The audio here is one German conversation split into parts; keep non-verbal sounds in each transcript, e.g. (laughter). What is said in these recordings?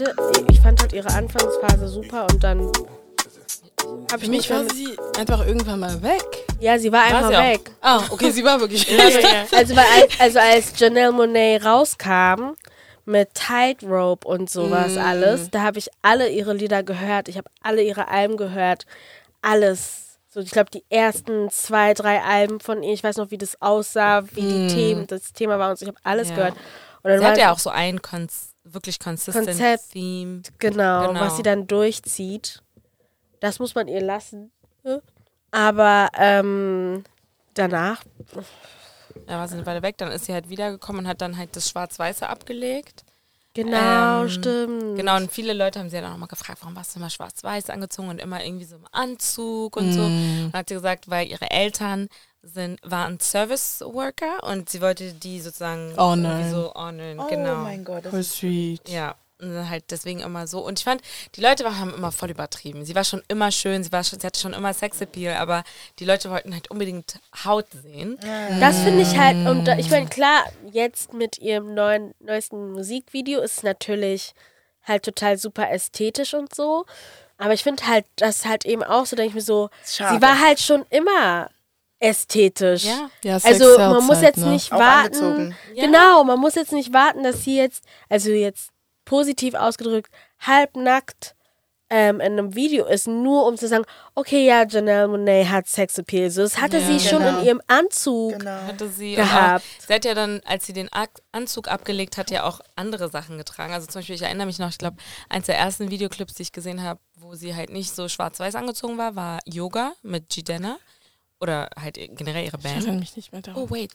hatte. Ich fand halt ihre Anfangsphase super und dann hab Für ich mich war sie einfach irgendwann mal weg. Ja, sie war einfach auch? weg. Ah, okay, sie war wirklich (laughs) Also, also, als- also als Janelle Monet rauskam mit Tightrope und sowas Mm. alles, da habe ich alle ihre Lieder gehört. Ich habe alle ihre Alben gehört. Alles. So, ich glaube, die ersten zwei, drei Alben von ihr, ich weiß noch, wie das aussah, wie die Themen, das Thema war und so. Ich habe alles Mm. Ja. gehört. Und dann Sie hat war ja auch so ein kons wirklich consistent Konzept. Theme. Genau, Genau. was sie dann durchzieht. Das muss man ihr lassen. Aber ähm, danach, Da war sie eine Weile weg, dann ist sie halt wiedergekommen und hat dann halt das Schwarz-Weiße abgelegt. genau, Ähm, stimmt. Genau, und viele Leute haben sie dann auch mal gefragt, warum warst du immer schwarz-weiß angezogen und immer irgendwie so im Anzug und so. Und dann hat sie gesagt, weil ihre Eltern sind, waren Service Worker und sie wollte die sozusagen Honor. irgendwie so honoren. genau. Oh mein Gott. Das Voll sweet. Ja, und halt deswegen immer so. Und ich fand, die Leute waren, haben immer voll übertrieben. Sie war schon immer schön, sie, war schon, sie hatte schon immer Sexappeal, aber die Leute wollten halt unbedingt Haut sehen. Das finde ich halt, und da, ich meine, klar, jetzt mit ihrem neuen, neuesten Musikvideo ist es natürlich halt total super ästhetisch und so. Aber ich finde halt, das halt eben auch so, denke ich mir so, Schade. sie war halt schon immer ästhetisch. Ja. Ja, Sex Also man muss halt, jetzt ne? nicht Auch warten. Ja. Genau, man muss jetzt nicht warten, dass sie jetzt, also jetzt positiv ausgedrückt, halbnackt ähm, in einem Video ist, nur um zu sagen, okay, ja, Janelle Monet hat Sexappeal. So, das hatte Ja. sie schon Genau. in ihrem Anzug. Genau. hatte sie Gehabt. Auch, sie hat ja dann, als sie den Anzug abgelegt hat, ja auch andere Sachen getragen. Also zum Beispiel, ich erinnere mich noch, ich glaube, eins der ersten Videoclips, die ich gesehen habe, wo sie halt nicht so schwarz-weiß angezogen war, war Yoga mit G-Denna. Oder halt generell ihre Ich Band. erinnere mich nicht mehr daran. Oh, wait.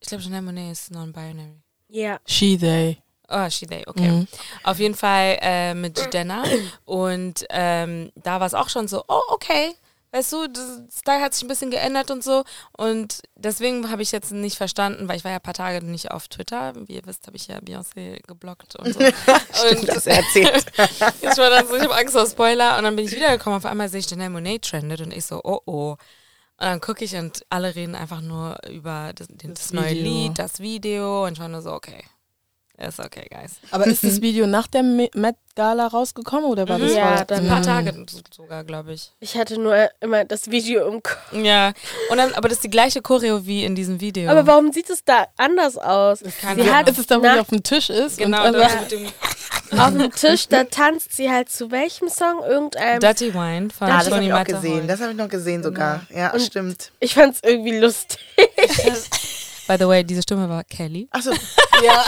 Ich glaube, Janelle Monet ist non-binary. Ja. She, they. Oh, she, they, okay. Mhm. Auf jeden Fall äh, mit Jenna. Und ähm, da war es auch schon so, oh, okay. Weißt du, das Style hat sich ein bisschen geändert und so. Und deswegen habe ich jetzt nicht verstanden, weil ich war ja ein paar Tage nicht auf Twitter. Wie ihr wisst, habe ich ja Beyoncé geblockt und so. (laughs) und Das erzählt. (laughs) ich war dann so, ich habe Angst vor Spoiler. Und dann bin ich wiedergekommen. Auf einmal sehe ich Janelle Monet trendet und ich so, oh, oh. Und dann gucke ich und alle reden einfach nur über das, das, Das neue Video. Lied, das Video. Und ich war nur so, okay. Ist okay, guys. Aber ist das Video nach der Me- Met Gala rausgekommen oder war das Ja, vor- dann- Ein paar Mhm. Tage sogar, glaube ich. Ich hatte nur immer das Video im Kopf. Ja, und dann, aber das ist die gleiche Choreo wie in diesem Video. Aber warum sieht es da anders aus? keine Sie Ahnung. hat Ist es dann, wo nach- auf dem Tisch ist? genau, und das einfach, mit dem auf dem Tisch, da tanzt sie halt zu welchem Song? Irgendeinem. Dirty Wine von Ah, das habe ich auch gesehen. Das habe ich noch gesehen sogar. Ja, Und- stimmt. Ich fand's irgendwie lustig. By the way, diese Stimme war Kelly. Achso, (laughs) ja.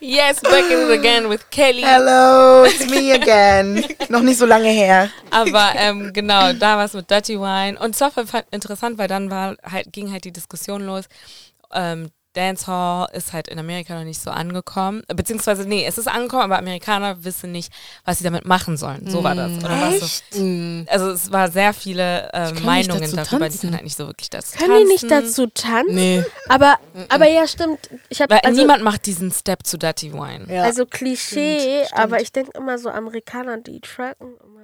Yes, back it again with Kelly. hello, it's me again. (laughs) noch nicht so lange her. Aber ähm, genau, da war es mit Dirty Wine. Und es war interessant, weil dann war halt, ging halt die Diskussion los. Ähm, Dancehall ist halt in Amerika noch nicht so angekommen. Beziehungsweise, nee, es ist angekommen, aber Amerikaner wissen nicht, was sie damit machen sollen. So war das. Oder was so. Mm. Also es war sehr viele äh, Meinungen dazu darüber, die können halt nicht so wirklich dazu Können die tanzen. nicht dazu tanzen? Nee. Aber, aber ja, stimmt. Ich habe Weil also, niemand macht diesen Step zu Dirty Wine. Ja. also Klischee, Stimmt, stimmt. aber ich denke immer so Amerikaner, die tracken immer.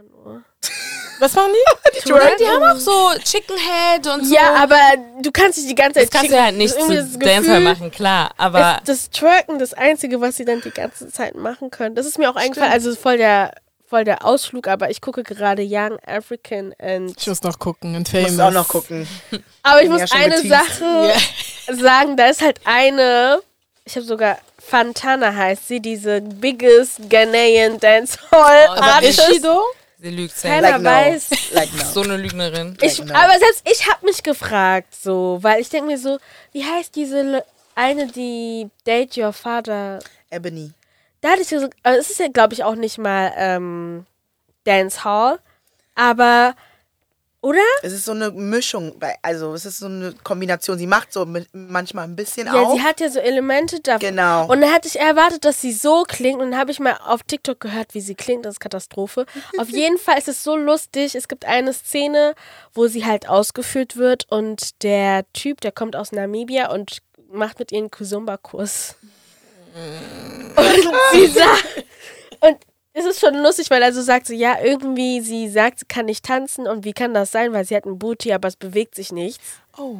Was machen die? (laughs) Die, die haben auch so Chicken Head und so. Ja, aber du kannst dich die ganze das Zeit kannst du chicken- halt nicht zu das Dancehall machen, klar. Aber ist das Twerken das Einzige, was sie dann die ganze Zeit machen können. Das ist mir auch eingefallen, also voll der, voll der Ausflug, aber ich gucke gerade Young African and Ich muss noch gucken. Und Ich famous. muss auch noch gucken. (laughs) Aber ich muss ja eine geteased. Sache sagen, da ist halt eine, ich habe sogar Fantana heißt sie, diese biggest Ghanaian Dancehall aber Artist. Ist sie so? Sie lügt safe. Keiner Like no. weiß. Like no. So eine Lügnerin. Ich, Like no. aber selbst ich habe mich gefragt, so, weil ich denke mir so, wie heißt diese Le- eine, die Date Your Father? Ebony. Da hatte ich so, also es ist ja, glaube ich, auch nicht mal ähm, Dancehall, aber, oder? Es ist so eine Mischung, also es ist so eine Kombination. Sie macht so manchmal ein bisschen Ja, auf. sie hat ja so Elemente davon. Genau. Und dann hatte ich erwartet, dass sie so klingt. Und dann habe ich mal auf TikTok gehört, wie sie klingt. Das ist Katastrophe. (laughs) auf jeden Fall ist es so lustig. Es gibt eine Szene, wo sie halt ausgeführt wird. Und der Typ, der kommt aus Namibia und macht mit ihr einen Kuzumba-Kurs. und sie (laughs) sagt. Und es ist schon lustig, weil er so sagt, so, ja, irgendwie, sie sagt, sie kann nicht tanzen. Und wie kann das sein? Weil sie hat einen Booty, aber es bewegt sich nichts. Oh.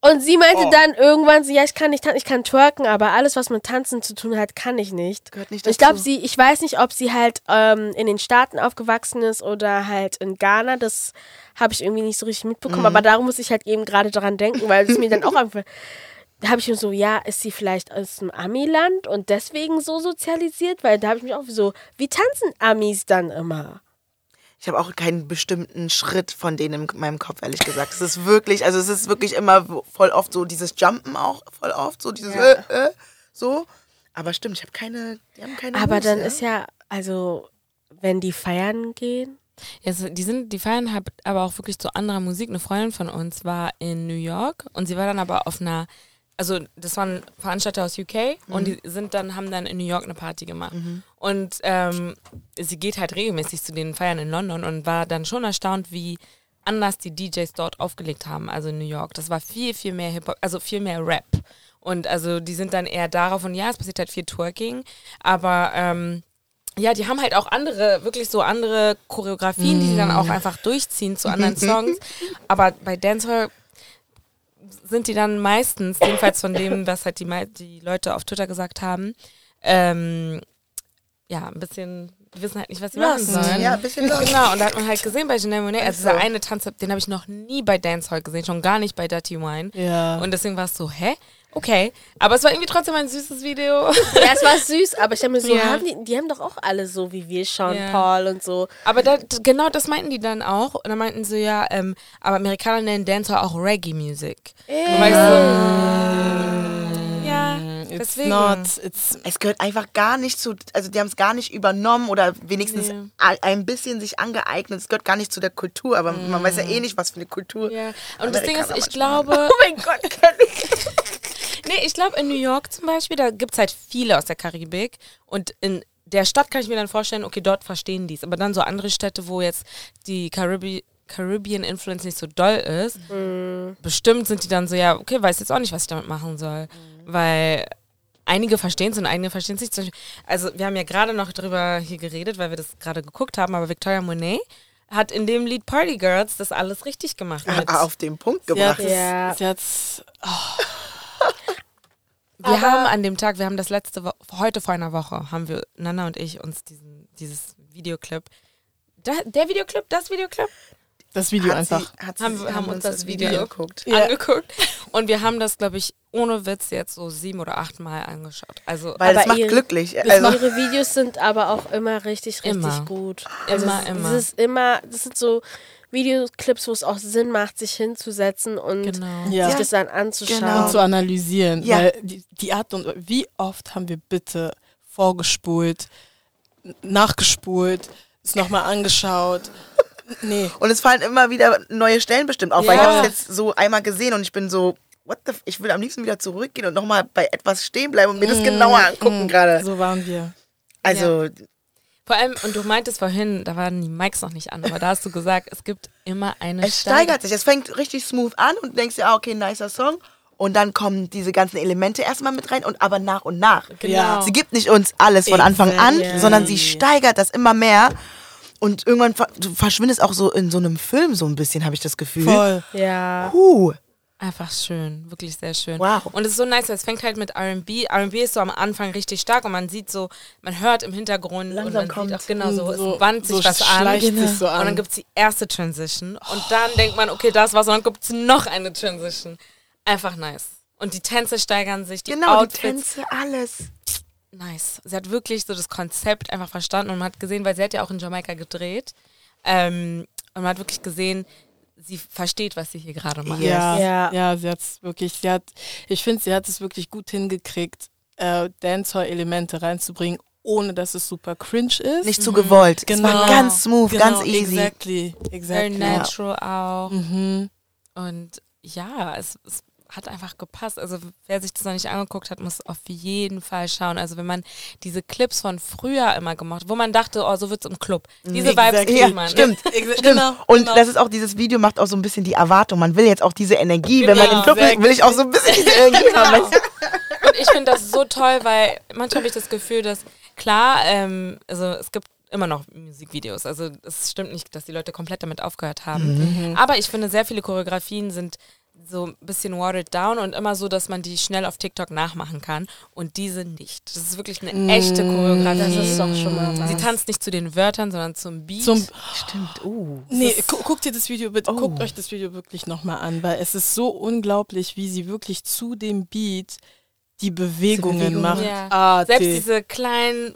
Und sie meinte Oh. dann irgendwann so, ja, ich kann nicht tanzen, ich kann twerken, aber alles, was mit Tanzen zu tun hat, kann ich nicht. Gehört nicht Und ich dazu. glaube, sie, ich weiß nicht, ob sie halt ähm, in den Staaten aufgewachsen ist oder halt in Ghana. Das habe ich irgendwie nicht so richtig mitbekommen. Mhm. Aber darum muss ich halt eben gerade daran denken, weil es mir dann auch (laughs) einfach. Da habe ich mir so, ja, ist sie vielleicht aus dem Ami-Land und deswegen so sozialisiert? Weil da habe ich mich auch so, wie tanzen Amis dann immer? Ich habe auch keinen bestimmten Schritt von denen in meinem Kopf, ehrlich gesagt. Es ist wirklich, also es ist wirklich immer voll oft so dieses Jumpen auch, voll oft, so dieses Ja. äh, äh, so. Aber stimmt, ich habe keine, die haben keine Aber Moves, dann ja? ist ja, also, wenn die feiern gehen. Ja, so- die sind, die feiern halt aber auch wirklich zu anderer Musik. Eine Freundin von uns war in New York und sie war dann aber auf einer, also das waren Veranstalter aus UK und die sind dann, haben dann in New York eine Party gemacht. Und ähm, sie geht halt regelmäßig zu den Feiern in London und war dann schon erstaunt, wie anders die DJs dort aufgelegt haben, also in New York. Das war viel, viel mehr Hip-Hop, also viel mehr Rap. Und also die sind dann eher darauf und ja, es passiert halt viel Twerking, aber ähm, ja, die haben halt auch andere, wirklich so andere Choreografien, die sie dann auch einfach durchziehen zu anderen (laughs) Songs. Aber bei Dancehall sind die dann meistens, jedenfalls von dem, was halt die, die Leute auf Twitter gesagt haben, ähm, ja, ein bisschen, die wissen halt nicht, was sie machen sollen. Ja, ein bisschen lost. Genau, und da hat man halt gesehen bei Janelle Monáe, also dieser so. eine Tanz, den habe ich noch nie bei Dancehall gesehen, schon gar nicht bei Dirty Wine. Ja. Und deswegen war es so, hä? Okay. Aber es war irgendwie trotzdem ein süßes Video. (laughs) Ja, es war süß, aber ich habe mir so, Ja. haben die, die haben doch auch alle so wie wir, Sean Ja. Paul und so. Aber da, genau das meinten die dann auch. Und dann meinten sie ja, ähm, aber Amerikaner nennen Dancehall auch Reggae-Music. Und weißt du, ja, It's deswegen. not, it's, Es gehört einfach gar nicht zu, also die haben es gar nicht übernommen oder wenigstens Nee. ein bisschen sich angeeignet. Es gehört gar nicht zu der Kultur, aber man weiß ja eh nicht, was für eine Kultur. ja. Und das Ding ist, Amerikaner ich glaube, Oh mein Gott, Kelly. (laughs) nee, ich glaube in New York zum Beispiel, da gibt es halt viele aus der Karibik. Und in der Stadt kann ich mir dann vorstellen, okay, dort verstehen die es. Aber dann so andere Städte, wo jetzt die Caribi Caribbean Influence nicht so doll ist, bestimmt sind die dann so, ja, okay, weiß jetzt auch nicht, was ich damit machen soll. Weil einige verstehen es und einige verstehen es nicht. Also wir haben ja gerade noch drüber hier geredet, weil wir das gerade geguckt haben, aber Victoria Monet hat in dem Lied Party Girls das alles richtig gemacht. Mit. Ah, auf den Punkt sie gebracht. hat, Ja. sie hat's, Wir haben an dem Tag, wir haben das letzte Wo heute vor einer Woche, haben wir, Nana und ich, uns diesen, dieses Videoclip, da, der Videoclip, das Videoclip, das Video Hat sie- einfach. hat sie- haben, sie haben, uns das Video angeguckt. Ja. angeguckt. Und wir haben das, glaube ich, ohne Witz jetzt so sieben oder acht Mal angeschaut. Also Weil das Aber macht ihre- glücklich. Also, Ihre Videos sind aber auch immer richtig, richtig Immer. gut. Immer, das, immer. Das ist immer, das sind so Videoclips, wo es auch Sinn macht, sich hinzusetzen und genau. sich Ja. das dann anzuschauen. Genau. Und zu analysieren. Ja. Weil die, die Art und wie oft haben wir bitte vorgespult, nachgespult, es nochmal angeschaut. Nee. (laughs) und es fallen immer wieder neue Stellen bestimmt auf, weil ich Ja. habe es jetzt so einmal gesehen und ich bin so, what the f ich will am liebsten wieder zurückgehen und nochmal bei etwas stehen bleiben und mir das genauer angucken Mm, gerade. So waren wir. Also, Vor allem, und du meintest vorhin, da waren die Mics noch nicht an, aber da hast du gesagt, es gibt immer eine es steigert sich. Es fängt richtig smooth an und du denkst dir, ah, okay, nicer Song. Und dann kommen diese ganzen Elemente erstmal mit rein und aber nach und nach. Genau. Ja. Sie gibt nicht uns alles von Anfang an, Exactly. sondern sie steigert das immer mehr. Und irgendwann ver du verschwindest auch so in so einem Film so ein bisschen, habe ich das Gefühl. Voll. Ja. Puh. Einfach schön, wirklich sehr schön. Wow. Und es ist so nice, weil es fängt halt mit R&B. R&B ist so am Anfang richtig stark und man sieht so, man hört im Hintergrund Langsam und man kommt. sieht auch genau so, So- es wandt sich so was an. schleicht sich so Und an. dann gibt es die erste Transition und dann denkt man, okay, das war's und dann gibt es noch eine Transition. Einfach nice. Und die Tänze steigern sich, die Genau, die Outfits. Tänze, alles. Nice. Sie hat wirklich so das Konzept einfach verstanden und man hat gesehen, weil sie hat ja auch in Jamaika gedreht. Ähm, und man hat wirklich gesehen, sie versteht, was sie hier gerade macht. Ja, Ja. ja. sie hat es wirklich, sie hat, ich finde, sie hat es wirklich gut hingekriegt, äh, Dancehall-Elemente reinzubringen, ohne dass es super cringe ist. Nicht zu gewollt. Es war Genau. ganz smooth, genau, ganz easy. Exactly, Very exactly. natural auch. Mhm. Und ja, es, es hat einfach gepasst. Also wer sich das noch nicht angeguckt hat, muss auf jeden Fall schauen. Also wenn man diese Clips von früher immer gemacht, wo man dachte, oh, so wird's im Club. Diese Vibes Exactly. kriegt Ja, man. stimmt. (laughs) Exa- Stimmt. Genau, und genau. das ist auch, dieses Video macht auch so ein bisschen die Erwartung. Man will jetzt auch diese Energie. Wenn man Genau, im Club sehr ist, will ich auch so ein bisschen diese Energie haben. weißt du? Und ich finde das so toll, weil manchmal habe ich das Gefühl, dass klar, ähm, also es gibt immer noch Musikvideos. Also es stimmt nicht, dass die Leute komplett damit aufgehört haben. Aber ich finde, sehr viele Choreografien sind so ein bisschen watered down und immer so, dass man die schnell auf TikTok nachmachen kann. Und diese nicht. Das ist wirklich eine echte Choreografie. Das ist doch schon mal was. Sie tanzt nicht zu den Wörtern, sondern zum Beat. Zum, Stimmt, uh. nee, gu guckt ihr das Video bitte, Oh. guckt euch das Video wirklich nochmal an, weil es ist so unglaublich, wie sie wirklich zu dem Beat die Bewegungen, Bewegungen. macht. Ja. Ah, Selbst die- diese kleinen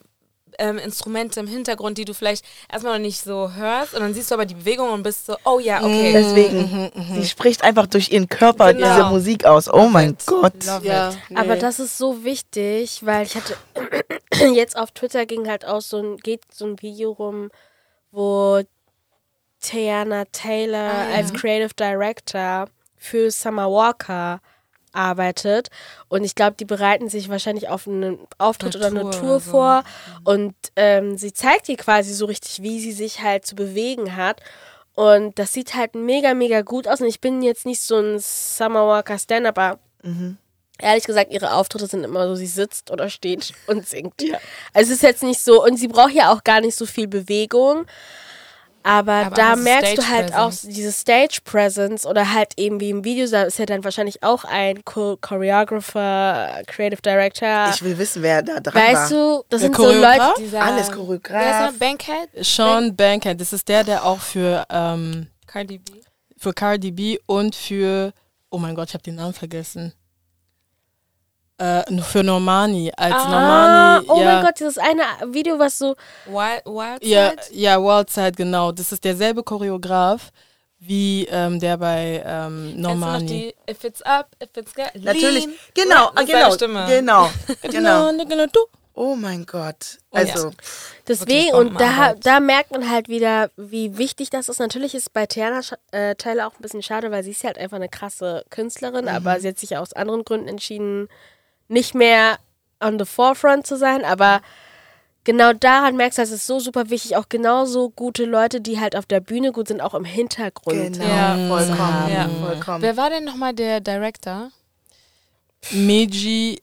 ähm, Instrumente im Hintergrund, die du vielleicht erstmal noch nicht so hörst und dann siehst du aber die Bewegung und bist so, oh ja, okay. Deswegen, sie spricht einfach durch ihren Körper Genau. diese Musik aus. Oh mein Gott. Love ja, it. nee. Aber das ist so wichtig, weil ich hatte (coughs) jetzt auf Twitter ging halt auch so ein, geht so ein Video rum, wo Tiana Taylor Ah, ja. als Creative Director für Summer Walker arbeitet. Und ich glaube, die bereiten sich wahrscheinlich auf einen Auftritt Eine oder eine Tour Tour so. vor. Und ähm, sie zeigt ihr quasi so richtig, wie sie sich halt zu bewegen hat. Und das sieht halt mega, mega gut aus. Und ich bin jetzt nicht so ein Summer Walker Stand, aber ehrlich gesagt, ihre Auftritte sind immer so, sie sitzt oder steht und singt. Also es ist jetzt nicht so, und sie braucht ja auch gar nicht so viel Bewegung. Aber, Aber da also merkst du Stage halt auch Presence. diese Stage Presence oder halt eben wie im Video, da ist ja dann wahrscheinlich auch ein Cho Choreographer, Creative Director. Ich will wissen, wer da dran weißt war. du, das Der sind so Leute, Choreograf? Dieser, Alles Wer ist Choreograf. Bankhead? Sean Bankhead, das ist der, der auch für, ähm, Cardi B. für Cardi B und für, oh mein Gott, ich habe den Namen vergessen. Äh, für Normani, als Ah, Normani. oh ja, mein Gott, dieses eine Video, was so, Wild, Wild Ja, Side? ja, Wildside, genau. Das ist derselbe Choreograf wie ähm, der bei ähm, Kennst du noch Normani. die If it's up, if it's good, Natürlich. lean. Genau, ist genau. Stimme. Genau. (laughs) Genau. Genau, du. Oh mein Gott. Oh ja. Also, Deswegen, und da, da merkt man halt wieder, wie wichtig das ist. Natürlich ist bei Tiana äh, Taylor auch ein bisschen schade, weil sie ist ja halt einfach eine krasse Künstlerin, aber sie hat sich ja aus anderen Gründen entschieden, nicht mehr on the forefront zu sein. Aber genau daran merkst du, es ist so super wichtig, auch genauso gute Leute, die halt auf der Bühne gut sind, auch im Hintergrund. genau. Ja. Vollkommen. Ja. Vollkommen. Wer war denn nochmal der Director? Meiji,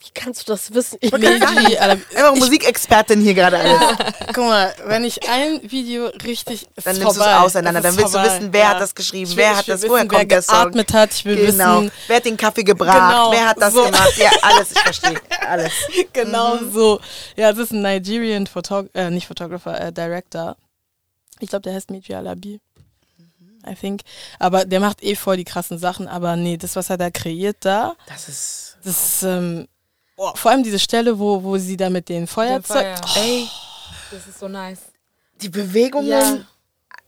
Wie kannst du das wissen? Meiji, Alter, Einfach Musikexpertin hier gerade alles. guck mal, wenn ich ein Video richtig, Dann nimmst du es auseinander. Dann willst du vorbei. wissen, wer Ja. hat das geschrieben, Ich will- wer ich hat das, woher wissen, kommt wer der Song. geatmet hat. Ich will Genau. wissen, Wer hat den Kaffee gebracht? Genau. Wer hat das So. gemacht? Ja, alles, ich verstehe. Alles. (laughs) genau Mhm. so. Ja, es ist ein Nigerian Photog äh, nicht Photographer, äh, Director. Ich glaube, der heißt Meiji Alabi. Mhm. I think. Aber der macht eh voll die krassen Sachen. Aber nee, das, was er da kreiert da, Das ist. das ist, ähm, oh, vor allem diese Stelle, wo, wo sie da mit den Feuerzeug. Feuer. Ey, Das ist so nice. die Bewegungen. Ja.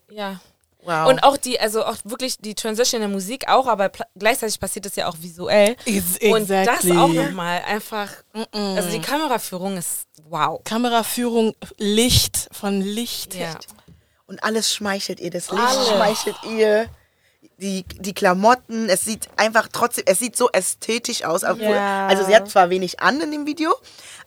Ja. Wow. Und auch die, also auch wirklich die Transition in der Musik auch, aber gleichzeitig passiert das ja auch visuell. Ex- Und das exactly. auch nochmal einfach, also die Kameraführung ist wow. Kameraführung, Licht, von Licht. Ja. Und alles schmeichelt ihr. Das Licht Alles. schmeichelt ihr. Die, die Klamotten, es sieht einfach trotzdem, es sieht so ästhetisch aus. Obwohl, Ja. Also sie hat zwar wenig an in dem Video,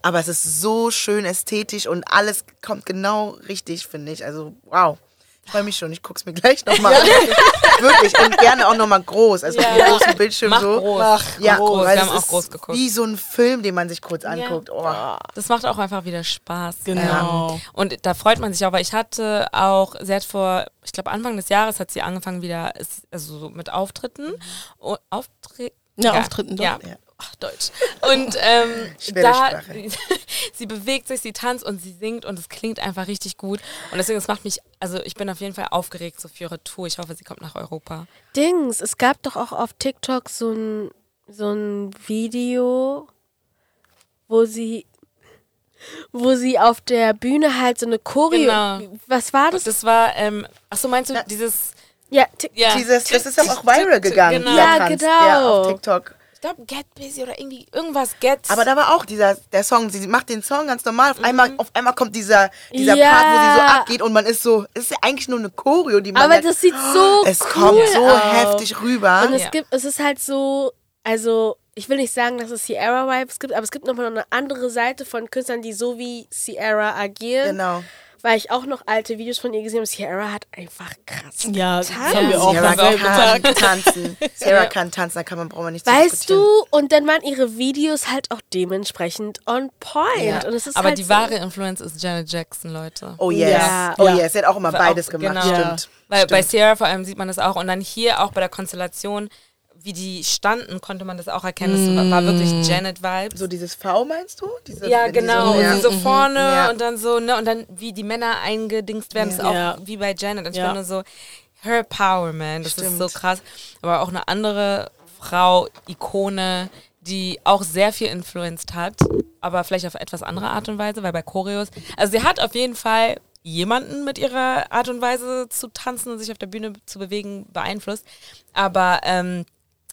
aber es ist so schön ästhetisch und alles kommt genau richtig, finde ich. Also wow. Ich freue mich schon, ich gucke es mir gleich nochmal an. (laughs) Wirklich. Und gerne auch nochmal groß. Also auf dem großen Bildschirm Mach so. groß. Ach, Ja, groß. weil Wir es haben auch groß geguckt. Wie so ein Film, den man sich kurz anguckt. Oh. Das macht auch einfach wieder Spaß. Genau. Ähm, und da freut man sich auch, weil ich hatte auch, sie hat vor, ich glaube Anfang des Jahres hat sie angefangen wieder, also so mit Auftritten. Und Auftritten? Ja, Auftritten, doch. Ja. Ja. Ach, Deutsch. Und ähm, da, (laughs) sie bewegt sich, sie tanzt und sie singt und es klingt einfach richtig gut. Und deswegen, es macht mich, also ich bin auf jeden Fall aufgeregt so für ihre Tour. Ich hoffe, sie kommt nach Europa. Dings, es gab doch auch auf TikTok so ein, so ein Video, wo sie, wo sie auf der Bühne halt so eine Choreo. Genau. Was war das? Das war, ähm, ach so, meinst du dieses, ja, ja. Dieses, das ist auch viral gegangen. Genau. Ja, genau. Der auf TikTok. Ich glaube, Get Busy oder irgendwie irgendwas Get. Aber da war auch dieser der Song, sie macht den Song ganz normal, auf einmal, auf einmal kommt dieser, dieser Ja. Part, wo sie so abgeht und man ist so, es ist ja eigentlich nur eine Choreo, die man aber ja, das sieht so (gasps) es cool kommt so aus. heftig rüber. Und es Ja. gibt, es ist halt so, also ich will nicht sagen, dass es Sierra Vibes gibt, aber es gibt nochmal eine andere Seite von Künstlern, die so wie Sierra agieren. genau. Weil ich auch noch alte Videos von ihr gesehen habe. Sierra hat einfach krass. Ja, das getanzt. haben wir auch selben kann Tag. tanzen. (laughs) Sarah kann tanzen, da kann man, braucht man nicht zu Weißt du, und dann waren ihre Videos halt auch dementsprechend on point. Ja. Und es ist Aber halt die so, wahre Influence ist Janet Jackson, Leute. Oh yes. Ja. Oh Ja. yes. Sie hat auch immer Weil beides auch- gemacht, genau. stimmt. Weil bei stimmt. Sierra vor allem sieht man das auch. Und dann hier auch bei der Konstellation, wie die standen, konnte man das auch erkennen. Es war, war wirklich Janet-Vibes. So dieses V meinst du? Diese, ja, diese- genau. ja. Und so vorne Ja. und dann so, ne, und dann wie die Männer eingedingst werden, ist Ja. auch Ja. wie bei Janet. Und ich Ja. bin nur so, her power, man. Das Stimmt. ist so krass. Aber auch eine andere Frau, Ikone, die auch sehr viel influenced hat, aber vielleicht auf etwas andere Art und Weise, weil bei Choreos, also sie hat auf jeden Fall jemanden mit ihrer Art und Weise zu tanzen und sich auf der Bühne zu bewegen beeinflusst. Aber ähm,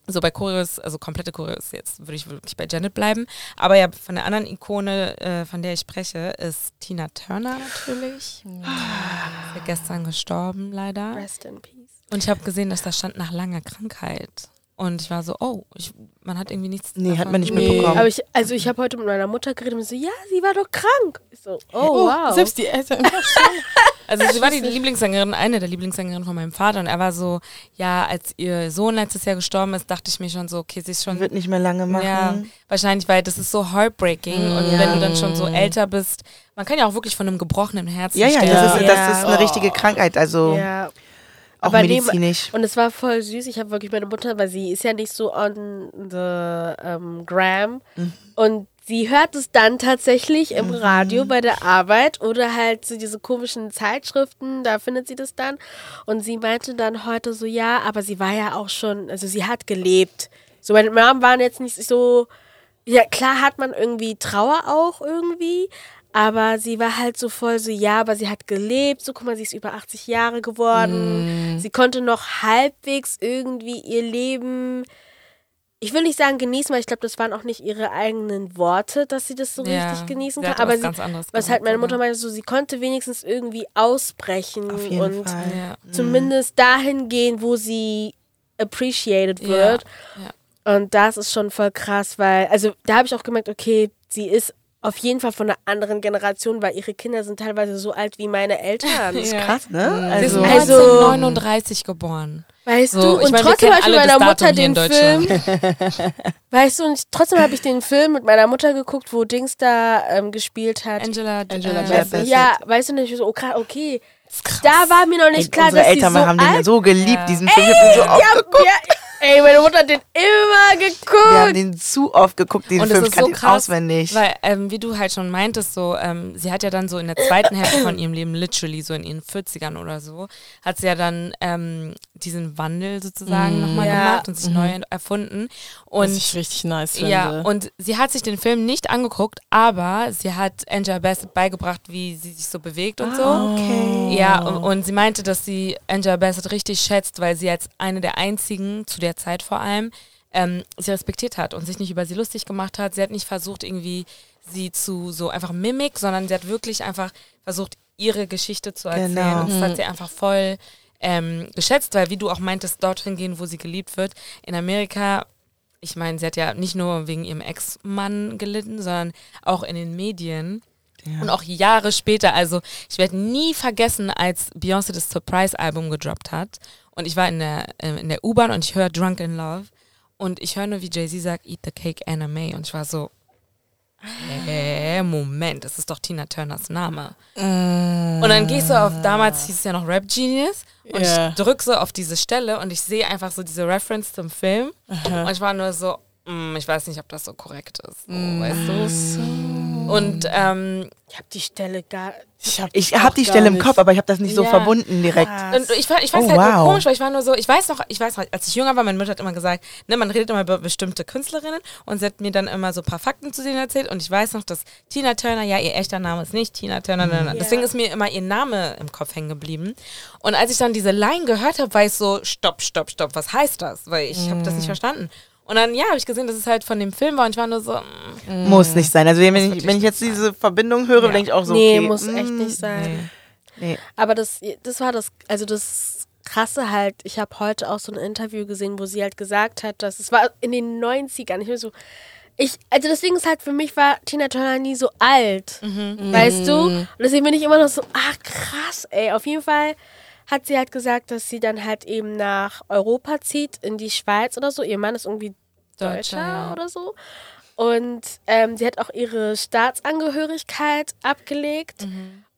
so bei Choreos, also komplette Choreos, jetzt würde ich wirklich bei Janet bleiben. Aber ja, von der anderen Ikone, äh, von der ich spreche, ist Tina Turner natürlich. Ist ja gestern gestorben, leider. Rest in peace. Und ich habe gesehen, dass da stand nach langer Krankheit. Und ich war so, oh, ich, man hat irgendwie nichts. Nee, hat davon man nicht Nee. mitbekommen. Aber ich, also ich habe heute mit meiner Mutter geredet und so, ja, sie war doch krank. Ich so, oh, wow. Selbst die Eltern. (laughs) Also sie war die Lieblingssängerin, eine der Lieblingssängerinnen von meinem Vater. Und er war so, ja, als ihr Sohn letztes Jahr gestorben ist, dachte ich mir schon so, okay, sie ist schon Wird nicht mehr lange machen. Ja, wahrscheinlich, weil das ist so heartbreaking und Ja. wenn du dann schon so älter bist, man kann ja auch wirklich von einem gebrochenen Herzen Ja, ja, das ist, Ja. das ist eine richtige Krankheit, also ja. Auch Aber neben- medizinisch. Und es war voll süß. Ich habe wirklich meine Mutter, weil sie ist ja nicht so on the ähm, Gram. Mhm. Und sie hört es dann tatsächlich im Radio bei der Arbeit oder halt so diese komischen Zeitschriften, da findet sie das dann. Und sie meinte dann heute so, ja, aber sie war ja auch schon, also sie hat gelebt. So, meine Mom waren jetzt nicht so, ja, klar hat man irgendwie Trauer auch irgendwie, aber sie war halt so voll so, ja, aber sie hat gelebt, so guck mal, sie ist über 80 Jahre geworden. Sie konnte noch halbwegs irgendwie ihr Leben, ich will nicht sagen genießen, weil ich glaube, das waren auch nicht ihre eigenen Worte, dass sie das so Ja, richtig genießen kann. Aber was sie, was halt meine. Mutter meinte, so, sie konnte wenigstens irgendwie ausbrechen und Fall. Ja. zumindest dahin gehen, wo sie appreciated wird. Ja, Und das ist schon voll krass, weil, also da habe ich auch gemerkt, okay, sie ist auf jeden Fall von einer anderen Generation, weil ihre Kinder sind teilweise so alt wie meine Eltern. (laughs) Das ist Ja. krass, ne? Sie ist Also, Also- 1939 geboren. Weißt So, du, ich und meine, trotzdem habe ich mit meiner Mutter den Film, (laughs) weißt du, und trotzdem habe ich den Film mit meiner Mutter geguckt, wo Dings da ähm, gespielt hat. Angela, Angela äh, Bassett. ja, weißt du nicht, so, okay, okay. Da war mir noch ey, nicht klar, unsere dass sie Eltern so haben den alt so geliebt, Ja. diesen Film. Ich hab den so ja, geguckt. ja, Ey, meine Mutter hat den immer Wir geguckt. haben den zu oft geguckt, Und es Film. Ich ist kann so den krass, auswendig. weil, ähm, wie du halt schon meintest, so, ähm, sie hat ja dann so in der zweiten Hälfte von ihrem Leben, literally so in ihren 40ern oder so, hat sie ja dann ähm, diesen Wandel sozusagen nochmal Ja. gemacht und sich neu erfunden. Und Was ich richtig nice finde. Ja, und sie hat sich den Film nicht angeguckt, aber sie hat Angela Bassett beigebracht, wie sie sich so bewegt und so. Ah, okay. Ja, und, und sie meinte, dass sie Angela Bassett richtig schätzt, weil sie als eine der einzigen, zu der Zeit vor allem, ähm, sie respektiert hat und sich nicht über sie lustig gemacht hat. Sie hat nicht versucht, irgendwie sie zu so einfach Mimik, sondern sie hat wirklich einfach versucht, ihre Geschichte zu erzählen. Genau. Und das hat sie einfach voll ähm, geschätzt, weil wie du auch meintest, dorthin gehen, wo sie geliebt wird. In Amerika ich meine, sie hat ja nicht nur wegen ihrem Ex-Mann gelitten, sondern auch in den Medien. Und auch Jahre später, also ich werde nie vergessen, als Beyoncé das Surprise-Album gedroppt hat. Und ich war in der, äh, in der U-Bahn und ich höre Drunk in Love. Und ich höre nur, wie Jay-Z sagt, Eat the Cake Anna May. Und ich war so, hä, Moment, das ist doch Tina Turners Name. Und dann gehst du auf, damals hieß es ja noch Rap Genius. Und Ja. ich drücke so auf diese Stelle und ich sehe einfach so diese Reference zum Film. Und ich war nur so, ich weiß nicht, ob das so korrekt ist. So, weißt du? Und ähm, Ich habe die Stelle gar. Ich habe Ich habe die Stelle im Kopf, aber ich habe das nicht so Ja. verbunden direkt. Und ich, ich fand Oh, halt nur wow. komisch, weil ich war nur so, ich weiß noch, ich weiß noch, als ich jünger war, meine Mutter hat immer gesagt, ne, man redet immer über bestimmte Künstlerinnen und sie hat mir dann immer so ein paar Fakten zu denen erzählt und ich weiß noch, dass Tina Turner, ja, ihr echter Name ist nicht Tina Turner, Mhm. nein, nein. deswegen ist mir immer ihr Name im Kopf hängen geblieben. Und als ich dann diese Line gehört habe, war ich so, stopp, stopp, stopp, was heißt das? Weil ich habe Mhm. das nicht verstanden. Und dann, ja, habe ich gesehen, dass es halt von dem Film war und ich war nur so, mm, Muss nicht sein. Also wenn, ich, wenn ich jetzt diese Verbindung höre, Ja. denke ich auch so, nee, okay, muss mm, echt nicht sein. nee. Nee. Aber das, das war das, also das Krasse halt, ich habe heute auch so ein Interview gesehen, wo sie halt gesagt hat, dass es war in den 90ern, ich bin so, ich, also deswegen ist halt für mich war Tina Turner nie so alt, weißt du? Und deswegen bin ich immer noch so, ach krass, ey, auf jeden Fall hat sie halt gesagt, dass sie dann halt eben nach Europa zieht, in die Schweiz oder so. Ihr Mann ist irgendwie Deutscher, Deutscher, ja. oder so. Und ähm, sie hat auch ihre Staatsangehörigkeit abgelegt.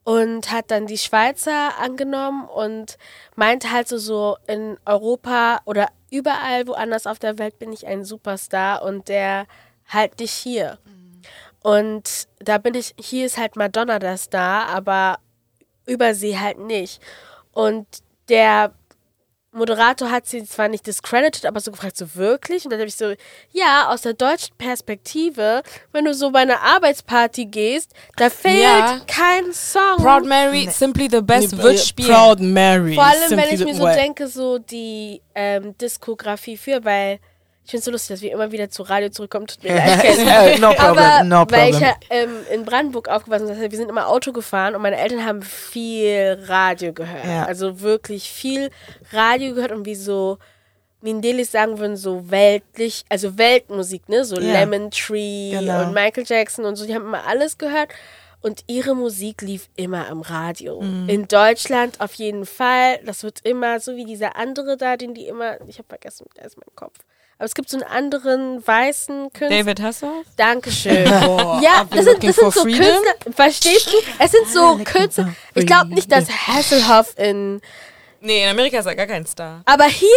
und hat dann die Schweizer angenommen und meinte halt so, so in Europa oder überall woanders auf der Welt bin ich ein Superstar und der halt nicht hier. Und da bin ich, hier ist halt Madonna der Star, aber über sie halt nicht. Und der Moderator hat sie zwar nicht discredited, aber so gefragt, so wirklich? Und dann habe ich so, ja, aus der deutschen Perspektive, wenn du so bei einer Arbeitsparty gehst, da fehlt Ja. kein Song. Proud Mary, Simply the Best, Nee, wird äh, spielen. Proud Mary. Vor allem, wenn ich mir so denke, so die ähm, Diskografie für, weil ich finde es so lustig, dass wir immer wieder zu Radio zurückkommen. Tut mir (laughs) leid, Ken. Äh, no problem, Aber no weil ich problem. ja ähm, in Brandenburg aufgewachsen bin, das heißt, wir sind immer Auto gefahren und meine Eltern haben viel Radio gehört. Ja. Also wirklich viel Radio gehört und wie so Mindelis sagen würden, so weltlich, also Weltmusik, ne? So Ja. Lemon Tree Genau. und Michael Jackson und so, die haben immer alles gehört. Und ihre Musik lief immer im Radio. Mhm. In Deutschland auf jeden Fall. Das wird immer so wie dieser andere da, den die immer. Ich habe vergessen, der ist mein Kopf. Aber es gibt so einen anderen weißen Künstler. David Hasselhoff? Dankeschön. (laughs) Boah, Ja, das sind, das sind so freedom? Künstler. Verstehst du? Es sind so Künstler. Ich glaube nicht, dass Hasselhoff in. Nee, in Amerika ist er gar kein Star. Aber hier,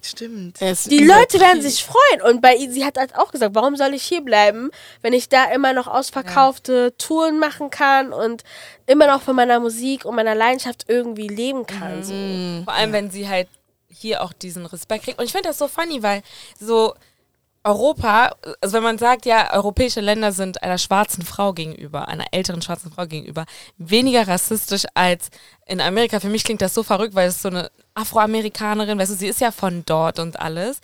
Stimmt. Die Leute werden sich freuen. Und bei sie hat halt auch gesagt, warum soll ich hier bleiben, wenn ich da immer noch ausverkaufte Touren machen kann und immer noch von meiner Musik und meiner Leidenschaft irgendwie leben kann. So. Vor allem, wenn sie halt hier auch diesen Respekt kriegt. Und ich finde das so funny, weil so Europa, also wenn man sagt, ja, europäische Länder sind einer schwarzen Frau gegenüber, einer älteren schwarzen Frau gegenüber, weniger rassistisch als in Amerika. Für mich klingt das so verrückt, weil es so eine Afroamerikanerin, weißt du, sie ist ja von dort und alles.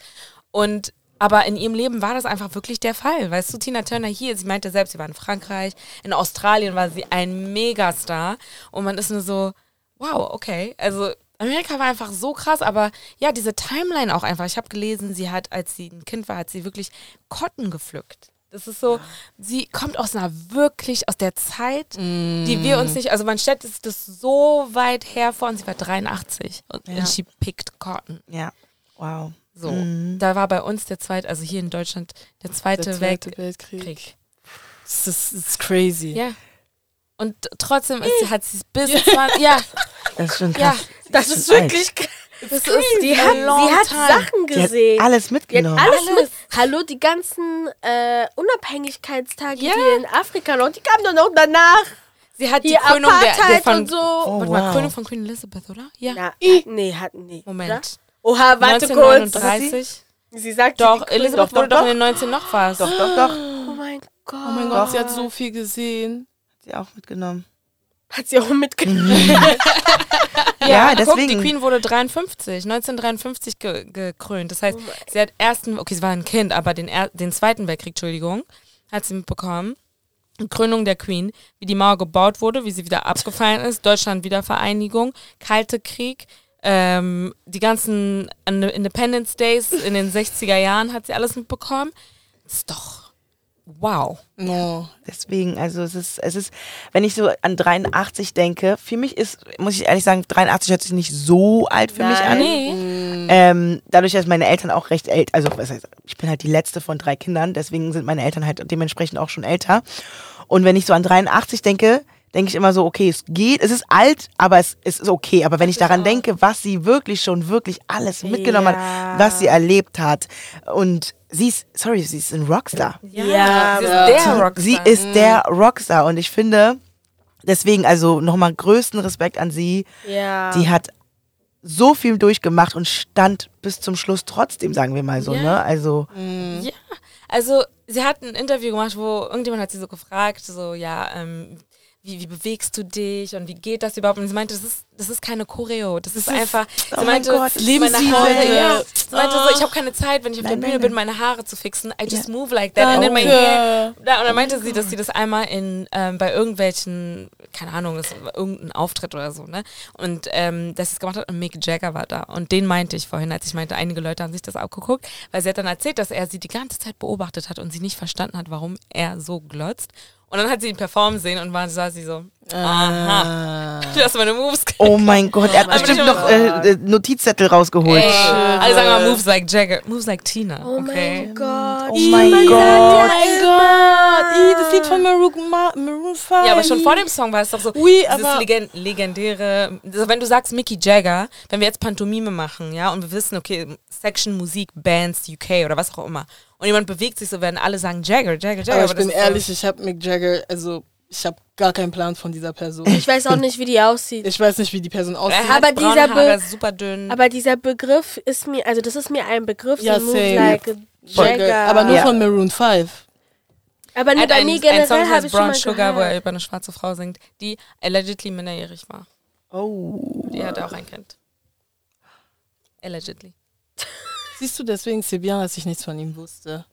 Und aber in ihrem Leben war das einfach wirklich der Fall. Weißt du, Tina Turner hier, sie meinte selbst, sie war in Frankreich, in Australien war sie ein Megastar. Und man ist nur so, wow, okay. Also Amerika war einfach so krass, aber ja, diese Timeline auch einfach. Ich habe gelesen, sie hat, als sie ein Kind war, hat sie wirklich Kotten gepflückt. Das ist so, sie kommt aus einer wirklich, aus der Zeit, die wir uns nicht, also man stellt sich das so weit her vor und sie war 83 und, Ja. she picked Cotton. Ja. Wow. So, da war bei uns der zweite, also hier in Deutschland, der zweite, Der Zweite Weltkrieg. Weltkrieg. Das ist, das ist crazy. Ja. Und trotzdem ist, hat sie es bis 20, ja, (laughs) Das ist schon ja, krass. Das Die ist wirklich krass. das ist (laughs) Die hat, sie hat time. Sachen Die hat gesehen. alles Die hat mitgenommen. alles, Alles. mit. (laughs) Hallo, die ganzen äh, Unabhängigkeitstage Ja. hier in Afrika noch, die kamen doch noch danach. Sie hat die Hier Krönung der, der Apartheid von, und so. Oh, warte mal, wow. Krönung von Queen Elizabeth, oder? Ja. Ja, nee, hatten nie. Moment. Oder? Oha, warte kurz. 1939. Sie sagt Doch, die Elisabeth Doch, wurde doch, doch in den 19 noch was. Doch, doch, doch. Oh mein Gott. Oh mein Gott, sie hat so viel gesehen. Sie auch mitgenommen. Hat sie auch mitgenommen. (laughs) Ja, Guck, die deswegen. Queen wurde 53, 1953 ge gekrönt. Das heißt, sie hat ersten, okay, sie war ein Kind, aber den, er den zweiten Weltkrieg, Entschuldigung, hat sie mitbekommen. Krönung der Queen, wie die Mauer gebaut wurde, wie sie wieder abgefallen ist, Deutschland Wiedervereinigung, Kalte Krieg, ähm, die ganzen Independence Days in den 60er Jahren hat sie alles mitbekommen. Das ist doch wow. No. Deswegen, also es ist, es ist, wenn ich so an 83 denke, für mich ist, muss ich ehrlich sagen, 83 hört sich nicht so alt für mich Nein. an. Nee. Ähm, dadurch, dass meine Eltern auch recht älter, also was heißt, ich bin halt die letzte von drei Kindern, deswegen sind meine Eltern halt dementsprechend auch schon älter. Und wenn ich so an 83 denke, denke ich immer so, okay, es geht, es ist alt, aber es, es ist okay. Aber wenn ich daran denke, was sie wirklich schon wirklich alles mitgenommen Ja. hat, was sie erlebt hat und sie ist, sorry, sie ist ein Rockstar. Ja, sie ist der Rockstar. Sie ist der Rockstar und ich finde, deswegen also nochmal größten Respekt an sie. Ja. Die hat so viel durchgemacht und stand bis zum Schluss trotzdem, sagen wir mal so, Ja. ne? Also, Ja, also sie hat ein Interview gemacht, wo irgendjemand hat sie so gefragt, so ja, ähm, wie, wie bewegst du dich und wie geht das überhaupt? Und sie meinte, das ist, das ist keine Choreo, das ist einfach, oh sie mein meinte, Gott, meine. Haare, ja, sie meinte so, ich habe keine Zeit, wenn ich auf Nein, der Bühne nein, bin, meine Haare zu fixen, I just move like that and then my hair. Danke. Und dann meinte sie, dass sie das einmal in ähm, bei irgendwelchen, keine Ahnung, das war irgendein Auftritt oder so, ne? Und ähm, dass sie es gemacht hat und Mick Jagger war da. Und den meinte ich vorhin, als ich meinte, einige Leute haben sich das abgeguckt, weil sie hat dann erzählt, dass er sie die ganze Zeit beobachtet hat und sie nicht verstanden hat, warum er so glotzt. Und dann hat sie ihn performen sehen und war, sah sie so, aha, du hast meine Moves Oh mein Gott, er hat bestimmt noch äh, äh, Notizzettel rausgeholt. Ey, alle sagen mal Moves like Jagger, Moves like Tina. Oh okay. mein Gott. Oh mein Gott. sagt mein Gott, Ih, das Lied von Maroon, Ma Maroon 5. Ja, aber schon vor dem Song war es doch so, Oui, dieses aber- Legend legendäre, also wenn du sagst Mickey Jagger, wenn wir jetzt Pantomime machen, ja, und wir wissen, okay, Section Musik, Bands, UK oder was auch immer, und jemand bewegt sich so, werden alle sagen Jagger, Jagger, Jagger. Aber ich das bin ist so- ehrlich, ich habe Mick Jagger, also ich habe gar keinen Plan von dieser Person. Ich weiß auch nicht, wie die aussieht. Ich weiß nicht, wie die Person aussieht. er hat Aber dieser Haare, super dünn. Aber dieser Begriff ist mir, also das ist mir ein Begriff, Ja, so same. like Jagger. Aber nur Ja. von Maroon 5. Aber er hat bei mir generell habe heißt ich schon Brown mal Sugar, wo er gehört. über eine schwarze Frau singt, die allegedly minderjährig war. Oh. Die hat auch ein Kind. Allegedly. (laughs) Siehst du, deswegen c'est bien, dass ich nichts von ihm wusste.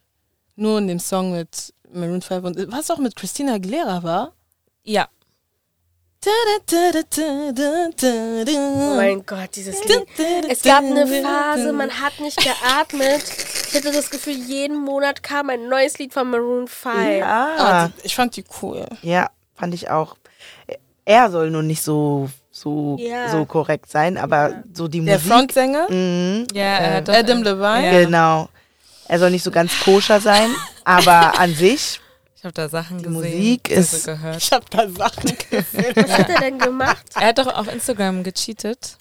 Nur in dem Song mit Maroon 5 und was auch mit Christina Aguilera war. Ja. Oh mein Gott, dieses Lied. Es gab eine Phase, man hat nicht geatmet. Ich hatte das Gefühl, jeden Monat kam ein neues Lied von Maroon 5. Ah, Ja, die, ich fand die cool. ja, fand ich auch. Er soll nur nicht so, so, Ja. so korrekt sein, aber so die Der Musik. Frontsänger, Mhm, Ja, das Adam in- Levine. Ja. Genau. Er soll nicht so ganz koscher sein, (laughs) aber an sich, Ich habe da Sachen gesehen. Musik ist- gehört. Ich hab da Sachen (laughs) gesehen. Was hat er denn gemacht? Er hat doch auf Instagram gecheatet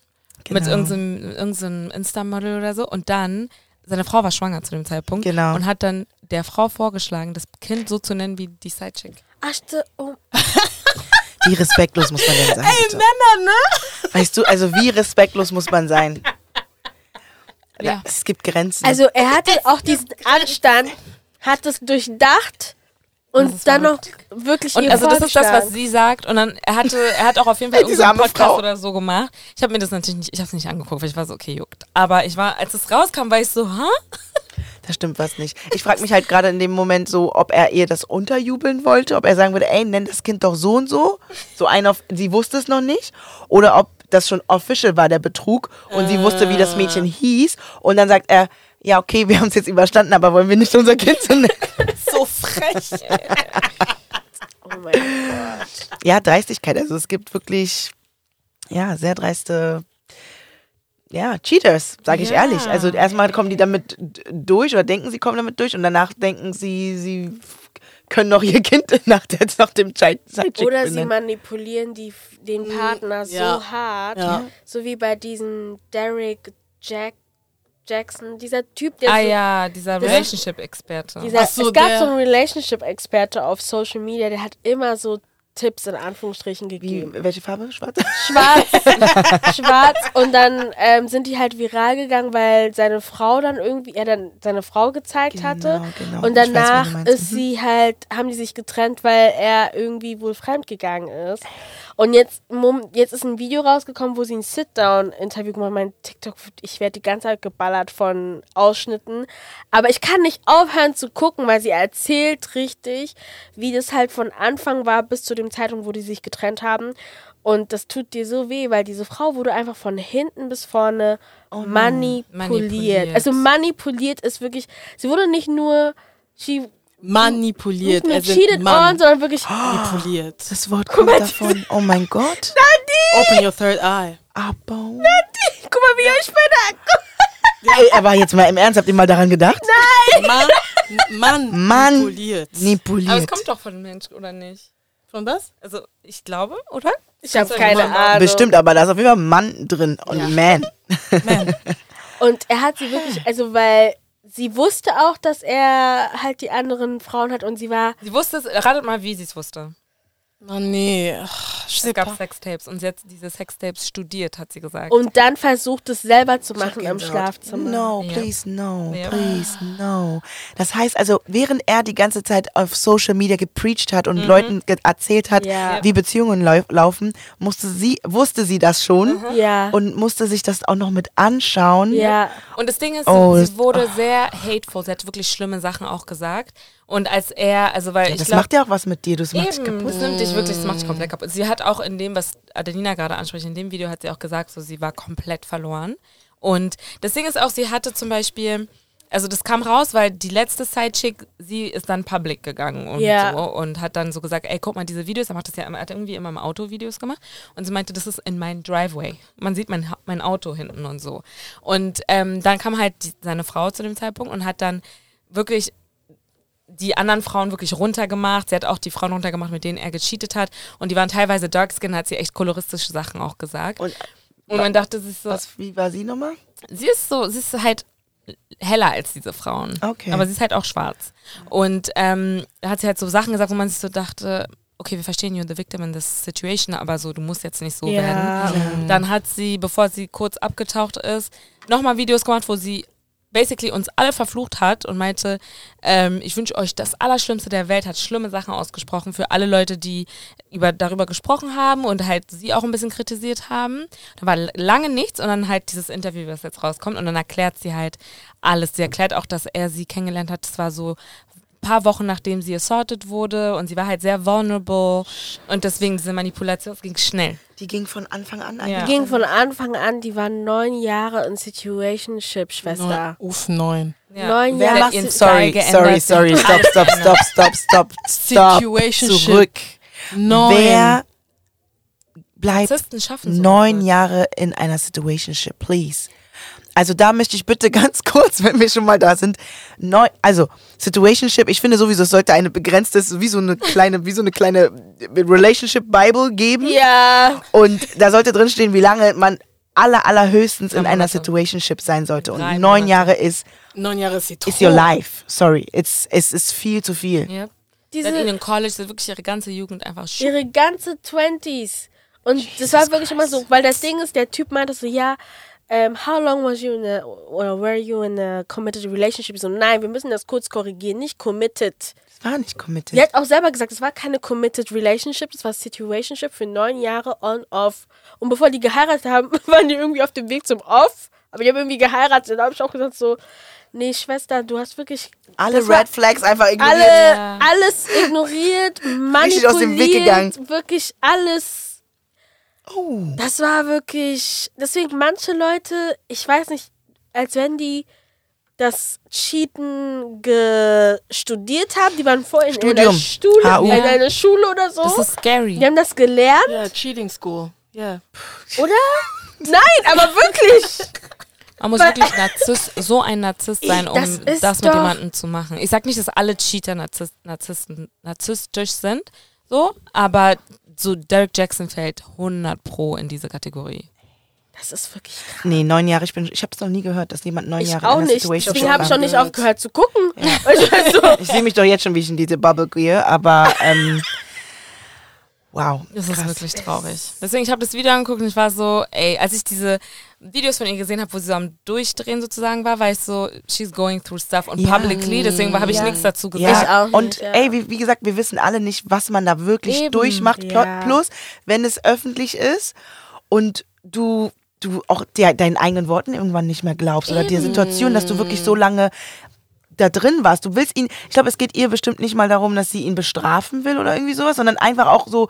mit Genau. irgendeinem, irgendeinem Insta-Model oder so und dann, seine Frau war schwanger zu dem Zeitpunkt Genau. und hat dann der Frau vorgeschlagen, das Kind so zu nennen wie die Sidechick. Ach, oh, (laughs) wie respektlos muss man denn sein? Ey, Männer, ne? Weißt du, also wie respektlos muss man sein? Ja. Es gibt Grenzen. Also er hatte auch diesen Anstand, hat es durchdacht und Das dann noch wirklich Und also das ist das, was sie sagt. Und dann er hatte, er hat auch auf jeden Fall (laughs) irgendeinen arme Podcast Frau. oder so gemacht. Ich habe mir das natürlich nicht, ich habe es nicht angeguckt, weil ich war so okay juckt. Aber ich war, als es rauskam, war ich so, ha? Da stimmt was nicht. Ich frage mich halt gerade in dem Moment so, ob er ihr das unterjubeln wollte, ob er sagen würde, ey, nenn das Kind doch so und so. So ein auf, sie wusste es noch nicht. Oder ob das schon official war, der Betrug. Und sie wusste, wie das Mädchen hieß. Und dann sagt er, ja, okay, wir haben es jetzt überstanden, aber wollen wir nicht unser Kind so nennen? (laughs) So frech. Oh mein Gott. Ja, Dreistigkeit. Also es gibt wirklich, ja, sehr dreiste, ja, Cheaters, sage ich Ja. ehrlich. Also erstmal kommen die damit durch oder denken, sie kommen damit durch und danach denken sie, sie können noch ihr Kind (laughs) nach, der, nach dem Zeit- Zeitchick Oder sie benennen. manipulieren die, den Partner so ja. hart, Ja. so wie bei diesem Derek Jack Jackson, dieser Typ, der Ah so, ja, dieser Relationship-Experte. so, es gab der- so einen Relationship-Experte auf Social Media, der hat immer so Tipps in Anführungsstrichen Wie, gegeben. welche Farbe? Schwarz? Schwarz, (laughs) schwarz und dann ähm, sind die halt viral gegangen, weil seine Frau dann irgendwie, er dann seine Frau gezeigt hatte. genau. Und weiß, danach meinst. ist sie halt, haben die sich getrennt, weil er irgendwie wohl fremdgegangen ist. Und jetzt, jetzt ist ein Video rausgekommen, wo sie ein Sit-Down-Interview gemacht hat. Mein TikTok, ich werde die ganze Zeit geballert von Ausschnitten. Aber ich kann nicht aufhören zu gucken, weil sie erzählt richtig, wie das halt von Anfang war bis zu dem Zeitpunkt, wo die sich getrennt haben. Und das tut dir so weh, weil diese Frau wurde einfach von hinten bis vorne manipuliert. Manipuliert. Also manipuliert ist wirklich, sie wurde nicht nur, she Manipuliert. nicht nur Er sind cheated on, Mann. sondern wirklich, (gasps) Manipuliert. Das Wort kommt davon. Oh mein Gott. (laughs) Open your third eye. Aber. guck mal, wie ihr euch später Ey, aber jetzt mal im Ernst, habt ihr mal daran gedacht? Mann, Mann, Mann. manipuliert. Manipuliert. Aber es kommt doch von dem Mensch, oder nicht? Von was? Also, ich glaube, oder? Ich habe Das keine ja Ahnung. Bestimmt, aber da ist auf jeden Fall Mann drin und Man. (laughs) Und er hat sie wirklich, also weil sie wusste auch, dass er halt die anderen Frauen hat und sie war, Sie wusste es, ratet mal, wie sie es wusste. Mann, nee. Ach, ich Es gab. Sextapes und sie hat diese Sextapes studiert, hat sie gesagt. und dann versucht es selber zu machen im Schlafzimmer. No, please, no, Ja. please, no. Das heißt also, während er die ganze Zeit auf Social Media gepreacht hat Mhm. und Leuten ge- erzählt hat, Ja. wie Beziehungen lau laufen, musste sie, wusste sie das schon Ja. und musste sich das auch noch mit anschauen. ja. Und das Ding ist, Oh, sie, wurde sehr hateful. Sie hat wirklich schlimme Sachen auch gesagt. Und als er, also weil Ja, ich das glaube, macht ja auch was mit dir, das macht dich kaputt. das nimmt dich wirklich, das macht dich komplett kaputt. Sie hat auch in dem, was Adelina gerade anspricht, in dem Video hat sie auch gesagt, so sie war komplett verloren. Und das Ding ist auch, sie hatte zum Beispiel also das kam raus, weil die letzte Sidechick, sie ist dann public gegangen und Ja. so und hat dann so gesagt, ey, guck mal diese Videos, er macht das ja immer, er hat irgendwie immer im Auto Videos gemacht und sie meinte, das ist in mein Driveway. Man sieht mein, mein Auto hinten und so. Und ähm, dann kam halt die, seine Frau zu dem Zeitpunkt und hat dann wirklich die anderen Frauen wirklich runtergemacht. Sie hat auch die Frauen runtergemacht, mit denen er gecheatet hat. Und die waren teilweise Darkskin, hat sie echt koloristische Sachen auch gesagt. Und Und man dachte, sie ist so, was, wie war sie nochmal? sie ist so, sie ist halt heller als diese Frauen. Okay. Aber sie ist halt auch schwarz. Und ähm, da hat sie halt so Sachen gesagt, wo man sich so dachte, okay, wir verstehen you're the victim in this situation, aber so, du musst jetzt nicht so Ja. werden. Dann hat sie, bevor sie kurz abgetaucht ist, nochmal Videos gemacht, wo sie basically uns alle verflucht hat und meinte, ähm, ich wünsche euch das Allerschlimmste der Welt, hat schlimme Sachen ausgesprochen für alle Leute, die über, darüber gesprochen haben und halt sie auch ein bisschen kritisiert haben. Da war lange nichts und dann halt dieses Interview, was jetzt rauskommt und dann erklärt sie halt alles. Sie erklärt auch, dass er sie kennengelernt hat. Das war so paar Wochen nachdem sie assaulted wurde und sie war halt sehr vulnerable und deswegen diese Manipulation, es ging schnell. Die ging von Anfang an Ja. eigentlich. Die ging von Anfang an, die war neun Jahre in Situationship, Schwester. Uff, neun. Neun Wer Jahre. ihren sorry, sorry, sorry, stop, stop, stop, stop, stop, stop. Situationship. Zurück. Neun. Wer bleibt neun. Jahre in einer Situationship, please? Also da möchte ich bitte (laughs) ganz kurz, wenn wir schon mal da sind, neun, also Situationship, ich finde sowieso, es sollte eine begrenzte, wie so eine kleine, wie so eine kleine Relationship Bible geben. Ja. Und da sollte drinstehen, wie lange man aller, allerhöchstens in einer. Situationship sein sollte. Und Drei neun Monate. Jahre ist, Neun Jahre ist sie tot. your life. Sorry. It's, es ist viel zu viel. Ja. Diese, in College, hat wirklich ihre ganze Jugend einfach sch ihre ganze Twenties. Und das war wirklich immer so, weil das Ding ist, der Typ meinte so, ja, ähm, how long was you in a, or were you in a committed relationship? So, nein, wir müssen das kurz korrigieren, nicht committed. Es war nicht committed. Sie hat auch selber gesagt, es war keine committed relationship, es war situationship für neun Jahre on off. Und bevor die geheiratet haben, (laughs) waren die irgendwie auf dem Weg zum off. Aber die haben irgendwie geheiratet. Da habe ich auch gesagt so, nee, Schwester, du hast wirklich Alle Red Flags einfach ignoriert. alle, Ja. alles ignoriert, manipuliert, (laughs) Richtig aus dem Weg gegangen. wirklich alles. Oh. Das war wirklich, deswegen manche Leute, ich weiß nicht, als wenn die das Cheaten studiert haben, die waren vorhin in einer Schule, HU. in einer Schule oder so. Das ist scary. die haben das gelernt, Ja, Cheating School. Ja. oder? Nein, aber wirklich. (laughs) Man muss wirklich Narzisst, so ein Narzisst sein, um Das das, mit jemandem zu machen. Ich sag nicht, dass alle Cheater Narzisst, Narzissten, narzisstisch sind, so, aber so Derek Jackson fällt 100 pro in diese Kategorie. Das ist wirklich krass. Nee, neun Jahre. Ich, bin, ich habe es noch nie gehört, dass jemand neun Ich Jahre auch in einer nicht. Situation Deswegen habe ich auch nicht aufgehört zu gucken. (laughs) Also, Ich sehe mich doch jetzt schon, wie ich in diese Bubble gehe, aber ähm, (laughs) wow. Das ist krass. wirklich traurig. Deswegen, ich habe das Video angeguckt und ich war so, ey, als ich diese Videos von ihr gesehen habe, wo sie so am Durchdrehen sozusagen war, war ich so, she's going through stuff und Ja. publicly, deswegen habe ich Ja. nichts dazu Ja, gesagt. Ich auch nicht, und ja. ey, wie, wie gesagt, wir wissen alle nicht, was man da wirklich Eben, durchmacht. Pl- ja. Plus, wenn es öffentlich ist und du, du auch der, deinen eigenen Worten irgendwann nicht mehr glaubst oder der Situation, dass du wirklich so lange da drin warst. Du willst ihn, ich glaube, es geht ihr bestimmt nicht mal darum, dass sie ihn bestrafen will oder irgendwie sowas, sondern einfach auch so,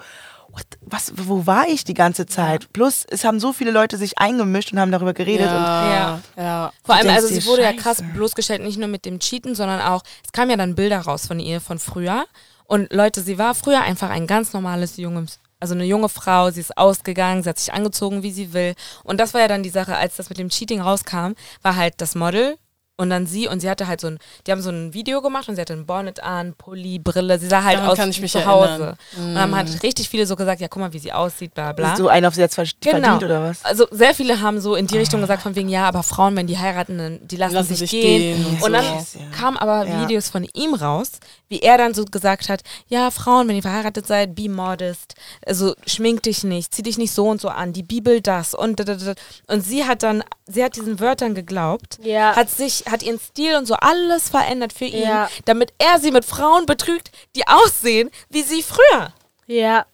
what, was, wo war ich die ganze Zeit? Plus, es haben so viele Leute sich eingemischt und haben darüber geredet und Ja. Ja. ja. Vor allem, also sie wurde ja Scheiße. krass bloßgestellt, nicht nur mit dem Cheaten, sondern auch, es kamen ja dann Bilder raus von ihr von früher. Und Leute, sie war früher einfach ein ganz normales junges, also eine junge Frau, sie ist ausgegangen, sie hat sich angezogen, wie sie will. Und das war ja dann die Sache, als das mit dem Cheating rauskam, war halt das Model und dann sie und sie hatte halt so ein, die haben so ein Video gemacht und sie hatte ein Bonnet an, Pulli, Brille, sie sah halt Daran aus kann wie ich mich zu erinnern. Hause. Und dann haben halt richtig viele so gesagt, ja guck mal, wie sie aussieht, bla bla. so einen auf sie jetzt ver Genau. verdient oder was? Also sehr viele haben so in die Richtung gesagt von wegen, ja, aber Frauen, wenn die heiraten, dann die lassen, Lassen sich, sich gehen. gehen und Und dann so. kamen aber Ja. Videos von ihm raus, wie er dann so gesagt hat, ja, Frauen, wenn ihr verheiratet seid, be modest, also schmink dich nicht, zieh dich nicht so und so an, die Bibel das und da, da, da. und sie hat dann, sie hat diesen Wörtern geglaubt, Ja. hat sich, hat ihren Stil und so alles verändert für ihn, Ja. damit er sie mit Frauen betrügt, die aussehen wie sie früher. ja.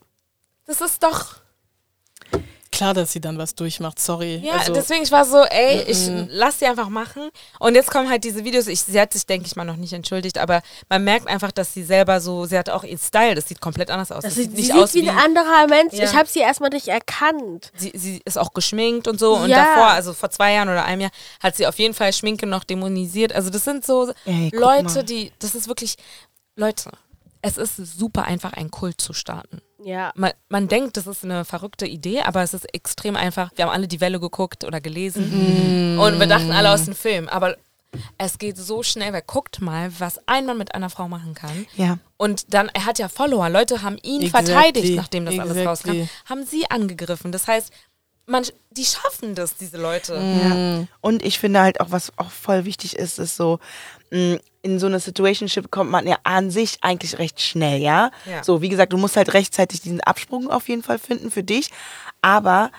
Das ist doch klar, dass sie dann was durchmacht, sorry. Ja, also, deswegen, ich war so, ey, ich lass sie einfach machen. Und jetzt kommen halt diese Videos, ich, sie hat sich, denke ich mal, noch nicht entschuldigt, aber man merkt einfach, dass sie selber so, sie hat auch ihren Style, das sieht komplett anders aus. Das Das, sieht, sieht sie nicht sieht aus wie wie, ein anderer Mensch. Ja. Ich habe sie erstmal nicht erkannt. sie, sie ist auch geschminkt und so. Und Ja. davor, also vor zwei Jahren oder einem Jahr, hat sie auf jeden Fall Schminke noch dämonisiert. Also das sind so Ey, Leute, mal. die, das ist wirklich, Leute, es ist super einfach, einen Kult zu starten. Ja. Man, man denkt, das ist eine verrückte Idee, aber es ist extrem einfach. Wir haben alle die Welle geguckt oder gelesen und wir dachten alle aus dem Film. Aber es geht so schnell, weil guckt mal, was ein Mann mit einer Frau machen kann. Ja. Und dann, er hat ja Follower, Leute haben ihn Exactly. verteidigt, nachdem das alles Exactly. rauskam, haben sie angegriffen. Das heißt, man, die schaffen das, diese Leute. Ja. Und ich finde halt auch, was auch voll wichtig ist, ist so, mh, in so eine Situationship kommt man ja an sich eigentlich recht schnell, ja? Ja. So, wie gesagt, du musst halt rechtzeitig diesen Absprung auf jeden Fall finden für dich. Aber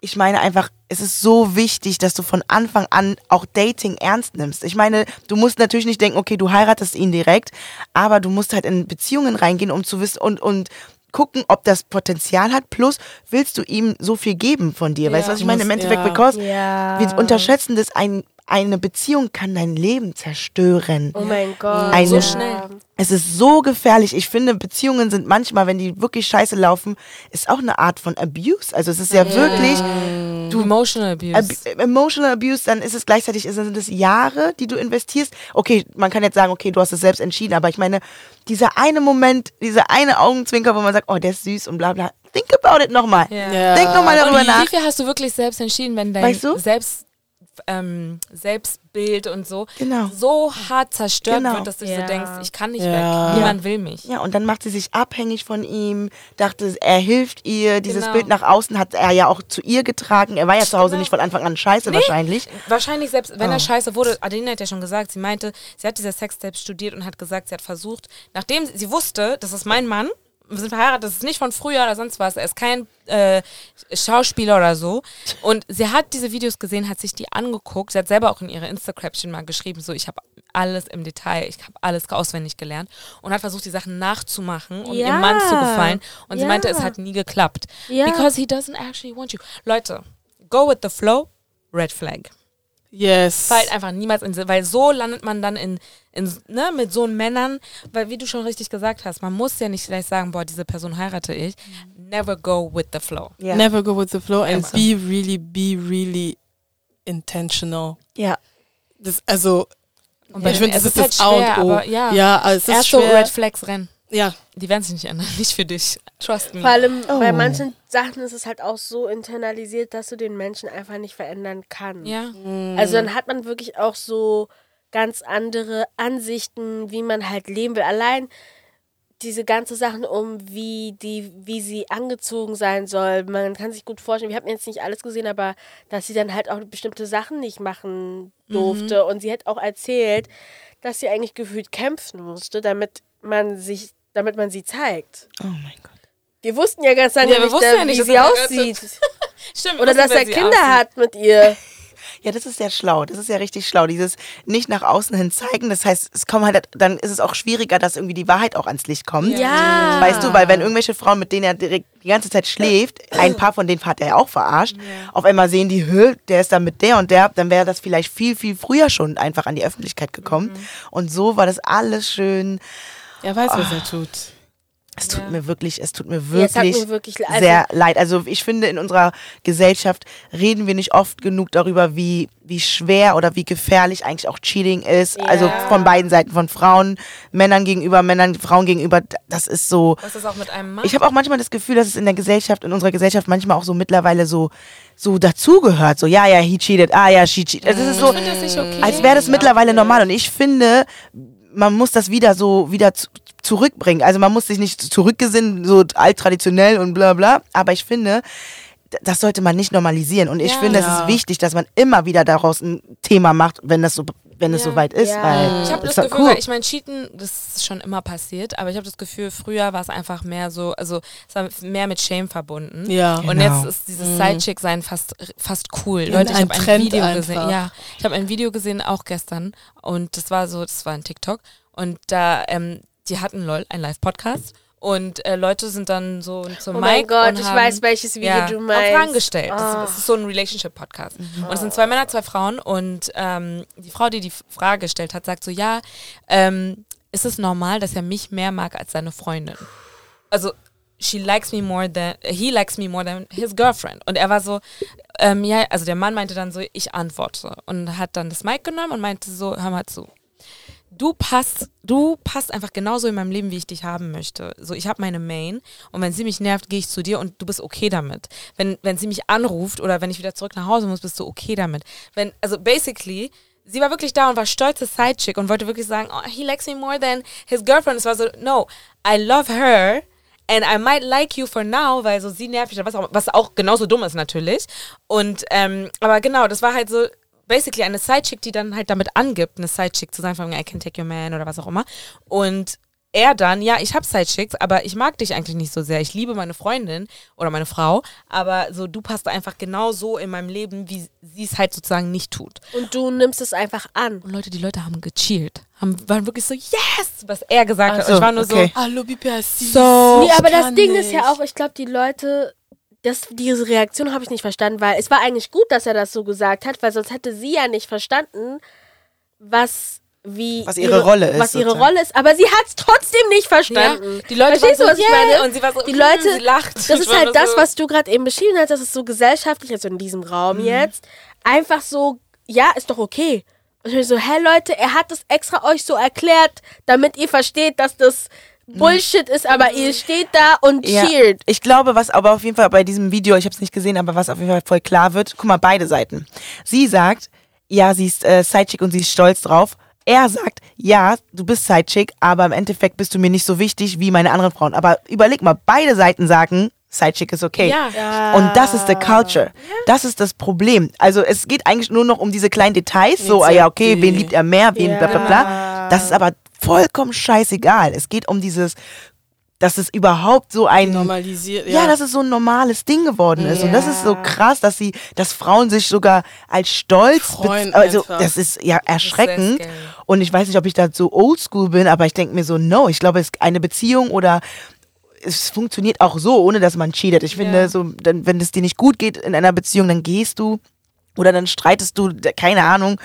ich meine einfach, es ist so wichtig, dass du von Anfang an auch Dating ernst nimmst. Ich meine, du musst natürlich nicht denken, okay, du heiratest ihn direkt, aber du musst halt in Beziehungen reingehen, um zu wissen und, und gucken, ob das Potenzial hat. Plus, willst du ihm so viel geben von dir? weißt du, was ich meine? Im Endeffekt, ja. because Ja. wir unterschätzen das, ein, eine Beziehung kann dein Leben zerstören. Oh mein Gott. Eine- So schnell. Es ist so gefährlich. Ich finde, Beziehungen sind manchmal, wenn die wirklich scheiße laufen, ist auch eine Art von Abuse. Also es ist ja, wirklich Du, Emotional Abuse. Ab emotional Abuse, dann ist es gleichzeitig, sind es Jahre, die du investierst. Okay, man kann jetzt sagen, okay, du hast es selbst entschieden, aber ich meine, dieser eine Moment, dieser eine Augenzwinker, wo man sagt, oh, der ist süß und bla bla. Think about it nochmal. Ja. Ja. Denk nochmal darüber Und nach. wie viel hast du wirklich selbst entschieden, wenn dein Weißt du? Selbst, ähm, Selbstbild und so Genau. so hart zerstört Genau. wird, dass du Ja. so denkst, ich kann nicht Ja. weg, niemand will mich. Ja, und dann macht sie sich abhängig von ihm, dachte, er hilft ihr. Dieses Genau. Bild nach außen hat er ja auch zu ihr getragen. Er war ja zu Hause Genau. nicht von Anfang an scheiße wahrscheinlich. Wahrscheinlich selbst, wenn Oh. er scheiße wurde, Adeline hat ja schon gesagt, sie meinte, sie hat diese Sextapes studiert und hat gesagt, sie hat versucht, nachdem sie wusste, das ist mein Mann, wir sind verheiratet, das ist nicht von früher oder sonst was, er ist kein äh, Schauspieler oder so. Und sie hat diese Videos gesehen, hat sich die angeguckt, sie hat selber auch in ihre Insta-Caption mal geschrieben, so ich habe alles im Detail, ich habe alles auswendig gelernt und hat versucht, die Sachen nachzumachen, um Ja. ihrem Mann zu gefallen. Und sie Ja. meinte, es hat nie geklappt. Ja. Because he doesn't actually want you. Leute, go with the flow, red flag. Yes. Weil einfach niemals in, weil so landet man dann in, in ne, mit so Männern, weil wie du schon richtig gesagt hast, man muss ja nicht gleich sagen, boah, diese Person heirate ich. Never go with the flow. Ja. Never go with the flow and Einfach. be really, be really intentional. ja. Das, also, Und ich finde, das ist halt das A und schwer, O. ja. ja also es ist Erst so schwer. Red Flags rennen. ja, Die werden sich nicht ändern, (laughs) nicht für dich. Trust me. Vor allem Oh. bei manchen Sachen ist es halt auch so internalisiert, dass du den Menschen einfach nicht verändern kannst. Ja. Also dann hat man wirklich auch so ganz andere Ansichten, wie man halt leben will. Allein diese ganze Sachen um, wie die, wie sie angezogen sein soll. Man kann sich gut vorstellen, wir haben jetzt nicht alles gesehen, aber dass sie dann halt auch bestimmte Sachen nicht machen durfte. Und sie hat auch erzählt, dass sie eigentlich gefühlt kämpfen musste, damit man sich, damit man sie zeigt. Oh mein Gott. Wir wussten ja ganz lange Ja, wir nicht, wussten da- ja nicht, wie sie aussieht. (laughs) Stimmt. Oder dass er Kinder aussieht. hat mit ihr. Ja, das ist ja schlau. Das ist ja richtig schlau. Dieses nicht nach außen hin zeigen. Das heißt, es kommt halt, dann ist es auch schwieriger, dass irgendwie die Wahrheit auch ans Licht kommt. Ja. Weißt du, weil wenn irgendwelche Frauen, mit denen er direkt die ganze Zeit schläft, ein paar von denen hat er ja auch verarscht, auf einmal sehen die, der ist dann mit der und der, dann wäre das vielleicht viel, viel früher schon einfach an die Öffentlichkeit gekommen. Und so war das alles schön. er weiß, was er tut. Es tut mir wirklich, es tut mir Ja, wirklich, mir wirklich also- sehr leid. Also ich finde, in unserer Gesellschaft reden wir nicht oft genug darüber, wie, wie schwer oder wie gefährlich eigentlich auch Cheating ist. Also von beiden Seiten, von Frauen, Männern gegenüber, Männern, Frauen gegenüber. Das ist so. Was ist auch mit einem Mann? Ich habe auch manchmal das Gefühl, dass es in der Gesellschaft, in unserer Gesellschaft manchmal auch so mittlerweile so, so dazugehört. So, ja, ja, he cheated, ah ja, she cheated. Also es ist so, das nicht okay. als wäre das mittlerweile normal. Und ich finde, man muss das wieder so wieder zu, zurückbringen. Also man muss sich nicht zurückgesinnen, so alttraditionell und bla bla. Aber ich finde, das sollte man nicht normalisieren. Und ich Ja. finde, es Ja. ist wichtig, dass man immer wieder daraus ein Thema macht, wenn das so wenn es Ja. soweit ist. Ja. Weil Ich habe das Gefühl, cool. weil ich meine, Cheaten, das ist schon immer passiert, aber ich habe das Gefühl, früher war es einfach mehr so, also es war mehr mit Shame verbunden. Ja. Und Genau. jetzt ist dieses Sidechick-Sein fast, fast cool. Ja, Leute, ich ein habe ein Trend Video einfach. gesehen. Ja, ich habe ein Video gesehen, auch gestern. Und das war so, das war ein TikTok. Und da, ähm, die hatten LOL, ein Live-Podcast. und äh, Leute sind dann so zum Oh Mike mein Gott, und ich haben, weiß, welches Video ja, du meinst. Fragen gestellt. Das, Ah. das ist so ein Relationship-Podcast. Und es sind zwei Männer, zwei Frauen und ähm, die Frau, die die Frage gestellt hat, sagt so, ja, ähm, ist es normal, dass er mich mehr mag als seine Freundin? Also, she likes me more than, he likes me more than his girlfriend. Und er war so, ähm, ja, also der Mann meinte dann so, ich antworte. Und hat dann das Mic genommen und meinte so, hör mal zu. Du passt, du passt einfach genauso in meinem Leben, wie ich dich haben möchte. So, ich habe meine Main und wenn sie mich nervt, gehe ich zu dir und du bist okay damit. Wenn, wenn sie mich anruft oder wenn ich wieder zurück nach Hause muss, bist du okay damit. Wenn, also basically, sie war wirklich da und war stolze Sidechick und wollte wirklich sagen, oh, he likes me more than his girlfriend. Es war so, no, I love her and I might like you for now, weil so sie nervt mich, was auch, was auch genauso dumm ist natürlich. Und, ähm, aber genau, das war halt so, basically eine Sidechick, die dann halt damit angibt, eine Sidechick zu sein, von I can take your man oder was auch immer. Und er dann, ja, ich habe Sidechicks, aber ich mag dich eigentlich nicht so sehr. Ich liebe meine Freundin oder meine Frau, aber so du passt einfach genau so in meinem Leben, wie sie es halt sozusagen nicht tut. Und du nimmst es einfach an. Und Leute, die Leute haben gechillt, haben, waren wirklich so, yes, was er gesagt hat. Ach so, Und ich war nur okay. Hallo, Bibi, süß. So. Nee, aber das Ding ist ja nicht. auch, ich glaube, die Leute, das, diese Reaktion habe ich nicht verstanden, weil es war eigentlich gut, dass er das so gesagt hat, weil sonst hätte sie ja nicht verstanden, was wie Was ihre Rolle ist, Was ihre sozusagen. Rolle ist, aber sie hat es trotzdem nicht Ja, verstanden. die Leute Verstehst waren du, was so, ich yeah, meine? Und sie war so, Die Leute, sie lacht. das ist halt das, so, was du gerade eben beschrieben hast, dass es so gesellschaftlich, also in diesem Raum jetzt, einfach so, ja, ist doch okay. Und ich bin so, hä Leute, er hat das extra euch so erklärt, damit ihr versteht, dass das Bullshit ist, aber ihr steht da und Ja, cheert. ich glaube, was aber auf jeden Fall bei diesem Video, ich habe es nicht gesehen, aber was auf jeden Fall voll klar wird, guck mal, beide Seiten. Sie sagt, ja, sie ist äh, Sidechick und sie ist stolz drauf. Er sagt, ja, du bist Sidechick, aber im Endeffekt bist du mir nicht so wichtig wie meine anderen Frauen. Aber überleg mal, beide Seiten sagen, Sidechick ist okay. Ja. Und das ist the culture. Das ist das Problem. Also es geht eigentlich nur noch um diese kleinen Details. So, ah ja, okay, wen liebt er mehr, wen bla bla bla. Das ist aber vollkommen scheißegal. Es geht um dieses, dass es überhaupt so ein Normalisiert, ja. ja. dass es so ein normales Ding geworden ist. Und das ist so krass, dass sie, dass Frauen sich sogar als stolz Also einfach. das ist ja erschreckend. scary. Und ich weiß nicht, ob ich da so oldschool bin, aber ich denke mir so, no, ich glaube, es ist eine Beziehung oder es funktioniert auch so, ohne dass man cheatet. Ich finde, Ja. so, dann, wenn es dir nicht gut geht in einer Beziehung, dann gehst du oder dann streitest du, keine Ahnung.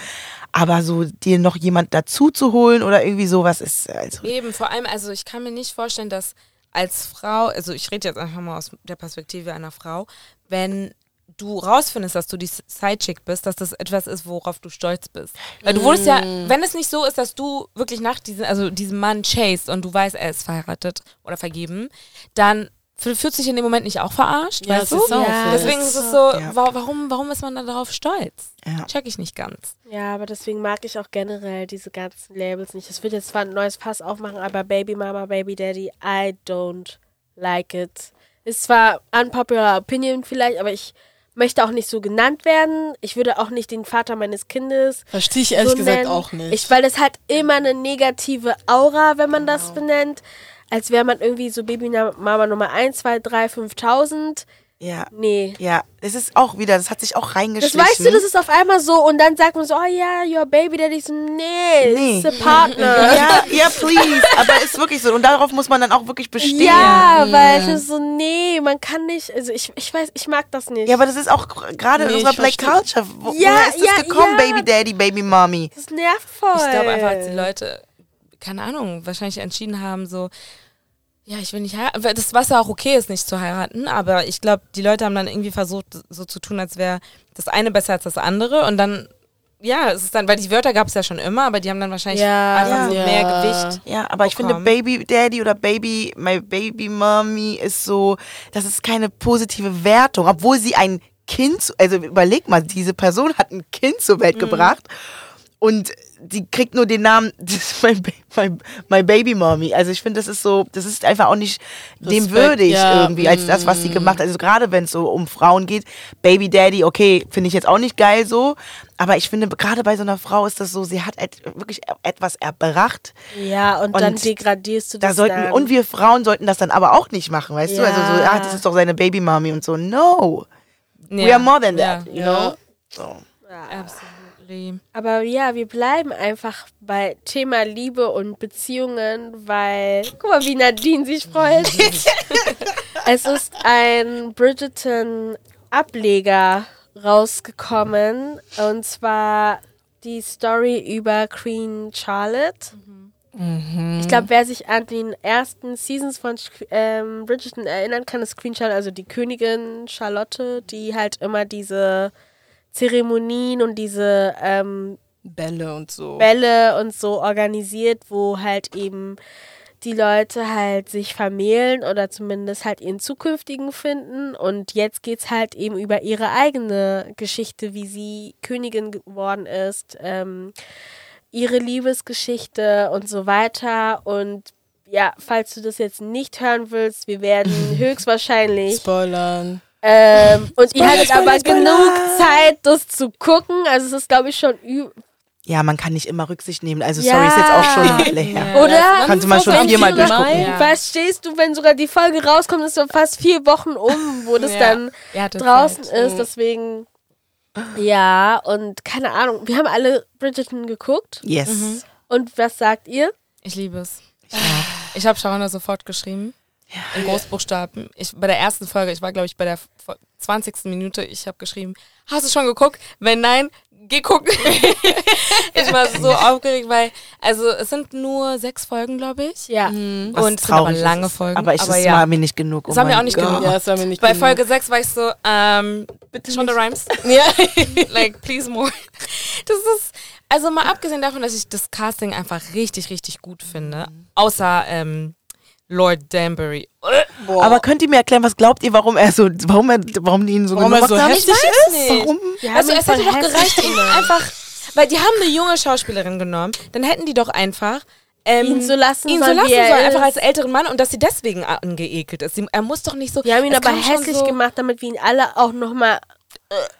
Aber so dir noch jemand dazu zu holen oder irgendwie sowas ist also Eben, vor allem, also ich kann mir nicht vorstellen, dass als Frau, also ich rede jetzt einfach mal aus der Perspektive einer Frau, wenn du rausfindest, dass du die Sidechick bist, dass das etwas ist, worauf du stolz bist. Weil du wurdest ja, wenn es nicht so ist, dass du wirklich nach diesem, also diesem Mann chased und du weißt, er ist verheiratet oder vergeben, dann f- fühlst du dich in dem Moment nicht auch verarscht, Ja, weißt es du? ist so. Ja. Deswegen ist es so, Ja. wa warum, warum ist man da darauf stolz? Ja. Check ich nicht ganz. Ja, aber deswegen mag ich auch generell diese ganzen Labels nicht. Es wird jetzt zwar ein neues Pass aufmachen, aber Baby Mama, Baby Daddy, I don't like it. Ist zwar unpopular opinion vielleicht, aber ich möchte auch nicht so genannt werden. Ich würde auch nicht den Vater meines Kindes Verstehe ich ehrlich so gesagt nennen. auch nicht. Ich, weil das hat immer eine negative Aura, wenn man das benennt. Als wäre man irgendwie so Baby Mama Nummer 1, 2, 3, 5000. ja. Nee. Ja, es ist auch wieder, das hat sich auch Das reingeschlichen. weißt du, das ist auf einmal so und dann sagt man so, oh ja, your baby daddy. So, nee, Nee. it's a partner. Ja, ja, please. Aber ist wirklich so. Und darauf muss man dann auch wirklich bestehen. Ja, weil ich ist so, nee, man kann nicht, also ich, ich weiß, ich mag das nicht. Ja, aber das ist auch gerade in Nee, unserer ich Black. Culture. Wo, Ja, woher ist das ja, gekommen, ja. Baby Daddy, Baby Mommy? das nervt voll. Ich glaube einfach, dass die Leute, keine Ahnung, wahrscheinlich entschieden haben, so, ja, ich will nicht heiraten. Das, ja auch okay ist, nicht zu heiraten, aber ich glaube, die Leute haben dann irgendwie versucht, so zu tun, als wäre das eine besser als das andere und dann, ja, es ist dann, weil die Wörter gab es ja schon immer, aber die haben dann wahrscheinlich Ja. einfach so Ja. mehr Gewicht. Ja, aber ich finde bekommen. Baby Daddy oder Baby, my Baby Mommy ist so, das ist keine positive Wertung, obwohl sie ein Kind, also überleg mal, diese Person hat ein Kind zur Mhm. Welt gebracht und die kriegt nur den Namen, (laughs) das ist my, my, my Baby Mommy. Also ich finde, das ist so, das ist einfach auch nicht dem würdig ja, irgendwie, als das, was sie mm. gemacht hat. Also gerade wenn es so um Frauen geht, Baby Daddy, okay, finde ich jetzt auch nicht geil so, aber ich finde, gerade bei so einer Frau ist das so, sie hat et wirklich etwas erbracht. ja, und, dann Und degradierst du Da das sollten, dann. und wir Frauen sollten das dann aber auch nicht machen, weißt du? Also so, Ja. ah, das ist doch seine Babymami und so. No. We Ja. are more than Ja. that, you know? So. Absolut. Absolutely. Aber ja, wir bleiben einfach bei Thema Liebe und Beziehungen, weil, guck mal, wie Nadine sich freut. (laughs) es ist ein Bridgerton-Ableger rausgekommen und zwar die Story über Queen Charlotte. Ich glaube, wer sich an den ersten Seasons von ähm, Bridgerton erinnern kann, ist Queen Charlotte, also die Königin Charlotte, die halt immer diese Zeremonien und diese ähm, Bälle und so. Bälle und so organisiert, wo halt eben die Leute halt sich vermählen oder zumindest halt ihren zukünftigen finden. Und jetzt geht's halt eben über ihre eigene Geschichte, wie sie Königin geworden ist, ähm, ihre Liebesgeschichte und so weiter. Und ja, falls du das jetzt nicht hören willst, wir werden (laughs) höchstwahrscheinlich Spoilern. Ähm, und ihr Spoiler, hattet aber Spoiler, genug Spoiler. Zeit, das zu gucken. Also es ist, glaube ich, schon Ja, man kann nicht immer Rücksicht nehmen. Also Ja. sorry, ist jetzt auch schon eine Weile her. Oder? Konnte man schon Wenn viermal durchgucken. Ja. Verstehst du, wenn sogar die Folge rauskommt, ist so fast vier Wochen um, wo das Ja. dann Ja, das draußen halt. ist. Deswegen, ja, und keine Ahnung. Wir haben alle Bridgerton geguckt. Yes. Mhm. Und was sagt ihr? Ich liebe es. Ich habe Shawana sofort geschrieben. In Großbuchstaben. Ich, bei der ersten Folge, ich war glaube ich bei der Fo- 20. Minute, ich habe geschrieben, hast du schon geguckt? Wenn nein, geh gucken. (laughs) ich war so aufgeregt, weil, also es sind nur sechs Folgen, glaube ich. Ja. Mhm. Und es sind aber lange es. Folgen. Aber ich, es ja. war mir nicht genug. Oh Es war mir auch nicht Gott. genug. Ja, das war mir nicht Bei genug. Folge 6 war ich so, ähm, bitte Shonda Rhimes. (laughs) Ja. (laughs) like, please more. Das ist, also mal abgesehen davon, dass ich das Casting einfach richtig, richtig gut finde. Außer ähm, Lord Danbury. Aber könnt ihr mir erklären, was glaubt ihr, warum er so, warum er, warum die ihn so Warum er so haben? hässlich ist? Warum? Wir Also es hätte doch gereicht, ihn einfach, weil die haben eine junge Schauspielerin genommen, dann hätten die doch einfach ähm, Ihn so lassen ihn so sollen, lassen wie er sollen, einfach als älteren Mann und dass sie deswegen angeekelt ist. Sie, er muss doch nicht so. Wir haben ihn aber hässlich so, gemacht, damit wir ihn alle auch nochmal.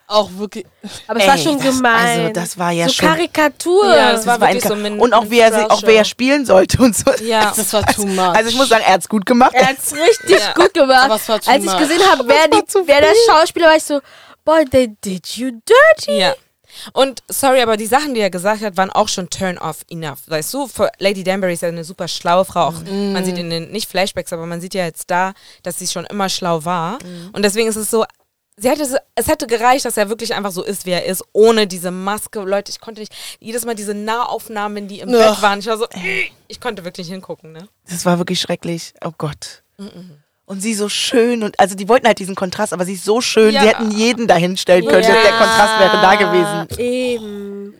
Auch wirklich. Aber es war schon das- gemein. also das war ja so schon- Karikatur. Ja, das war Das war wirklich ein so Und auch wie er, sich, auch wer er spielen sollte und so. Ja. Das war too much. Also ich muss sagen, er hat's gut gemacht. Er hat's richtig Ja. gut gemacht. Aber es war too Als ich much. gesehen habe, (laughs) wer, die, wer der Schauspieler war, ich so, boy, they did you dirty. Ja. Und sorry, aber die Sachen, die er gesagt hat, waren auch schon turn off enough. Weißt du, für Lady Danbury ist ja eine super schlaue Frau. Auch, Man sieht in den, nicht Flashbacks, aber man sieht ja jetzt da, dass sie schon immer schlau war. Und deswegen ist es so, sie hätte, es- hätte gereicht, dass er wirklich einfach so ist, wie er ist, ohne diese Maske. Leute, ich konnte nicht, jedes Mal diese Nahaufnahmen, die im Ugh. Bett waren, ich war so, ich konnte wirklich hingucken, ne? Das war wirklich schrecklich. Oh Gott. Und sie so schön und also die wollten halt diesen Kontrast, aber sie ist so schön, Ja. sie hätten jeden dahin stellen können. Ja. Der Kontrast wäre da gewesen. Eben.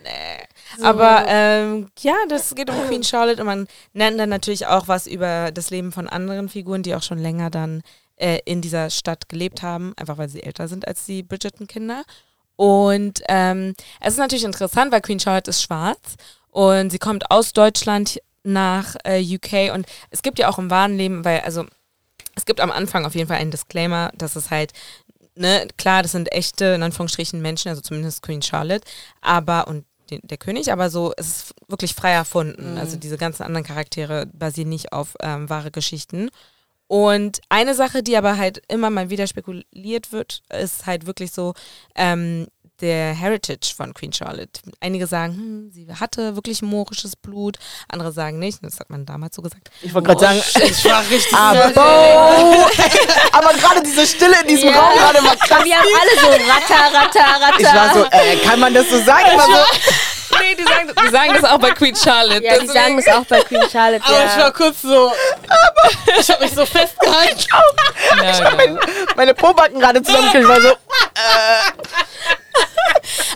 Aber ähm, ja, das geht um Queen Charlotte und man nennt dann natürlich auch was über das Leben von anderen Figuren, die auch schon länger dann äh, in dieser Stadt gelebt haben, einfach weil sie älter sind als die Bridgerton-Kinder. Und ähm, es ist natürlich interessant, weil Queen Charlotte ist schwarz und sie kommt aus Deutschland nach äh, UK und es gibt ja auch im wahren Leben, weil also es gibt am Anfang auf jeden Fall einen Disclaimer, dass es halt ne, klar, das sind echte, in Anführungsstrichen, Menschen, also zumindest Queen Charlotte, aber, und der König, aber so, es ist wirklich frei erfunden. Also diese ganzen anderen Charaktere basieren nicht auf ähm, wahre Geschichten. Und eine Sache, die aber halt immer mal wieder spekuliert wird, ist halt wirklich so ähm, der Heritage von Queen Charlotte. Einige sagen, hm, sie hatte wirklich mohrisches Blut, andere sagen nicht. Das hat man damals so gesagt. Ich wollte gerade sagen, (laughs) Ich war richtig. aber, (laughs) aber gerade diese Stille in diesem Ja. Raum gerade war krass. Wir haben alle so ratter, ratter, ratter. Ich war so, äh, kann man das so sagen? Ich war so, (laughs) Nee, die sagen, die sagen das auch bei Queen Charlotte. ja, die sagen das auch bei Queen Charlotte. Aber ich war Ja. kurz so. ich habe mich so festgehalten. Ja, ja. meine Pobacken gerade zusammengekriegt. Ich war so,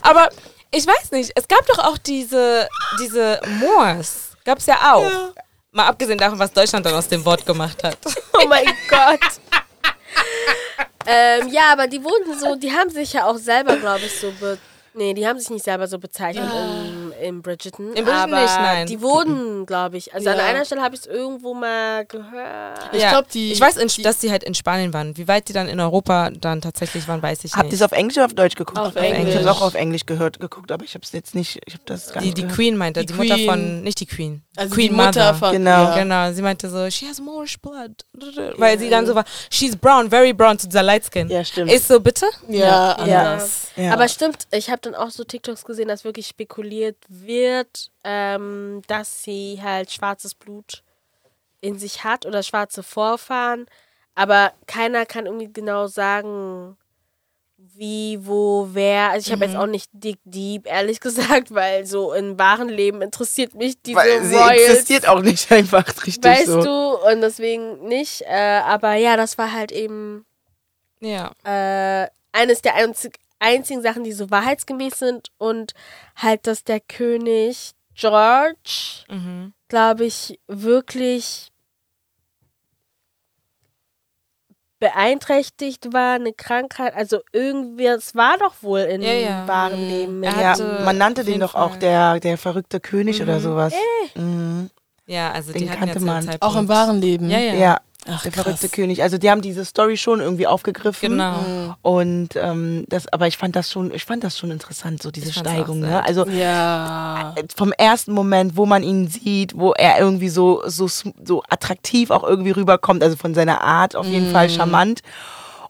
Aber ich weiß nicht, es gab doch auch diese, diese Moors. Gab es ja auch. Mal abgesehen davon, was Deutschland dann aus dem Wort gemacht hat. Oh mein Gott. ähm, ja, aber die wurden so, die haben sich ja auch selber, glaube ich, so be Nee, die haben sich nicht selber so bezeichnet im, im Bridgerton. Im Bridgerton aber nicht, nein. Die wurden, glaube ich. Also an Ja. einer Stelle habe ich es irgendwo mal gehört. Ich Ja. glaub, die- Ich weiß, in, die- dass sie halt in Spanien waren. Wie weit die dann in Europa dann tatsächlich waren, weiß ich habt ihr nicht. es auf Englisch oder auf Deutsch geguckt? Auf Ich habe Englisch. es auch auf Englisch gehört, geguckt, aber ich habe es jetzt nicht, ich habe das gar Die, nicht die gehört. Queen meinte, die, Die Mutter Queen. von, nicht die Queen, Also Queen die Mutter Mother. von Genau. Ja. Genau, sie meinte so, she has Moorish blood. Weil sie dann so war, she's brown, very brown zu dieser Light Skin. Ja, stimmt. Ist so, bitte? Ja, Ja. anders. Ja. Aber stimmt, ich habe dann auch so TikToks gesehen, dass wirklich spekuliert wird, ähm, dass sie halt schwarzes Blut in sich hat oder schwarze Vorfahren. Aber keiner kann irgendwie genau sagen, wie, wo, wer. Also ich habe jetzt auch nicht Dick Deep, ehrlich (laughs) gesagt, weil so im wahren Leben interessiert mich diese Weil sie Royals. existiert auch nicht (laughs) einfach richtig Weißt so. du, und deswegen nicht. Äh, aber ja, das war halt eben Ja. äh, eines der einzig, einzigen Sachen, die so wahrheitsgemäß sind und halt, dass der König George, Mhm. glaube ich, wirklich beeinträchtigt war, eine Krankheit, also irgendwie, es war doch wohl in Ja, ja. wahren Leben. Ja, man nannte den doch auch der, der verrückte König oder Mhm. sowas. Mhm. Ja, also Den die kannte man. Zeitpunkt. Auch im wahren Leben. Ja, ja. Ja, Ach, der krass. verrückte König. Also die haben diese Story schon irgendwie aufgegriffen. Genau. Und ähm, das, aber ich fand das schon, ich fand das schon interessant, so diese Steigung. Ne? Also Ja. vom ersten Moment, wo man ihn sieht, wo er irgendwie so, so, so attraktiv auch irgendwie rüberkommt, also von seiner Art auf jeden Fall charmant.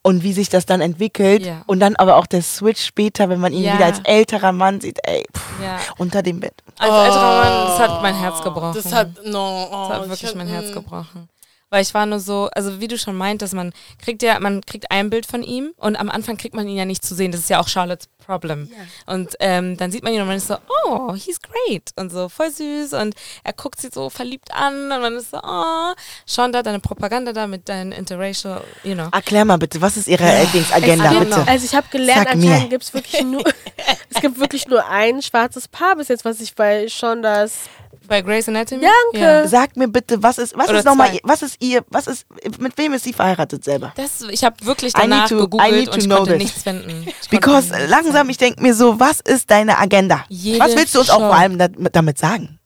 Und wie sich das dann entwickelt. Ja. Und dann aber auch der Switch später, wenn man ihn Ja. wieder als älterer Mann sieht, ey, pff, Ja. unter dem Bett. Als älterer Mann, das hat mein Herz gebrochen. Das hat, no, oh, Das hat ich wirklich mein Herz mm. gebrochen. Weil ich war nur so, also wie du schon meintest, man kriegt ja, man kriegt ein Bild von ihm und am Anfang kriegt man ihn ja nicht zu sehen. Das ist ja auch Charlottes Problem. Und ähm, dann sieht man ihn und man ist so, oh, he's great. Und so voll süß und er guckt sie so verliebt an und man ist so, oh, schon da deine Propaganda da mit deinen interracial, you know. Erklär mal bitte, was ist Ihre gibt, bitte? Also ich habe gelernt, anscheinend gibt es wirklich nur, (laughs) es gibt wirklich nur ein schwarzes Paar bis jetzt, was ich bei Shondas Bei Grey's Anatomy? Danke. Ja. Sag mir bitte, was ist, was Oder ist nochmal, was ist ihr, was ist, mit wem ist sie verheiratet selber? Das, ich habe wirklich danach to- I gegoogelt und ich know konnte this. nichts finden. Ich Because nichts langsam, ich denke mir so, was ist deine Agenda? Jede was willst du uns auch Show. vor allem da, damit sagen?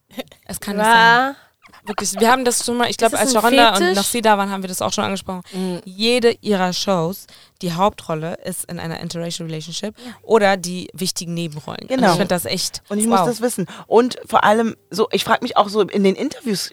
Es kann nicht sein. Wirklich, wir haben das schon mal, ich glaube, als Sharonda und noch sie da waren, haben wir das auch schon angesprochen. Jede ihrer Shows, die Hauptrolle ist in einer interracial relationship oder die wichtigen Nebenrollen. Und Genau. ich finde das echt. Und ich wow. muss das wissen. Und vor allem, so, ich frage mich auch so in den Interviews,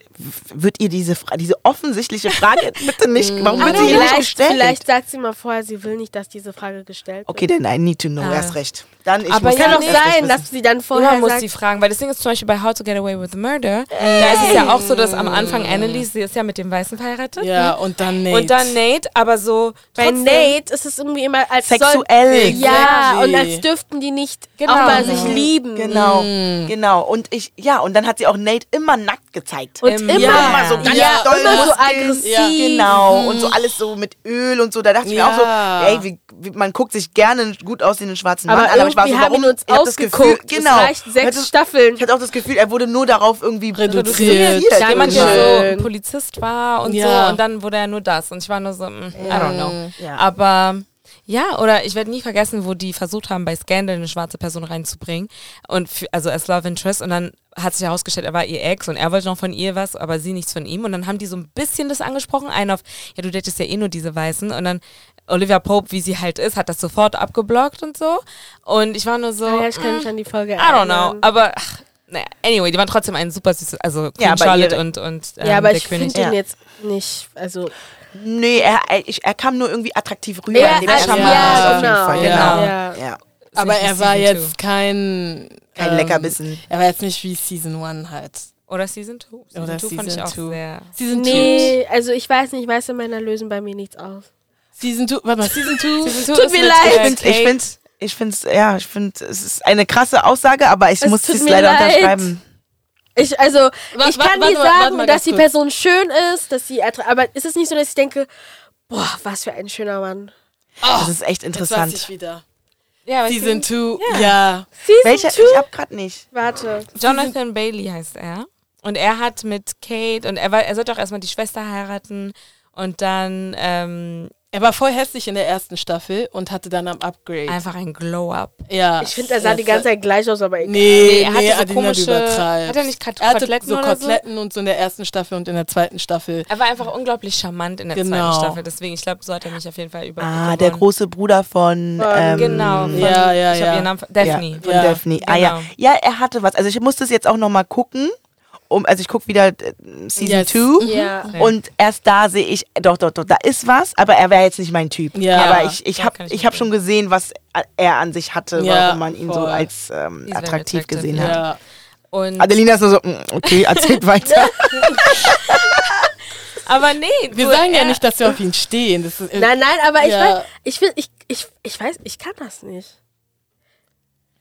wird ihr diese, Fra diese offensichtliche Frage (laughs) bitte nicht, warum wird sie hier nicht gestellt? vielleicht sagt sie mal vorher, sie will nicht, dass diese Frage gestellt wird. Okay, dann I need to know, Ah. erst recht. Dann, ich Aber muss ja, Kann doch recht sein, dass sie dann vorher Immer muss sagt, sie fragen, weil das Ding ist zum Beispiel bei How to Get Away with Murder, da ist es ja auch so, dass am Anfang Annalise, sie ist ja mit dem Weißen verheiratet. Ja, und dann Nate. Und dann Nate, aber so bei Nate ist es irgendwie immer als soll, Sexuell. Ja, Exactly. und als dürften die nicht Genau. auch mal sich lieben. Genau, genau. Und ich, ja, und dann hat sie auch Nate immer nackt gezeigt. Und Im- immer, Ja. immer so ganz Ja, doll immer so aggressiv. Ja. Genau, und so alles so mit Öl und so. Da dachte ich mir Ja. auch so, ey, wie, wie, man guckt sich gerne gut aussehenden schwarzen Mann Aber an. Aber ich war so, haben warum? uns Ich hab das Gefühl, ausgeguckt. genau. Es reicht Ich sechs hatte- Staffeln. Ich hatte auch das Gefühl, er wurde nur darauf irgendwie Reduziert. Danke. jemand, der so Schön. Polizist war und Ja. so und dann wurde er nur das und ich war nur so, mm, I don't know. Ja. Aber ja, oder ich werde nie vergessen, wo die versucht haben, bei Scandal eine schwarze Person reinzubringen. Und für, also als Love Interest. Und dann hat sich herausgestellt, er war ihr Ex und er wollte noch von ihr was, aber sie nichts von ihm. Und dann haben die so ein bisschen das angesprochen, einen auf, ja du datest ja eh nur diese Weißen. Und dann Olivia Pope, wie sie halt ist, hat das sofort abgeblockt und so. Und ich war nur so, Ah ja, ich kann mm, mich an die Folge I don't know, erinnern. aber ach, naja, anyway, die waren trotzdem ein super süßes, also Queen Ja, aber Charlotte ihre- und, und ähm, Ja, aber der ich König. finde den jetzt nicht, also Nee, er, er, ich, er kam nur irgendwie attraktiv rüber. Ja, in dem ah, ersten ja, Mal auf jeden genau, Fall. genau. Ja. Ja. ja. Aber er war jetzt kein. Kein ähm, Leckerbissen. Er war jetzt nicht wie Season 1 halt. Oder Season 2. Season Oder 2 fand ich Season auch two. sehr. Season 2. Nee, also ich weiß nicht, weiße Männer lösen bei mir nichts aus. Season 2. Warte mal, Season 2. (laughs) Season Tut mir leid. Ich finde, ich finde, ja, ich finde, es ist eine krasse Aussage, aber ich Es muss es leider leid. unterschreiben. Ich, also, Wa- ich kann warte dir sagen, mal dass die kurz. Person schön ist, dass sie attra- aber ist es nicht so, dass ich denke, boah, was für ein schöner Mann. Das ist echt Jetzt weiß ich interessant. wieder. Ja, Season Season 2. Ja. Season Welcher? two? Ich hab grad nicht. Warte. Jonathan Bailey heißt er. Und er hat mit Kate und er, war, er sollte auch erstmal die Schwester heiraten und dann ähm, Er war voll hässlich in der ersten Staffel und hatte dann am Upgrade. einfach ein Glow-Up. Ja. Ich finde, er sah die ganze Zeit gleich aus, aber egal. Nee, er hatte nee, so Adina, komische. Hat er nicht Kat Er hatte Koteletten so oder so? Koteletten und so in der ersten Staffel und in der zweiten Staffel. Er war einfach unglaublich charmant in der Genau. zweiten Staffel. Deswegen, ich glaube, so hat er mich auf jeden Fall über. Ah, der große Bruder von, Von- ähm, Genau. Von, Ja, ja, ich ja. habe ihren Namen. Daphne. Ja, von Ja, Daphne. Ah ja. genau. Ja, er hatte was. Also ich musste es jetzt auch nochmal gucken. Um, also ich gucke wieder äh, Season Yes. 2 Ja. und erst da sehe ich, doch, doch, doch, da ist was, aber er wäre jetzt nicht mein Typ. Ja. aber ich, ich habe ich ich hab schon gesehen, was er an sich hatte, Ja, warum man ihn so voll. als ähm, attraktiv gesehen hat. Ja. Und, Adelina ist nur so, mm, okay, erzählt (laughs) weiter. (laughs) aber nee, Wir sagen ja nicht, dass wir auf ihn stehen. Das ist, Nein, nein, aber ich Ja. weiß, ich will, ich, ich, ich weiß, ich kann das nicht.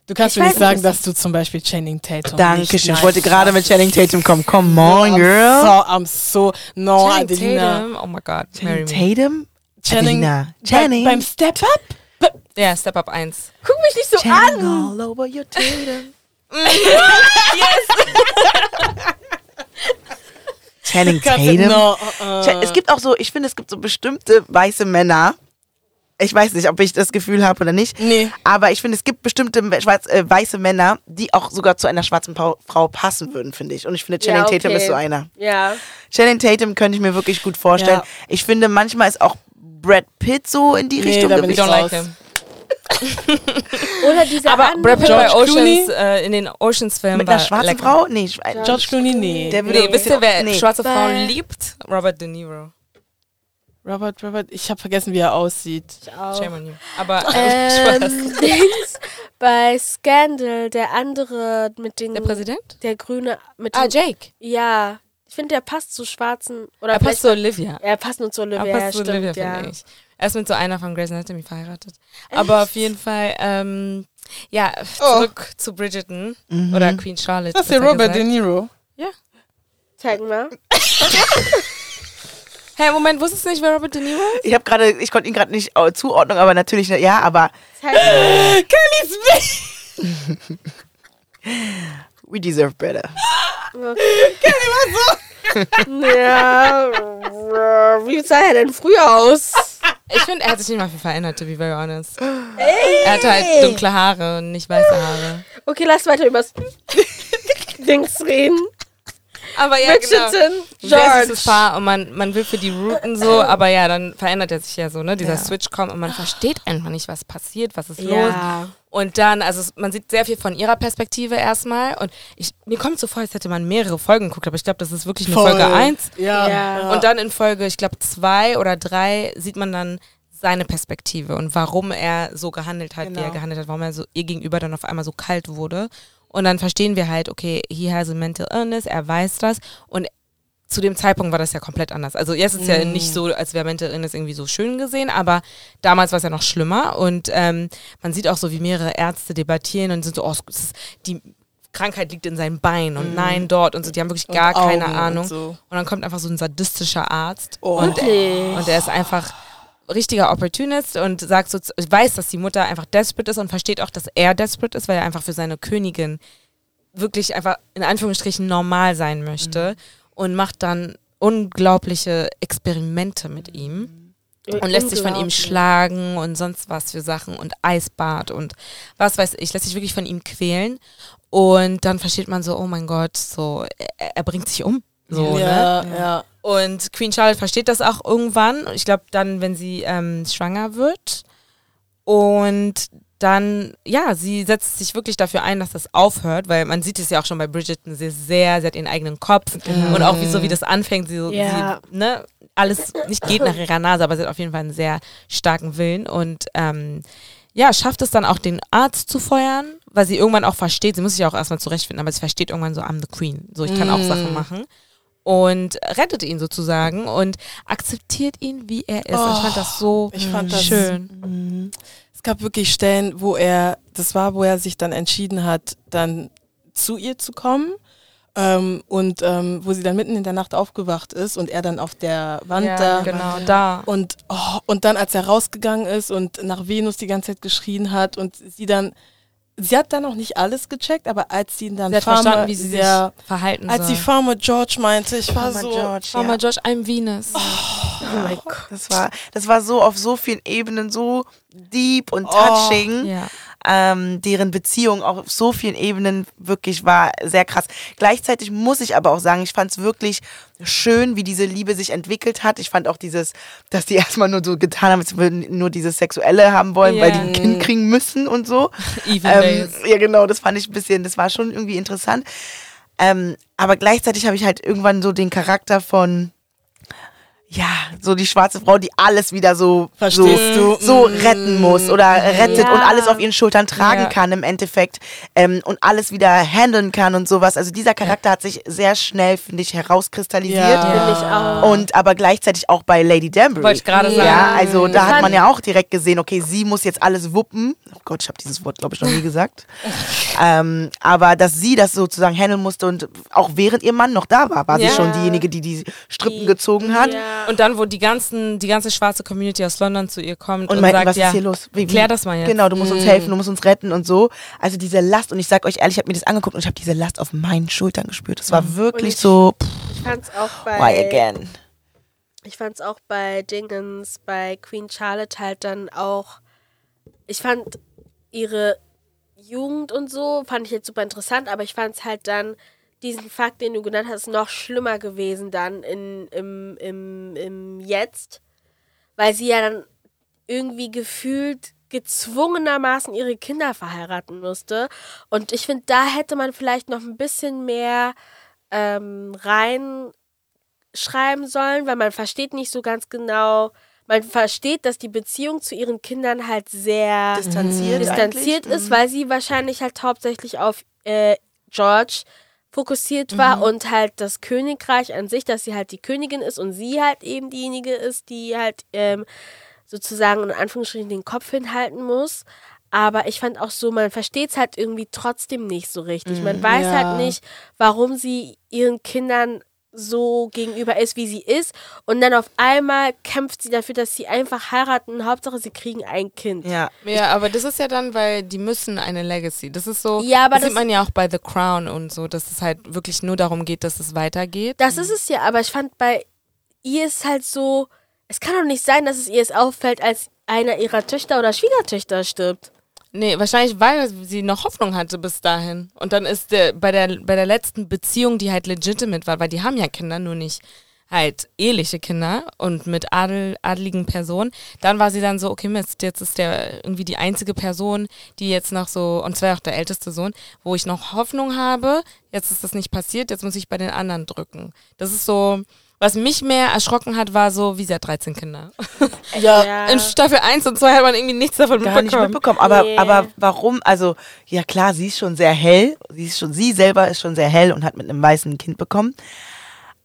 Du kannst Ich mir nicht sagen, dass du zum Beispiel Channing Tatum Dankeschön. Ich wollte gerade mit Channing Tatum kommen. Come on, I'm girl. So, I'm so, no, Channing Adelina. Tatum, oh my God, Channing. Tatum? Channing, Adelina. bei- Channing. beim Step Up? Ja, Step Up 1. Guck mich nicht so Channing an. all over your Tatum. (laughs) Channing Kannst du- Tatum? No, uh, Es gibt auch so, ich finde, es gibt so bestimmte weiße Männer. Ich weiß nicht, ob ich das Gefühl habe oder nicht. Nee. Aber ich finde, es gibt bestimmte schwarz, äh, weiße Männer, die auch sogar zu einer schwarzen Pau- Frau passen würden, finde ich. Und ich finde, Channing Ja, Tatum okay. ist so einer. Ja. Channing Tatum könnte ich mir wirklich gut vorstellen. Ja. Ich finde, manchmal ist auch Brad Pitt so in die Nee, Richtung da bin ich gewichen. don't like him. (laughs) Oder dieser Aber andere. Brad Pitt bei George Oceans, Clooney? äh, in den Oceans-Filmen Mit war einer schwarzen lecker. Frau? Nee, äh, George Clooney, nee. Der würde Nee, wisst ihr, wer nee. schwarze Frauen liebt? Robert De Niro. Robert, Robert, ich habe vergessen, wie er aussieht. auch. Shame on you. Aber Ähm, (laughs) Spaß. Dings, bei Scandal, der andere mit den. Der Präsident? Der grüne mit Ah, den, Jake. Ja. Ich finde, der passt zu schwarzen. Oder Er passt zu Olivia. Er passt nur zu Er Olivia. passt ja, zu stimmt, Olivia, ja. finde ich. Er ist mit so einer von Grey's Anatomy verheiratet. Aber auf jeden Fall, ähm, ja, zurück zu Bridgerton oder Queen Charlotte. Das ist der Robert De gesagt. Niro. Zeig mal. (laughs) (laughs) Hey, Moment, wusstest du nicht, wer Robert De Niro ist? Ich habe gerade, ich konnte ihn gerade nicht äh, zuordnen, aber natürlich, ja, aber Zeig mal. we deserve better. ja. Wie sah er denn früher aus? Ich finde, er hat sich nicht mal viel verändert, to be very honest. Er hat halt dunkle Haare und nicht weiße Haare. Okay, lass weiter übers Dings reden. Aber ja, genau. Bridgerton, Sehr George. süßes Paar und man, man will für die routen so, aber ja, dann verändert er sich ja so, ne? Dieser Ja. Switch kommt und man versteht einfach nicht, was passiert, was ist los. Ja. Und dann, also man sieht sehr viel von ihrer Perspektive erstmal. Und ich, mir kommt so vor, als hätte man mehrere Folgen geguckt, aber ich glaube, das ist wirklich nur Folge 1. Ja. Ja. Und dann in Folge, ich glaube, zwei oder drei sieht man dann seine Perspektive und warum er so gehandelt hat, wie er Genau. gehandelt hat, warum er so ihr gegenüber dann auf einmal so kalt wurde. Und dann verstehen wir halt, okay, he has a mental illness, er weiß das und zu dem Zeitpunkt war das ja komplett anders. Also jetzt ist es ja Mhm. nicht so, als wäre Mental Illness irgendwie so schön gesehen, aber damals war es ja noch schlimmer und ähm, man sieht auch so, wie mehrere Ärzte debattieren und sind so, oh, die Krankheit liegt in seinem Bein und nein dort und so, die haben wirklich gar keine Augen und Ahnung. so. Und dann kommt einfach so ein sadistischer Arzt Oh. und, Wirklich? und er ist einfach richtiger Opportunist und sagt so, weiß, dass die Mutter einfach desperate ist und versteht auch, dass er desperate ist, weil er einfach für seine Königin wirklich einfach in Anführungsstrichen normal sein möchte und macht dann unglaubliche Experimente mit ihm und lässt sich von ihm schlagen und sonst was für Sachen und Eisbad und was weiß ich, lässt sich wirklich von ihm quälen und dann versteht man so, oh mein Gott, so er, er bringt sich um. So, ne? ja, ja. Und Queen Charlotte versteht das auch irgendwann. Ich glaube dann, wenn sie ähm, schwanger wird. Und dann, ja, sie setzt sich wirklich dafür ein, dass das aufhört, weil man sieht es ja auch schon bei Bridgerton, sie ist sehr, sie hat ihren eigenen Kopf und auch wie so wie das anfängt, sie, Ja. sie ne, alles nicht geht nach ihrer Nase, aber sie hat auf jeden Fall einen sehr starken Willen und ähm, ja, schafft es dann auch den Arzt zu feuern, weil sie irgendwann auch versteht, sie muss sich auch erstmal zurechtfinden, aber sie versteht irgendwann so, I'm the Queen, so ich kann auch Sachen machen und rettet ihn sozusagen und akzeptiert ihn, wie er ist. und ich fand das so Ich fand das- schön. Es gab wirklich Stellen, wo er, das war, wo er sich dann entschieden hat, dann zu ihr zu kommen. Ähm, und ähm, wo sie dann mitten in der Nacht aufgewacht ist und er dann auf der Wand Ja, da. genau, da. Und, oh, und dann, als er rausgegangen ist und nach Venus die ganze Zeit geschrien hat und sie dann, sie hat dann noch nicht alles gecheckt, aber als sie ihn dann Sie hat Farmer, verstanden, wie sie sich ja, verhalten als soll. sie Farmer George meinte, ich war Farmer so, George, Mama ja. Josh, I'm Venus. Oh mein Gott. Das war, das war so auf so vielen Ebenen so deep und Oh, touching. Ja. Ähm, deren Beziehung auch auf so vielen Ebenen wirklich war sehr krass. Gleichzeitig muss ich aber auch sagen, ich fand es wirklich schön, wie diese Liebe sich entwickelt hat. Ich fand auch dieses, dass die (laughs) erstmal nur so getan haben, als würden nur dieses Sexuelle haben wollen, weil die ein Kind kriegen müssen und so. (laughs) Even Ähm, Days. ja, genau, das fand ich ein bisschen, das war schon irgendwie interessant. Ähm, aber gleichzeitig habe ich halt irgendwann so den Charakter von ja, so die schwarze Frau, die alles wieder so, Verstehst so, du? so retten muss oder rettet Ja. und alles auf ihren Schultern tragen Ja. kann im Endeffekt ähm, und alles wieder handeln kann und sowas. Also dieser Charakter hat sich sehr schnell, finde ich, herauskristallisiert. Ja. Finde ich auch. Und aber gleichzeitig auch bei Lady Danbury. Wollte ich gerade Ja. sagen. Ja, also da hat man ja auch direkt gesehen, okay, sie muss jetzt alles wuppen. Oh Gott, ich habe dieses Wort, glaube ich, noch nie gesagt. (laughs) ähm, aber dass sie das sozusagen handeln musste und auch während ihr Mann noch da war, war Ja. sie schon diejenige, die die Strippen Die- gezogen hat. Ja. Und dann, wo die ganzen, die ganze schwarze Community aus London zu ihr kommt Und und, meinten, sagt, was ja, ist hier los? Wie, wie- klär das mal jetzt. Genau, du musst uns helfen, du musst uns retten und so. Also diese Last, und ich sag euch ehrlich, ich habe mir das angeguckt und ich habe diese Last auf meinen Schultern gespürt. Es war wirklich ich- so, pff, ich fand's auch bei. why again? Ich fand's auch bei Dingens, bei Queen Charlotte halt dann auch. Ich fand ihre Jugend und so, fand ich jetzt super interessant, aber ich fand's halt dann, diesen Fakt, den du genannt hast, noch schlimmer gewesen dann in, im, im, im Jetzt. Weil sie ja dann irgendwie gefühlt gezwungenermaßen ihre Kinder verheiraten musste. Und ich finde, da hätte man vielleicht noch ein bisschen mehr ähm, rein schreiben sollen, weil man versteht nicht so ganz genau, man versteht, dass die Beziehung zu ihren Kindern halt sehr Distanziert, distanziert ist, weil sie wahrscheinlich halt hauptsächlich auf äh, George fokussiert war und halt das Königreich an sich, dass sie halt die Königin ist und sie halt eben diejenige ist, die halt ähm, sozusagen in Anführungsstrichen den Kopf hinhalten muss. Aber ich fand auch so, man versteht es halt irgendwie trotzdem nicht so richtig. Man weiß Ja. halt nicht, warum sie ihren Kindern so gegenüber ist, wie sie ist. Und dann auf einmal kämpft sie dafür, dass sie einfach heiraten. Hauptsache, sie kriegen ein Kind. Ja. Ja, aber das ist ja dann, weil die müssen eine Legacy. Das ist so, Ja, aber das, das- sieht man ja auch bei The Crown und so, dass es halt wirklich nur darum geht, dass es weitergeht. Das ist es ja, aber ich fand bei ihr ist halt so, es kann doch nicht sein, dass es ihr es auffällt, als einer ihrer Töchter oder Schwiegertöchter stirbt. Nee, wahrscheinlich, weil sie noch Hoffnung hatte bis dahin. Und dann ist der, bei, der, bei der letzten Beziehung, die halt legitimate war, weil die haben ja Kinder, nur nicht halt eheliche Kinder und mit Adel, adeligen Personen. Dann war sie dann so, okay, Mist, jetzt ist der irgendwie die einzige Person, die jetzt noch so, und zwar auch der älteste Sohn, wo ich noch Hoffnung habe, jetzt ist das nicht passiert, jetzt muss ich bei den anderen drücken. Das ist so, was mich mehr erschrocken hat, war so, wie sie hat 13 Kinder. (laughs) Ja, (laughs) In Staffel 1 und 2 hat man irgendwie nichts davon gar nicht mitbekommen. mitbekommen. Aber, Nee. aber warum? Also, ja klar, sie ist schon sehr hell. Sie ist schon, sie selber ist schon sehr hell und hat mit einem weißen Kind bekommen.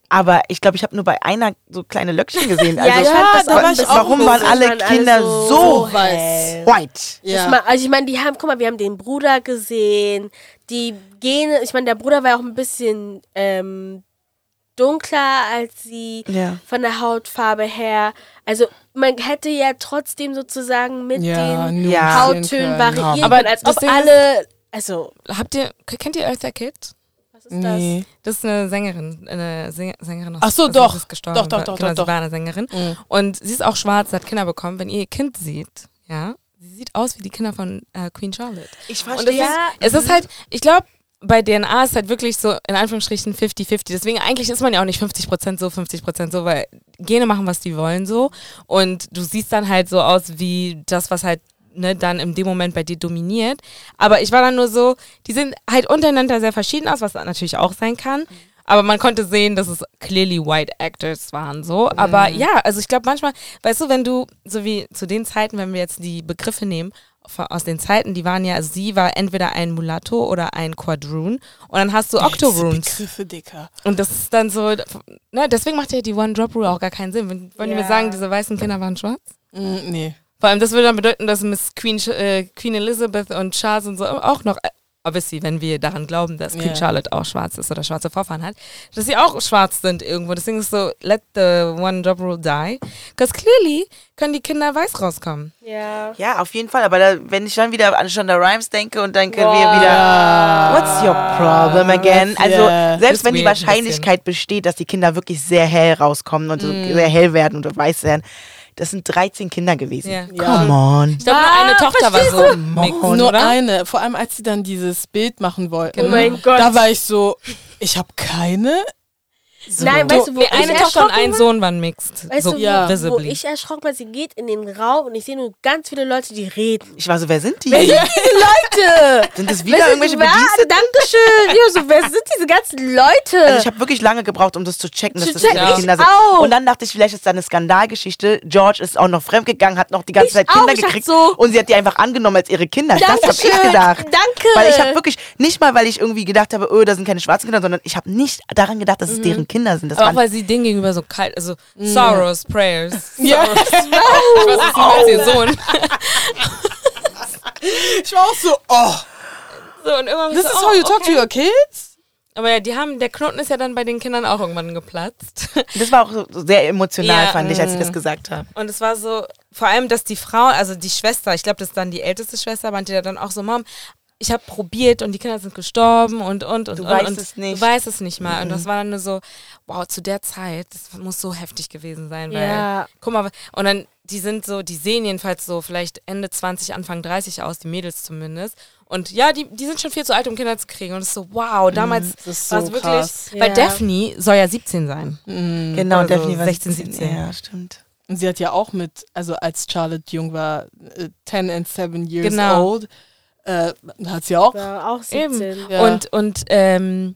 Aber ich glaube, ich habe nur bei einer so kleine Löckchen gesehen. (laughs) Ja, Also, ich fand das war ich warum waren alle Kinder so, so weiß. white? Ich ja. mein, also ich meine, die haben, guck mal, wir haben den Bruder gesehen, die Gene, ich meine, der Bruder war auch ein bisschen ähm, dunkler als sie Ja. von der Hautfarbe her. Also man hätte ja trotzdem sozusagen mit ja, den Ja. Hauttönen können. variieren Aber können, als das ob alle, also, Habt ihr, kennt ihr Eartha Kitt? was ist Nee. Das ist eine Sängerin, eine Säng- Sängerin aus Ach so, also doch. ist gestorben, Doch, doch, doch, genau, doch, sie doch. war eine Sängerin. Mhm. Und sie ist auch schwarz, hat Kinder bekommen. Wenn ihr ihr Kind seht, ja, sie sieht aus wie die Kinder von äh, Queen Charlotte. Ich Und es verstehe. ist, es ist halt, ich glaube, bei DNA ist halt wirklich so, in Anführungsstrichen, 50-50. Deswegen eigentlich ist man ja auch nicht 50% so, 50% so, weil Gene machen, was die wollen so. Und du siehst dann halt so aus wie das, was halt ne, dann in dem Moment bei dir dominiert. Aber ich war dann nur so, die sehen halt untereinander sehr verschieden aus, was natürlich auch sein kann. Aber man konnte sehen, dass es clearly white actors waren so. Aber ja, also ich glaube manchmal, weißt du, wenn du, so wie zu den Zeiten, wenn wir jetzt die Begriffe nehmen, aus den Zeiten, die waren ja, also sie war entweder ein Mulatto oder ein Quadroon. Und dann hast du Octoroons. Begriffe, Dicker. Und das ist dann so, ne, deswegen macht ja die One-Drop-Rule auch gar keinen Sinn. Wollen die Ja. mir sagen, diese weißen Kinder waren schwarz? Mm, nee. Vor allem, das würde dann bedeuten, dass Miss Queen, äh, Queen Elizabeth und Charles und so auch noch, äh, obviously, wenn wir daran glauben, dass Queen Ja. Charlotte auch schwarz ist oder schwarze Vorfahren hat, dass sie auch schwarz sind irgendwo. Deswegen ist so, let the one job rule die. Because clearly können die Kinder weiß rauskommen. ja. Ja, auf jeden Fall. Aber da, wenn ich dann wieder an Shonda Rhimes denke und denke Boah. wir wieder, what's your problem again? Also yeah. selbst wenn die Wahrscheinlichkeit besteht, dass die Kinder wirklich sehr hell rauskommen und so sehr hell werden und weiß werden, das sind 13 Kinder gewesen. Ja. Come on. Ich glaube, nur eine Tochter war so mixed, Nur oder? eine. Vor allem, als sie dann dieses Bild machen wollten. Oh mein Gott. Da war ich so, ich habe keine Nein, weißt du, wo Nee, ich eine Tochter und erschrocken ein war? Sohn waren mixed. Weißt so du, ja. wo, wo ich erschrocken war, sie geht in den Raum und ich sehe nur ganz viele Leute, die reden. Ich war so, wer sind die? Leute! (laughs) Sind das wieder Wer irgendwelche sind- Bediensteten? Dankeschön! Ja, so, wer sind diese ganzen Leute? Also ich habe wirklich lange gebraucht, um das zu checken, dass Zu das checken, ihre ich Kinder sind. auch. Und dann dachte ich, vielleicht ist da eine Skandalgeschichte. George ist auch noch fremdgegangen, hat noch die ganze Ich Zeit auch, Kinder dachte gekriegt so- und sie hat die einfach angenommen als ihre Kinder. Das habe ich Dankeschön. gedacht. Danke. Weil ich habe wirklich, nicht mal, weil ich irgendwie gedacht habe, oh, da sind keine schwarzen Kinder, sondern ich habe nicht daran gedacht, dass es deren Kinder sind. Das auch weil sie denen gegenüber so kalt, also Sorrows, Prayers. (laughs) Ja. Sorrows. (laughs) Ich weiß nicht, als ihr Sohn. (laughs) Ich war auch so, oh, So, und irgendwann this so, is oh, how you talk okay. to your kids? Aber ja, die haben, der Knoten ist ja dann bei den Kindern auch irgendwann geplatzt. das war auch so sehr emotional, Ja. fand ich, als ich das gesagt habe. Und es war so, vor allem, dass die Frau, also die Schwester, ich glaube, das ist dann die älteste Schwester, meinte ja dann auch so, Mom, ich habe probiert und die Kinder sind gestorben und und und Du und, weißt und es nicht. Du weißt es nicht mal. Und das war dann nur so, wow, zu der Zeit, das muss so heftig gewesen sein, weil Ja. guck mal, und dann die sind so, die sehen jedenfalls so vielleicht Ende 20, Anfang 30 aus, die Mädels zumindest. Und ja, die, die sind schon viel zu alt, um Kinder zu kriegen. Und es ist so, wow, damals das ist war so es wirklich, krass. weil Ja. Daphne soll ja 17 sein. Genau, Also Daphne war 16, 17. Ja, stimmt. Und sie hat ja auch mit, also als Charlotte jung war, äh, 10 and 7 years Genau. old, äh, hat sie auch. war auch 17. Eben. Ja. Und, und ähm,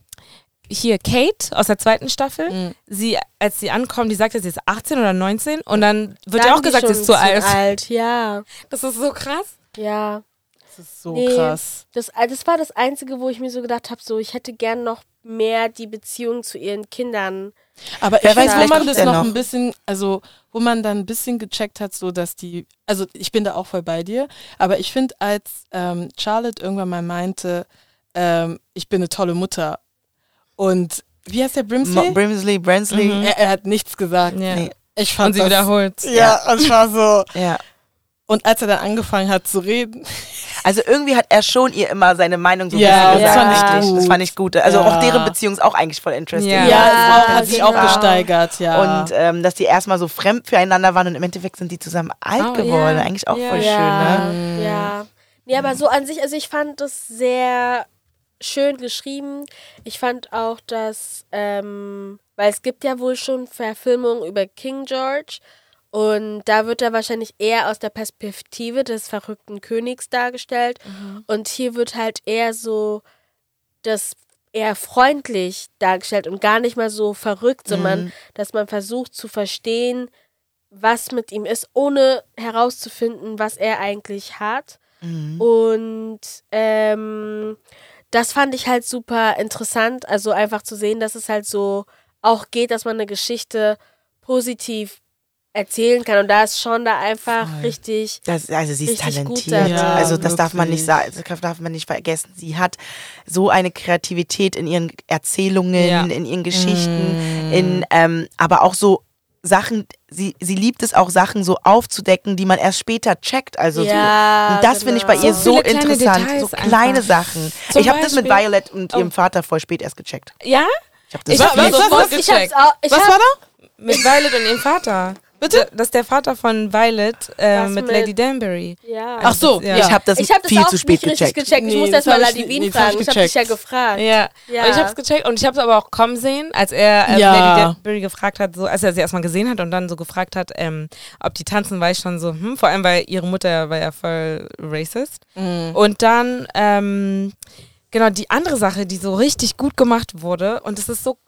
hier Kate aus der zweiten Staffel, Mhm. sie, als sie ankommt, die sagt ja, sie ist 18 oder 19 und dann wird ja auch gesagt, sie ist zu alt. alt. Ja, Das ist so krass. ja. Das ist so Nee. krass. Das, äh, das war das Einzige, wo ich mir so gedacht habe, so ich hätte gern noch mehr die Beziehung zu ihren Kindern. Aber Wer ich weiß, wo man das noch, noch. ein bisschen, also wo man dann ein bisschen gecheckt hat, so dass die, also ich bin da auch voll bei dir, aber ich finde, als ähm, Charlotte irgendwann mal meinte, ähm, ich bin eine tolle Mutter und wie heißt der Brimsley? Mo- Brimsley, Bransley. er, er hat nichts gesagt. Ja. Nee. Ich fand Und sie das, wiederholt. Ja, und ich war so. Ja. Und als er dann angefangen hat zu reden, Also irgendwie hat er schon ihr immer seine Meinung so ein Ja, bisschen das gesagt. fand ich gut. Das fand ich gut. Also Ja. auch deren Beziehung ist auch eigentlich voll interesting. Ja. ja, Ja, auch, hat sich auch gesteigert, ja. Und ähm, dass die erstmal so fremd füreinander waren und im Endeffekt sind die zusammen alt Oh, geworden. ja. Eigentlich auch Ja. voll ja, schön, ne? ja. Nee, aber so an sich, also ich fand das sehr schön geschrieben. Ich fand auch, dass, ähm, weil es gibt ja wohl schon Verfilmungen über King George und da wird er wahrscheinlich eher aus der Perspektive des verrückten Königs dargestellt. Und hier wird halt eher so das eher freundlich dargestellt und gar nicht mal so verrückt, sondern dass man versucht zu verstehen, was mit ihm ist, ohne herauszufinden, was er eigentlich hat. Und ähm, das fand ich halt super interessant, also einfach zu sehen, dass es halt so auch geht, dass man eine Geschichte positiv erzählen kann. Und da ist schon da einfach richtig. Das, also sie ist talentiert. Ja, also das darf man nicht wirklich. sagen, das darf man nicht vergessen. Sie hat so eine Kreativität in ihren Erzählungen, Ja. in ihren Geschichten, in ähm, aber auch so Sachen, sie, sie liebt es auch, Sachen so aufzudecken, die man erst später checkt. Also Ja, so. Und das finde ich bei genau. ihr So so, interessant. Details so kleine einfach. Sachen. Zum ich habe das mit Violet und Oh. ihrem Vater voll spät erst gecheckt. Ja? Ich habe das Ich viel- das sofort ich hab's gecheckt. auch, ich Was hab, war da? Mit Violet und ihrem Vater. Bitte? Das ist der Vater von Violet äh, mit, mit- Lady Danbury. Ja. Ach so, Ja. Ich habe das, ich habe das viel auch zu spät gecheckt. gecheckt. Ich Nee, muss das erst mal hab ich Ladivin nicht- nee, hab fragen. ich Ich habe dich ja gefragt. Ja. Ja. Und ich habe es gecheckt und ich habe es aber auch kommen sehen, als er ähm, Ja. Lady Danbury gefragt hat, so, als er sie erstmal gesehen hat und dann so gefragt hat, ähm, ob die tanzen, war ich schon so, hm, vor allem weil ihre Mutter war ja voll racist. Und dann, ähm, genau, die andere Sache, die so richtig gut gemacht wurde und es ist so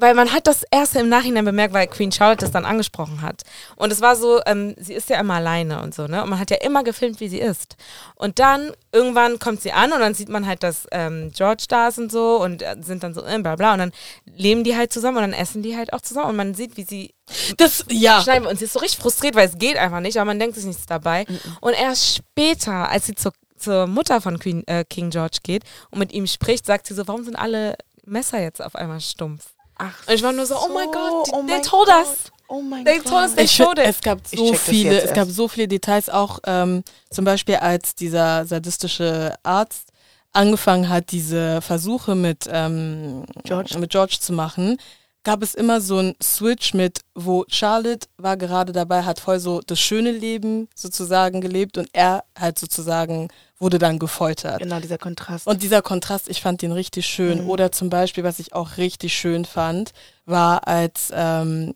weil man hat das erst im Nachhinein bemerkt, weil Queen Charlotte das dann angesprochen hat. Und es war so, ähm, sie ist ja immer alleine und so, ne? Und man hat ja immer gefilmt, wie sie ist. Und dann irgendwann kommt sie an und dann sieht man halt, dass ähm, George da ist und so und äh, sind dann so äh, bla bla und dann leben die halt zusammen und dann essen die halt auch zusammen und man sieht, wie sie Das, ja. schneiden und sie ist so richtig frustriert, weil es geht einfach nicht, aber man denkt sich nichts dabei. Und erst später, als sie zur, zur Mutter von Queen, äh, King George geht und mit ihm spricht, sagt sie so, warum sind alle Messer jetzt auf einmal stumpf? Ach Und ich war nur so, oh mein Gott, oh they mein told Gott. us. Oh mein They Gott. told us they Ich showed it. es gab so viele, es gab so viele Details, auch ähm, zum Beispiel als dieser sadistische Arzt angefangen hat, diese Versuche mit, ähm, George. mit George zu machen. Gab es immer so einen Switch mit, wo Charlotte war gerade dabei, hat voll so das schöne Leben sozusagen gelebt und er halt sozusagen wurde dann gefoltert. Genau, dieser Kontrast. Und dieser Kontrast, ich fand den richtig schön. Mhm. Oder zum Beispiel, was ich auch richtig schön fand, war als ähm,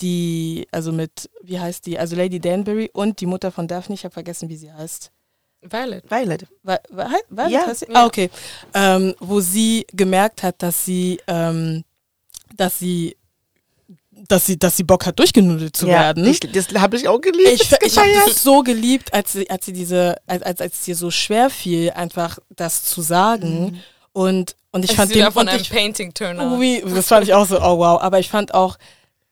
die, also mit, wie heißt die, also Lady Danbury und die Mutter von Daphne, ich habe vergessen, wie sie heißt. Violet. Violet. Hei- Violet Ja. heißt sie? Ah, okay. Ähm, wo sie gemerkt hat, dass sie, ähm, dass sie, dass sie, dass sie Bock hat, durchgenudelt zu ja, werden. Ich, das habe ich auch geliebt. Ich, das ich habe das so geliebt, als sie, als sie diese, als, als, als es ihr so schwer fiel, einfach das zu sagen. Und, und ich Ich fand den, von und einem ich, Painting Turner. oh, wie, das fand ich auch so, oh wow. Aber ich fand auch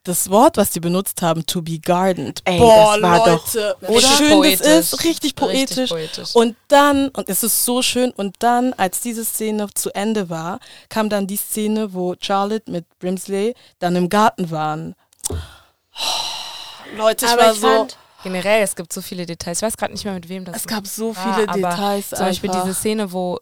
das Wort, was die benutzt haben, to be gardened. Ey, Boah, das war Leute, doch wie richtig schön poetisch. das ist, richtig poetisch. Richtig poetisch. Und dann, und es ist so schön, und dann, als diese Szene zu Ende war, kam dann die Szene, wo Charlotte mit Brimsley dann im Garten waren. Leute, ich Aber war ich so. fand, Generell, es gibt so viele Details. Ich weiß gerade nicht mehr, mit wem das Es gab so war, viele aber Details. Zum Beispiel einfach. diese Szene, wo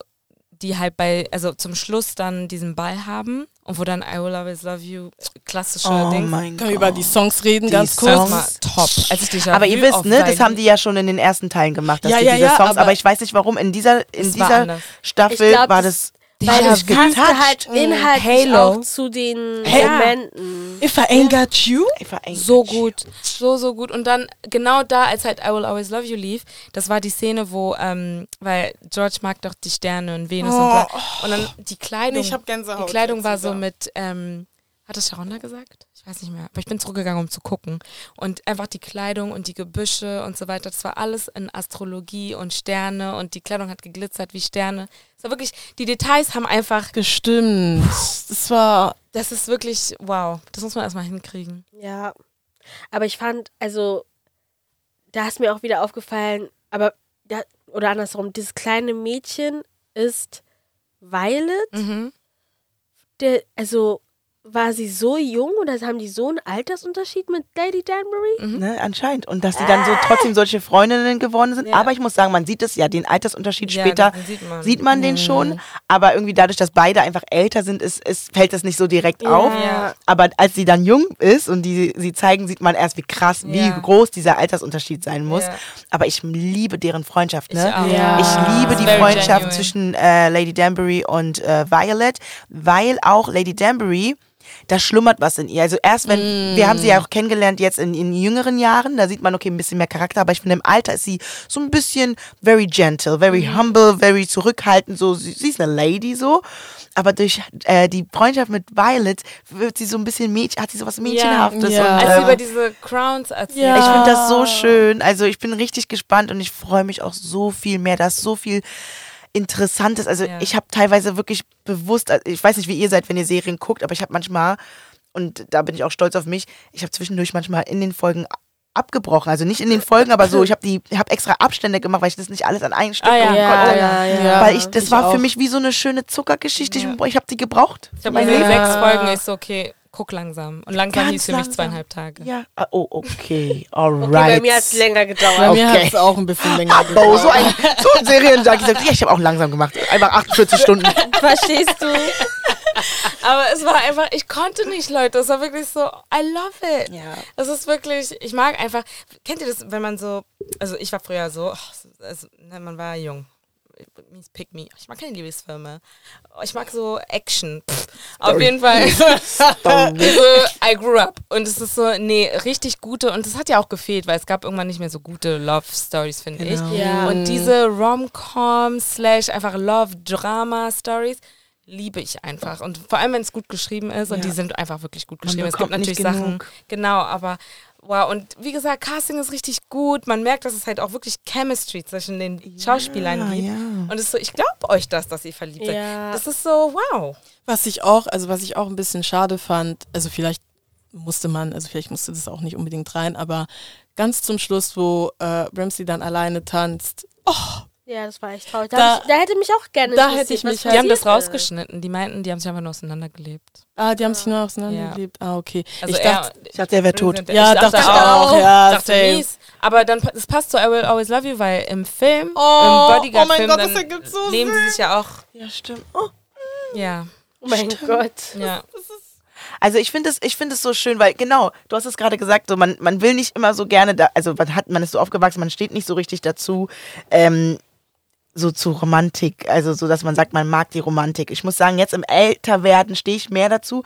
die halt bei, also zum Schluss dann diesen Ball haben und wo dann I Will Always Love You klassische Oh Ding. Können wir über die Songs reden, Die ganz Songs. kurz? Erstmal top. Als ich Déjà Aber ihr wisst, ne, das haben die ja schon in den ersten Teilen gemacht, dass Ja, die ja, diese ja, Songs, aber, aber- ich weiß nicht warum, in dieser, in dieser. Staffel glaub, war das- das weil das getoucht. halt inhaltlich Halo. auch zu den Hey. Momenten. If I ain't got you? Ich war eigentlich- So gut, so, so gut. Und dann genau da, als halt I Will Always Love You lief, das war die Szene, wo, ähm, weil George mag doch die Sterne und Venus und bla. Und dann die Kleidung, Ich hab Gänsehaut die Kleidung war so mit, ähm, hat das Sharonda gesagt? Ich weiß nicht mehr. Aber ich bin zurückgegangen, um zu gucken. Und einfach die Kleidung und die Gebüsche und so weiter, das war alles in Astrologie und Sterne und die Kleidung hat geglitzert wie Sterne. Es war wirklich, die Details haben einfach, Gestimmt. Das war. das ist wirklich, wow, das muss man erstmal hinkriegen. Ja. Aber ich fand, also, da ist mir auch wieder aufgefallen, aber, da, oder andersrum, dieses kleine Mädchen ist Violet. Mhm. Der, also, war sie so jung oder haben die so einen Altersunterschied mit Lady Danbury? Ne, anscheinend. Und dass die dann so trotzdem solche Freundinnen geworden sind. Ja. Aber ich muss sagen, man sieht es ja, den Altersunterschied Ja, später sieht man. sieht man den schon. Aber irgendwie dadurch, dass beide einfach älter sind, ist, ist, fällt das nicht so direkt auf. Ja. Aber als sie dann jung ist und die sie zeigen, sieht man erst, wie krass, wie groß dieser Altersunterschied sein muss. Ja. Aber ich liebe deren Freundschaft. Ne? Ich auch. Ja. Ich liebe die Freundschaft genuine. zwischen äh, Lady Danbury und äh, Violet, weil auch Lady Danbury, da schlummert was in ihr. Also erst wenn, wir haben sie ja auch kennengelernt jetzt in, in jüngeren Jahren, da sieht man, okay, ein bisschen mehr Charakter, aber ich finde im Alter ist sie so ein bisschen very gentle, very humble, very zurückhaltend, so, sie, sie ist eine Lady so. Aber durch äh, die Freundschaft mit Violet wird sie so ein bisschen Mädchen, hat sie sowas Mädchenhaftes. Ja. Und, Als sie über diese Crowns erzählt. Ja. ich finde das so schön. Also ich bin richtig gespannt und ich freue mich auch so viel mehr. Da ist so viel Interessantes. Also Ja. ich habe teilweise wirklich bewusst, also ich weiß nicht, wie ihr seid, wenn ihr Serien guckt, aber ich habe manchmal, und da bin ich auch stolz auf mich, ich habe zwischendurch manchmal in den Folgen abgebrochen. Also nicht in den Folgen, aber so, ich habe die, habe extra Abstände gemacht, weil ich das nicht alles an einem Stück Ah, ja. gucken Ja, konnte. ja, Ja. Weil ich, das Ich war für auch. mich wie so eine schöne Zuckergeschichte. Ja. Ich, ich habe die gebraucht. Ich habe meine Ja. sechs Folgen, so, okay, guck langsam. Und langsam Ganz hieß für mich zweieinhalb Tage. Ja. Ah, Oh, okay. Alright. (laughs) Okay, bei mir hat es länger Bei gedauert. mir Okay. hat es auch ein bisschen länger (laughs) Oh, gedauert. so ein, so ein Serienjunkie sagt, ja, ich habe auch langsam gemacht. Einfach 48 Stunden. (laughs) Verstehst du? Aber es war einfach, ich konnte nicht, Leute. Es war wirklich so, I love it. Ja. Es ist wirklich, ich mag einfach, kennt ihr das, wenn man so, also ich war früher so, oh, also, man war jung. Mies Pick Me. Ich mag keine Liebesfilme. Ich mag so Action. Pff, auf jeden (laughs) Fall. (laughs) so, I grew up. Und es ist so, nee, richtig gute. Und es hat ja auch gefehlt, weil es gab irgendwann nicht mehr so gute Love Stories, finde Genau. ich. Ja. Und diese Rom-Com slash einfach Love-Drama-Stories liebe ich einfach. Und vor allem, wenn es gut geschrieben ist. Und Ja. die sind einfach wirklich gut geschrieben. Es gibt natürlich Sachen. genug. Genau, aber wow. Und wie gesagt, Casting ist richtig gut. Man merkt, dass es halt auch wirklich Chemistry zwischen den Schauspielern gibt. ja. Und es ist so, ich glaube euch das, dass ihr verliebt seid. Ja. Das ist so, wow. Was ich auch, also was ich auch ein bisschen schade fand, also vielleicht musste man, also vielleicht musste das auch nicht unbedingt rein, aber ganz zum Schluss, wo äh, Ramsey dann alleine tanzt, oh, Ja, das war echt traurig. Da, Da- ich, da hätte mich auch gerne da hätte ich was mich Die haben das rausgeschnitten. Die meinten, die haben sich einfach nur auseinandergelebt. ah, die haben sich nur auseinandergelebt. Ah, okay. Also ich er, dachte, Ich dachte, er wäre tot. Ja, ich dachte ich auch, ja, dachte mies. Aber dann, das passt zu I Will Always Love You, weil im Film, Oh, im Bodyguard-Film, oh mein Gott, dann das ergibt so nehmen sie sich ja auch, Ja, stimmt. Oh. ja, Oh mein Gott. ja. Also ich finde es, ich finde es so schön, weil genau, du hast es gerade gesagt, so man, man will nicht immer so gerne, da, also man hat, man ist so aufgewachsen, man steht nicht so richtig dazu, ähm, so zu Romantik, also so, dass man sagt, man mag die Romantik. Ich muss sagen, jetzt im Älterwerden stehe ich mehr dazu,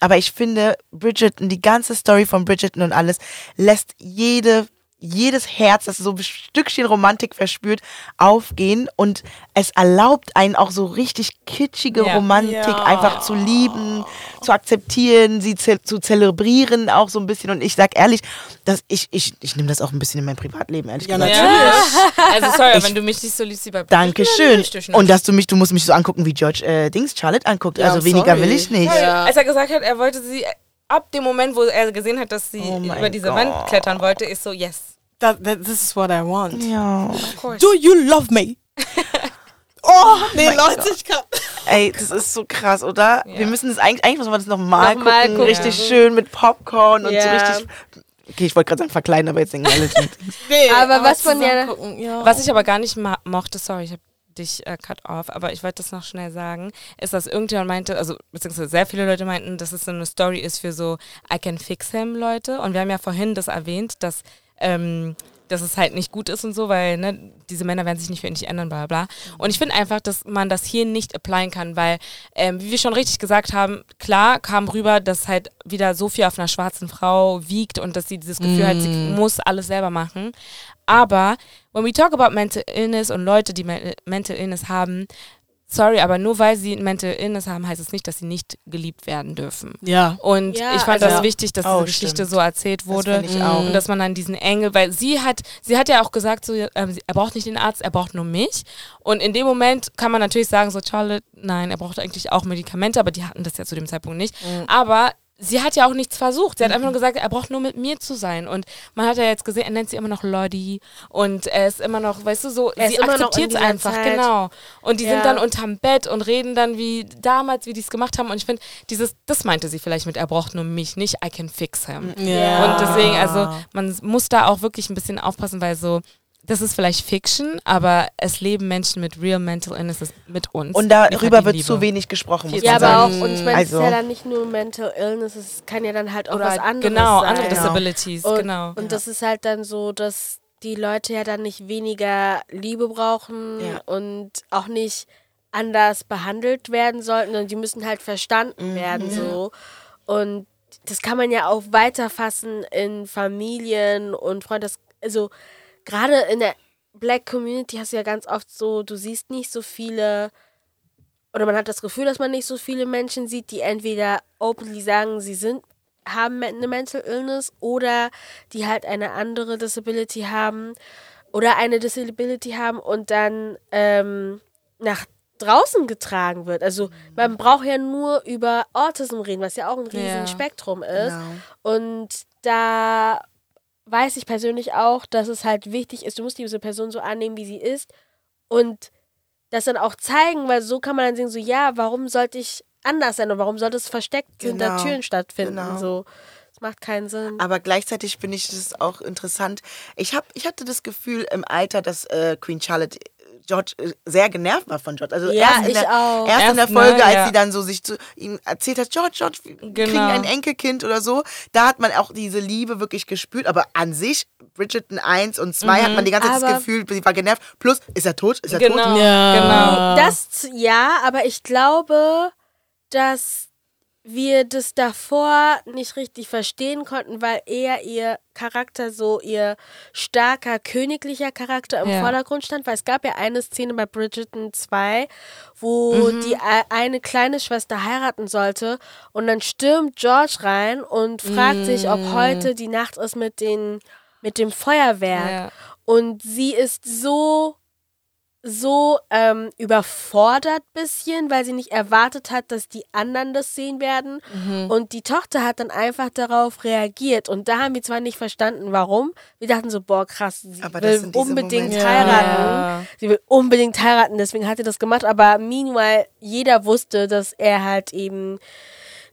aber ich finde Bridgerton, die ganze Story von Bridgerton und alles lässt jede jedes Herz, das so ein Stückchen Romantik verspürt, aufgehen und es erlaubt einen auch so richtig kitschige Ja. Romantik Ja. einfach zu lieben, zu akzeptieren, sie ze zu zelebrieren auch so ein bisschen und ich sag ehrlich, dass ich, ich, ich nehme das auch ein bisschen in mein Privatleben, ehrlich Ja, gesagt. natürlich. (laughs) Also sorry, Ich- wenn du mich nicht so liebst wie bei Dankeschön. Und dass du mich, du musst mich so angucken, wie George äh, Dings Charlotte anguckt. Also weniger sorry. will ich nicht. Als er gesagt hat, er wollte sie ab dem Moment, wo er gesehen hat, dass sie Oh über diese Gott. Wand klettern wollte, ist so yes. That, that, this is what I want. Ja. Of course. Do you love me? (laughs) oh, nee, Leute, ich kann. Ey, das ist so krass, oder? Ja. Wir müssen das eigentlich, eigentlich muss man das nochmal gucken, Nochmal gucken. Richtig Ja. schön mit Popcorn und so Ja. richtig. Okay, ich wollte gerade sagen verkleiden, aber jetzt denken alle. (laughs) Nee, Aber was man ja- zusammen gucken, ja. Was ich aber gar nicht mochte, sorry, ich habe dich äh, cut off, aber ich wollte das noch schnell sagen, ist, dass irgendjemand meinte, also beziehungsweise sehr viele Leute meinten, dass es so eine Story ist für so I can fix him Leute. Und wir haben ja vorhin das erwähnt, dass ähm, dass es halt nicht gut ist und so, weil ne, diese Männer werden sich nicht für ihn nicht ändern, bla bla. Und ich finde einfach, dass man das hier nicht applyen kann, weil, ähm, wie wir schon richtig gesagt haben, klar kam rüber, dass halt wieder so viel auf einer schwarzen Frau wiegt und dass sie dieses Gefühl hat, sie muss alles selber machen. Aber when we talk about mental illness und Leute, die men- mental illness haben, sorry, aber nur weil sie mental illness haben, heißt es nicht, dass sie nicht geliebt werden dürfen. Ja. Und Ja, ich fand also- das wichtig, dass Oh, diese Geschichte stimmt. so erzählt wurde. finde ich auch. Und dass man dann diesen Engel, weil sie hat, sie hat ja auch gesagt, so, sie- er braucht nicht den Arzt, er braucht nur mich. Und in dem Moment kann man natürlich sagen, so Charlotte, nein, er braucht eigentlich auch Medikamente, aber die hatten das ja zu dem Zeitpunkt nicht. Mhm. Aber sie hat ja auch nichts versucht. Sie hat einfach nur gesagt, er braucht nur mit mir zu sein. Und man hat ja jetzt gesehen, er nennt sie immer noch Lottie und er ist immer noch, weißt du, so, Er sie akzeptiert es einfach, Zeit. genau. Und die Ja. sind dann unterm Bett und reden dann wie damals, wie die es gemacht haben. Und ich finde, dieses, das meinte sie vielleicht mit, er braucht nur mich, nicht I can fix him. Ja. Und deswegen, also man muss da auch wirklich ein bisschen aufpassen, weil so, das ist vielleicht Fiction, aber es leben Menschen mit real mental illnesses mit uns. Und darüber wird Liebe. zu wenig gesprochen, muss Ja, man aber auch, sagen. und ich meine, es Also- ist ja dann nicht nur Mental Illness, es kann ja dann halt auch Oder was anderes genau, sein. andere Genau. Disabilities, Und, genau. und das ist halt dann so, dass die Leute ja dann nicht weniger Liebe brauchen Ja. und auch nicht anders behandelt werden sollten, sondern die müssen halt verstanden Mhm. werden so. Und das kann man ja auch weiterfassen in Familien und Freunden. Das- Also gerade in der Black Community hast du ja ganz oft so, du siehst nicht so viele oder man hat das Gefühl, dass man nicht so viele Menschen sieht, die entweder openly sagen, sie sind haben eine Mental Illness oder die halt eine andere Disability haben oder eine Disability haben und dann ähm, nach draußen getragen wird. Also man braucht ja nur über Autism reden, was ja auch ein riesen Ja. Spektrum ist. Genau. Und da weiß ich persönlich auch, dass es halt wichtig ist, du musst diese Person so annehmen, wie sie ist und das dann auch zeigen, weil so kann man dann sehen, so ja, warum sollte ich anders sein und warum sollte es versteckt hinter Genau, Türen stattfinden? genau. So, das macht keinen Sinn. Aber gleichzeitig finde ich das auch interessant. Ich, hab, ich hatte das Gefühl im Alter, dass äh, Queen Charlotte George äh, sehr genervt war von George. Also Ja, erst in ich der, auch. Erst, in der Erst, ne, Folge, als ja. sie dann so sich zu ihm erzählt hat, George, George, wir kriegen Genau. ein Enkelkind oder so. Da hat man auch diese Liebe wirklich gespürt. Aber an sich, Bridgerton 1 und 2 hat man die ganze Zeit das Gefühl, sie war genervt. Plus, ist er tot? Ist er Genau, tot? Ja. genau. Das ja, aber ich glaube, dass wir das davor nicht richtig verstehen konnten, weil eher ihr Charakter so ihr starker königlicher Charakter im Ja. Vordergrund stand, weil es gab ja eine Szene bei Bridgerton 2, wo Mhm. die e- eine kleine Schwester heiraten sollte und dann stürmt George rein und fragt sich, ob Mhm. heute die Nacht ist mit den mit dem Feuerwerk Ja. und sie ist so so ähm, überfordert bisschen, weil sie nicht erwartet hat, dass die anderen das sehen werden. Mhm. Und die Tochter hat dann einfach darauf reagiert. Und da haben wir zwar nicht verstanden, warum. Wir dachten so, boah, krass, sie will unbedingt Momente. heiraten. Ja. Sie will unbedingt heiraten, deswegen hat sie das gemacht. Aber meanwhile, jeder wusste, dass er halt eben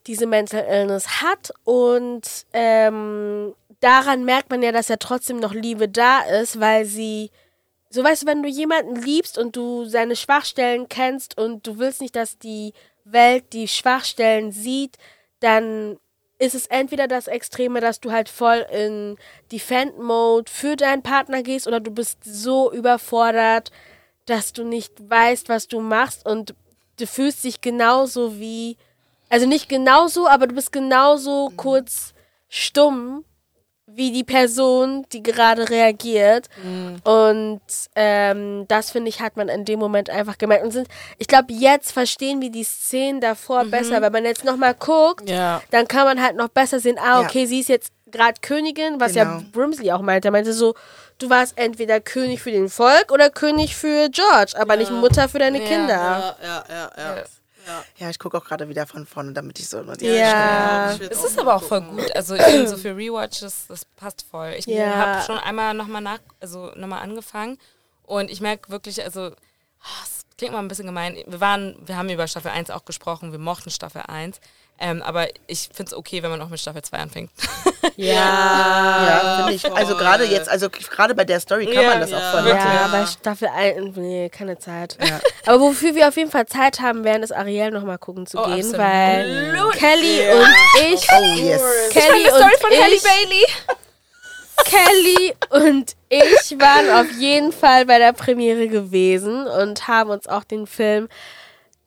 diese Mental Illness hat. Und ähm, daran merkt man ja, dass ja trotzdem noch Liebe da ist, weil sie so weißt du, wenn du jemanden liebst und du seine Schwachstellen kennst und du willst nicht, dass die Welt die Schwachstellen sieht, dann ist es entweder das Extreme, dass du halt voll in Defend-Mode für deinen Partner gehst oder du bist so überfordert, dass du nicht weißt, was du machst und du fühlst dich genauso wie, also nicht genauso, aber du bist genauso kurz stumm wie die Person, die gerade reagiert. Und ähm, das finde ich, hat man in dem Moment einfach gemerkt. Und sind, ich glaube, jetzt verstehen wir die Szenen davor besser. Wenn man jetzt nochmal guckt, Ja. dann kann man halt noch besser sehen, ah, Ja. okay, sie ist jetzt gerade Königin, was ja Genau. Brimsley auch meinte. Er meinte so, du warst entweder König für den Volk oder König für George, aber nicht Mutter für deine Kinder. Ja, ja, ja, ja. Ja, ich gucke auch gerade wieder von vorne, damit ich so immer die Ja. Werd Es ist aber auch voll gut. Also ich finde so für (clears throat) Rewatches, das passt voll. Ich Ja. habe schon einmal nochmal nach, also nochmal angefangen und ich merke wirklich, also ah, es klingt mal ein bisschen gemein. Wir waren, wir haben über Staffel 1 auch gesprochen, wir mochten Staffel 1. Ähm, aber ich finde es okay, wenn man auch mit Staffel 2 anfängt. (laughs) Ja. Ja, finde ich. Also gerade jetzt, also gerade bei der Story kann Ja, man das ja. auch voll machen. Ja, bei Staffel 1, nee, keine Zeit. Aber wofür wir auf jeden Fall Zeit haben werden, ist Ariel nochmal gucken zu Oh, gehen, absolut. weil Kelly und ich, Oh yes. Kelly und ich, Bailey. (laughs) Kelly und ich waren auf jeden Fall bei der Premiere gewesen und haben uns auch den Film.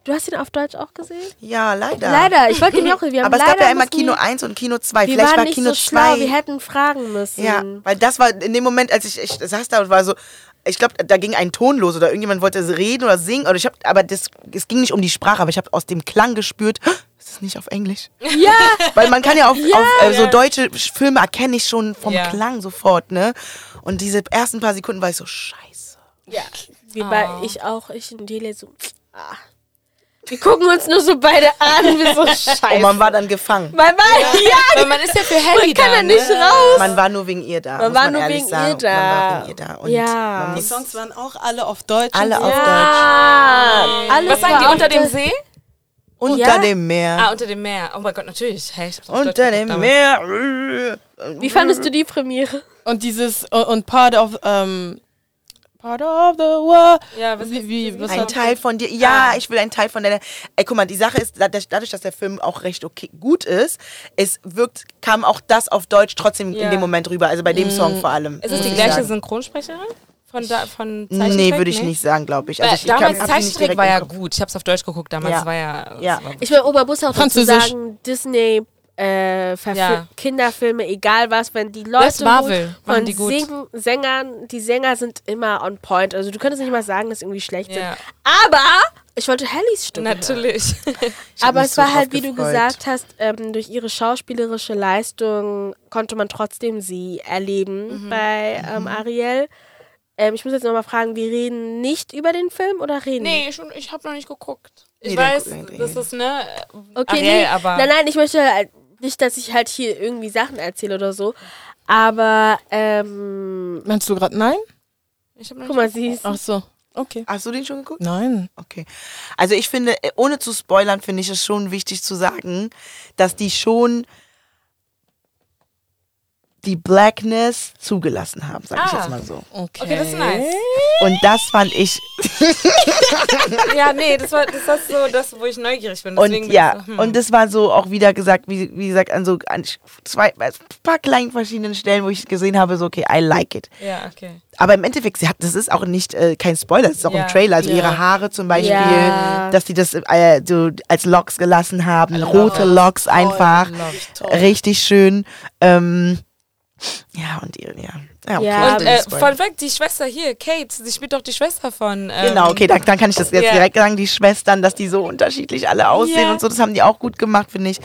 Du hast ihn auf Deutsch auch gesehen? Ja, leider. Leider, ich wollte ihn auch. Wir haben Aber es gab leider ja einmal Kino wir- 1 und Kino 2. Wir Vielleicht waren war nicht Kino so schlau, 2. wir hätten fragen müssen. Ja, weil das war in dem Moment, als ich, ich saß da und war so, ich glaube, da ging ein Ton los oder irgendjemand wollte reden oder singen. Oder ich hab, aber das, es ging nicht um die Sprache, aber ich habe aus dem Klang gespürt, "Hä, ist es nicht auf Englisch? Ja, (laughs) Weil man kann ja auf, auf äh, so Ja. deutsche Filme erkenne ich schon vom Ja. Klang sofort, ne? Und diese ersten paar Sekunden war ich so, scheiße. ja. (laughs) Wie bei Oh. ich auch, ich und Dele so. Ah. Wir gucken uns nur so beide an, wir so scheiße. (laughs) Und man war dann gefangen. Weil man, (laughs) ja, Weil man ist ja für Harry kann da, er nicht ne? raus. Man war nur wegen ihr da. Man muss war man nur wegen sagen. ihr da. Man war wegen ihr da. Und Ja. man Die Songs waren auch alle auf Deutsch. alle und auf. Deutsch. Ah, alles Was sagen war die unter dem See? Unter Ja? dem Meer. Ah, unter dem Meer. Oh mein Gott, natürlich. Hey, Unter dem damals. Meer. Wie fandest du die Premiere? Und dieses, und, und Part of, ähm, Part of the world. Ja, was Wie, wie, was Ein Teil von dir. Ja, Ah. ich will ein Teil von deiner. Ey, guck mal, die Sache ist, dadurch, dass der Film auch recht okay gut ist, es wirkt, kam auch das auf Deutsch trotzdem Ja. in dem Moment rüber. Also bei dem Mm. Song vor allem. Ist es die ich gleiche sagen. Synchronsprecherin? Von, da, von Zeichentrick? Nee, würde ich nicht sagen, glaube ich. Also ich damals Zeichentrick war ja gut. Ich habe es auf Deutsch geguckt damals. Ja. War ja, Ja. war Ich will Ober muss auch dazu Französisch. sagen, Disney äh, Ja. Kinderfilme, egal was, wenn die Leute Marvel von die gut. Singen, Sängern, die Sänger sind immer on point. Also du könntest nicht mal sagen, dass sie irgendwie schlecht Ja. sind. Aber ich wollte Hallys Stimme. Natürlich. (laughs) Aber es so war halt, wie du gesagt hast, ähm, durch ihre schauspielerische Leistung konnte man trotzdem sie erleben Mhm. bei ähm, Ariel. Ähm, ich muss jetzt nochmal fragen, wir reden nicht über den Film oder reden? nee, schon, ich habe noch nicht geguckt. Ich Nee, weiß, das nee. ist, ne, Okay, Ariel, nee. aber... Nein, nein, ich möchte halt nicht, dass ich halt hier irgendwie Sachen erzähle oder so. Aber, ähm, Meinst du gerade nein? Ich hab noch guck nicht mal, sie ist. Ach so. Okay. Hast du den schon geguckt? Nein. Okay. Also ich finde, äh, ohne zu spoilern, finde ich es schon wichtig zu sagen, dass die schon die Blackness zugelassen haben, sag ich Ah. jetzt mal so. Okay. Okay, das ist nice. Und das fand ich, (laughs) Ja, nee, das war das ist so das, wo ich neugierig bin. und bin ja, ich so, hm. und das war so auch wieder gesagt, wie, wie gesagt, an so an zwei, ein paar kleinen verschiedenen Stellen, wo ich gesehen habe, so, okay, I like it. Ja, okay. Aber im Endeffekt, sie hat, das ist auch nicht äh, kein Spoiler, das ist auch Ja. im Trailer. Also ihre Haare zum Beispiel, Ja. dass die das äh, so als Locks gelassen haben, rote. Locks einfach. love it. Richtig schön. Ähm, ja, und ihr, ja. Ja, okay, Ja, Und äh, von weg, die Schwester hier, Kate, sie spielt doch die Schwester von. Ähm, Genau, okay, dann, dann kann ich das jetzt ja. direkt sagen, die Schwestern, dass die so unterschiedlich alle aussehen Ja. und so, das haben die auch gut gemacht, finde ich.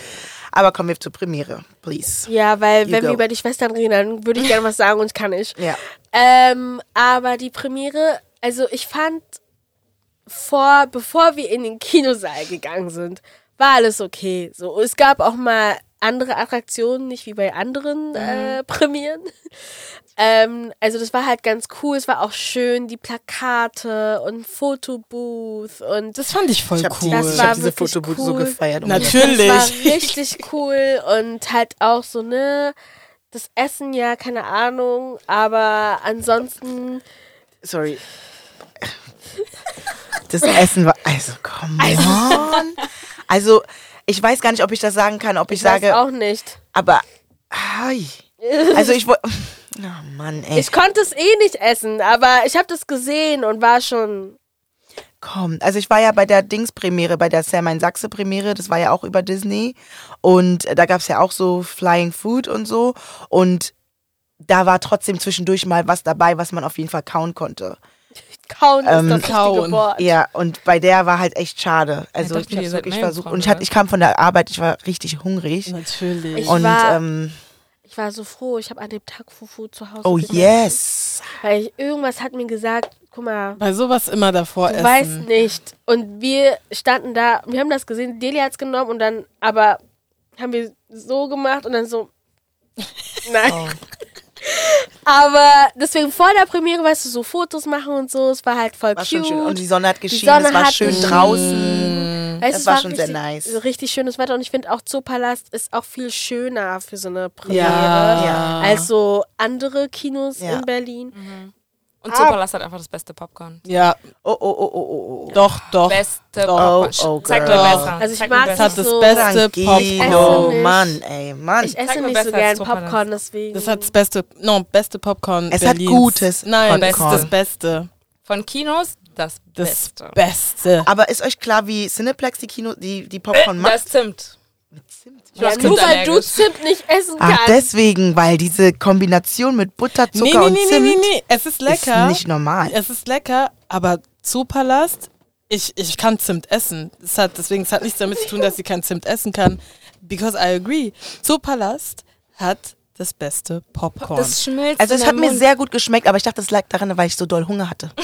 Aber kommen wir zur Premiere, please. Ja, weil You wenn wir go. über die Schwestern reden, dann würde ich gerne was sagen und kann ich. Ja. Ähm, aber die Premiere, also ich fand vor, bevor wir in den Kinosaal gegangen sind, war alles okay. So, es gab auch mal andere Attraktionen, nicht wie bei anderen äh, Premieren. (laughs) Ähm, also das war halt ganz cool. Es war auch schön, die Plakate und Fotobooth und Das fand ich voll Ich habe cool. Das ich war hab diese wirklich Fotobooth so cool. gefeiert. Natürlich. das war richtig cool und halt auch so, ne, das Essen ja, keine Ahnung, aber ansonsten Sorry. Das Essen war. Also, come on. Also, ich weiß gar nicht, ob ich das sagen kann, ob ich, ich weiß sage. auch nicht. Aber, ai. also ich wollte, (laughs) oh Mann, ey. Ich konnte es eh nicht essen, aber ich habe das gesehen und war schon. Komm, also ich war ja bei der Dings-Premiere, bei der Sam in Sachse-Premiere, das war ja auch über Disney. Und da gab es ja auch so Flying Food und so. Und da war trotzdem zwischendurch mal was dabei, was man auf jeden Fall kauen konnte. Kauen ist Ähm, das richtige kauen. Wort. Ja, und bei der war halt echt schade. Also dachte, ich seid wirklich versucht. Und ich, hatte, oder? ich kam von der Arbeit, ich war richtig hungrig. Natürlich. Ich Und war- ähm, Ich war so froh, ich habe an dem Tag Fufu zu Hause. oh yes. Weil ich, irgendwas hat mir gesagt, guck mal, Bei sowas immer davor du essen. weißt nicht. Und wir standen da, wir haben das gesehen, Delia hat es genommen und dann, aber haben wir so gemacht und dann so, (laughs) nein. Oh. Aber deswegen vor der Premiere, weißt du, so Fotos machen und so, es war halt voll War cute. Und die Sonne hat geschienen, Sonne es war schön geschienen. draußen. Weißt, Das es war schon sehr richtig, nice. so Richtig schönes Wetter und ich finde auch Zoopalast ist auch viel schöner für so eine Premiere Ja. Als so andere Kinos Ja. in Berlin. Und Superlast hat einfach das beste Popcorn. Ja, Oh, oh, oh, oh, oh, oh. doch, doch. Beste Doch. Popcorn. Oh, oh, Zeig mir besser. Also ich Zeig mag Das besser. hat das so- beste esse nicht. Mann, ey, Mann. Ich esse nicht so gern. Popcorn, deswegen. Das hat das beste, no, beste Popcorn Es hat Berlins. gutes Nein, Popcorn. das ist das Beste. Von Kinos das, Das Beste. Beste. Aber ist euch klar, wie Cineplex die Kino, die, die Popcorn (laughs) macht? Das Zimt. ja, Ich bin nur weil du Zimt nicht essen Ach, kannst. deswegen, weil diese Kombination mit Butter, Zucker Nee, nee, und nee, nee, Zimt nee, nee. Es ist lecker. ist nicht normal. Es ist lecker, aber Zoopalast, ich, ich kann Zimt essen. Es hat, deswegen, es hat nichts damit zu tun, dass sie kein Zimt essen kann. Because I agree. Zoopalast hat das beste Popcorn. Das schmilzt Also es hat mir Mund. sehr gut geschmeckt, aber ich dachte, das lag daran, weil ich so doll Hunger hatte. (laughs)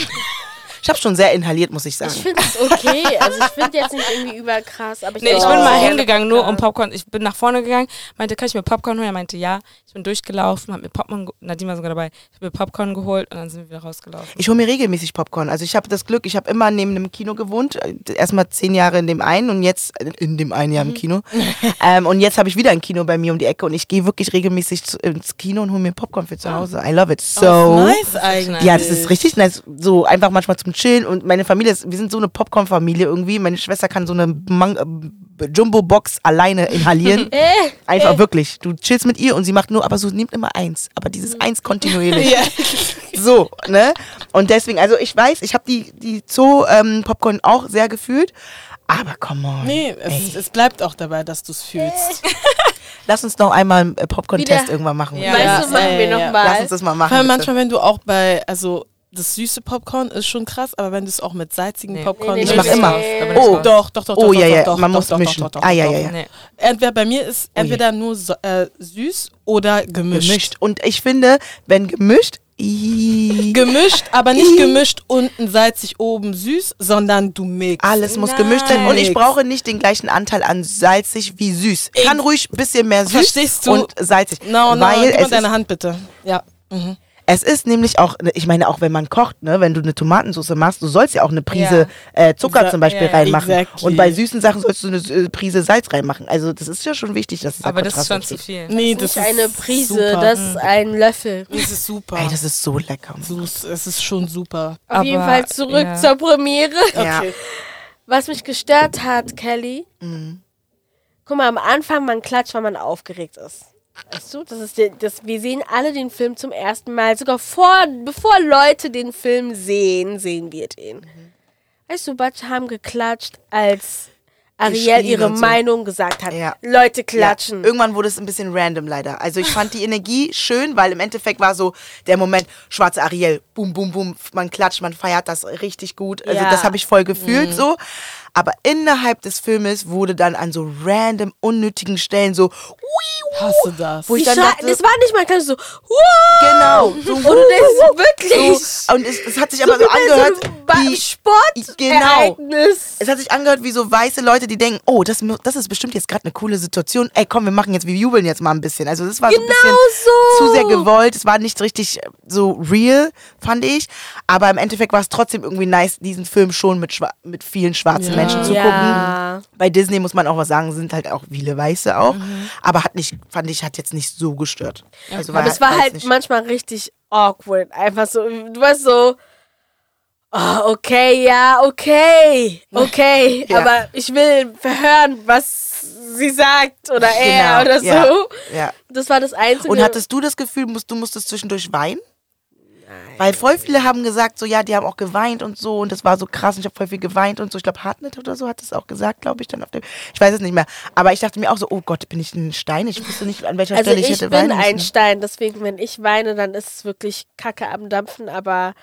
Ich habe schon sehr inhaliert, muss ich sagen. Ich finde es okay. Also ich finde jetzt nicht irgendwie überkrass, aber ich Nee, ich bin mal hingegangen, nur um Popcorn. Ich bin nach vorne gegangen, meinte, kann ich mir Popcorn holen? Er meinte, ja. Ich bin durchgelaufen, hab mir Popcorn, Nadine war sogar dabei, ich habe mir Popcorn geholt und dann sind wir wieder rausgelaufen. Ich hole mir regelmäßig Popcorn. Also ich habe das Glück, ich habe immer neben einem Kino gewohnt. Äh, Erstmal zehn Jahre in dem einen und jetzt äh, in dem einen Jahr im Kino. (laughs) ähm, und jetzt habe ich wieder ein Kino bei mir um die Ecke und ich gehe wirklich regelmäßig ins Kino und hole mir Popcorn für zu Hause. I love it so. nice eigentlich. Ja, das ist richtig nice. So einfach manchmal zum Chillen und meine Familie ist, wir sind so eine Popcorn-Familie irgendwie. Meine Schwester kann so eine Mang äh, Jumbo-Box alleine inhalieren. (laughs) Äh, Einfach wirklich. Du chillst mit ihr und sie macht nur, aber so nimmt immer eins. Aber dieses eins kontinuierlich. Ja. So, ne? Und deswegen, also ich weiß, ich habe die, die Zoo-Popcorn auch sehr gefühlt. Aber come on. Nee, es, es bleibt auch dabei, dass du es fühlst. Lass uns noch einmal einen äh, Popcorn-Test irgendwann machen. Ja. Weißt du, machen ja, wir ja, ja. Lass nochmal. uns das mal machen. Vor allem manchmal, wenn du auch bei, also das süße Popcorn ist schon krass, aber wenn du es auch mit salzigen Nee. Popcorn Nee, nee, Ich mach immer. ich Oh. Doch, doch, doch, Oh, doch, ja, doch, ja, doch, man doch, muss doch, mischen. Doch, doch, Ah, ja, ja, doch. ja. Entweder bei mir ist Oh, entweder nur so, äh, süß oder gemischt. gemischt. Und ich finde, wenn gemischt, Gemischt, aber nicht gemischt unten salzig, oben süß, sondern du mixst. alles muss Nein. gemischt sein. Und ich brauche nicht den gleichen Anteil an salzig wie süß. Kann ruhig ein bisschen mehr süß Verstehst du? und salzig. No, no, weil gib mal deine Hand bitte. Ja. Mhm. Es ist nämlich auch, ich meine, auch wenn man kocht, ne, wenn du eine Tomatensauce machst, du sollst ja auch eine Prise äh, Zucker Exa- zum Beispiel ja, ja, reinmachen. exactly. Und bei süßen Sachen sollst du eine äh, Prise Salz reinmachen. Also das ist ja schon wichtig, dass es Aber da das ist schon zu viel. Nee, Das das ist ist eine Prise, super. das ist ein Löffel. Das ist super. Ey, das ist so lecker. Süß, es ist schon super. Auf jeden Aber, Fall zurück ja. zur Premiere. Ja. Okay. Was mich gestört hat, Kelly, Mhm. guck mal, am Anfang man klatscht, weil man aufgeregt ist. Weißt du, das ist der, das, wir sehen alle den Film zum ersten Mal. Sogar vor, bevor Leute den Film sehen, sehen wir den. Mhm. Weißt du, Batsch haben geklatscht, als Ariel ihre so. Meinung gesagt hat. Ja. Leute klatschen. Ja, irgendwann wurde es ein bisschen random leider. Also ich fand die Energie schön, weil im Endeffekt war so der Moment, schwarze Ariel, boom, boom, boom, man klatscht, man feiert das richtig gut. Also Ja. das habe ich voll gefühlt so. Aber innerhalb des Filmes wurde dann an so random, unnötigen Stellen so, Hasse das. wo ich Die dann dachte, das war nicht mal ganz so, wow! genau, so, Und du denkst wirklich, so, und es, es hat sich aber so angehört, so Ba- wie, genau. Sportereignis. Es hat sich angehört wie so weiße Leute, die denken, oh, das, das ist bestimmt jetzt gerade eine coole Situation. Ey, komm, wir machen jetzt, wir jubeln jetzt mal ein bisschen. Also das war so ein bisschen so. zu sehr gewollt. Es war nicht richtig äh, so real, fand ich. Aber im Endeffekt war es trotzdem irgendwie nice, diesen Film schon mit, mit vielen schwarzen Ja. Menschen zu Ja. gucken. Bei Disney muss man auch was sagen, sind halt auch viele Weiße auch. Aber hat nicht, fand ich, hat jetzt nicht so gestört. Also Aber es war halt nicht- manchmal richtig awkward. Einfach so, du warst so, oh, okay, ja, okay, okay. (laughs) Ja. Aber ich will verhören, was sie sagt oder er Genau, oder so. ja. Ja. Das war das Einzige. Und hattest du das Gefühl, musst, du musstest zwischendurch weinen? Weil voll viele haben gesagt, so ja, die haben auch geweint und so und das war so krass und ich habe voll viel geweint und so. Ich glaube, Hartnett oder so hat es auch gesagt, glaube ich, dann auf dem. Ich weiß es nicht mehr. Aber ich dachte mir auch so, oh Gott, bin ich ein Stein? Ich wusste nicht, an welcher also Stelle ich, ich hätte bin weinen ein müssen. Stein, deswegen, wenn ich weine, dann ist es wirklich Kacke am Dampfen, aber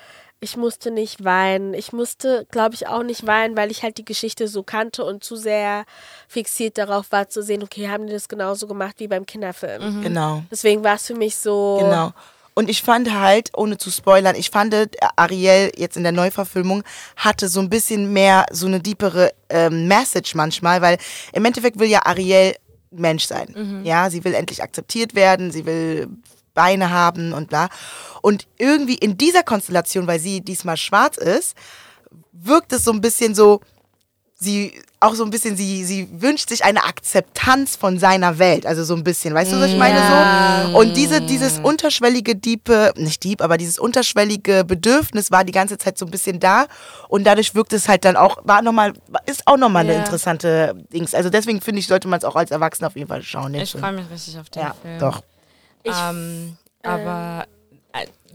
ich musste nicht weinen. Ich musste, glaube ich, auch nicht weinen, weil ich halt die Geschichte so kannte und zu sehr fixiert darauf war zu sehen, okay, haben die das genauso gemacht wie beim Kinderfilm. Genau. Deswegen war es für mich so. Genau. Und ich fand halt, ohne zu spoilern, ich fand, Ariel jetzt in der Neuverfilmung hatte so ein bisschen mehr so eine deepere ähm, Message manchmal, weil im Endeffekt will ja Ariel Mensch sein. Ja, sie will endlich akzeptiert werden, sie will Beine haben und bla. Und irgendwie in dieser Konstellation, weil sie diesmal schwarz ist, wirkt es so ein bisschen so, sie auch so ein bisschen, sie, sie wünscht sich eine Akzeptanz von seiner Welt. Also so ein bisschen, weißt du, was ich meine? So. Und diese, dieses unterschwellige, diepe, nicht deep, aber dieses unterschwellige Bedürfnis war die ganze Zeit so ein bisschen da. Und dadurch wirkt es halt dann auch, war nochmal, ist auch nochmal eine Ja. interessante Dings. Also deswegen finde ich, sollte man es auch als Erwachsener auf jeden Fall schauen. Ich freue mich richtig auf den Ja, Film. doch. Ich, Ähm, aber äh,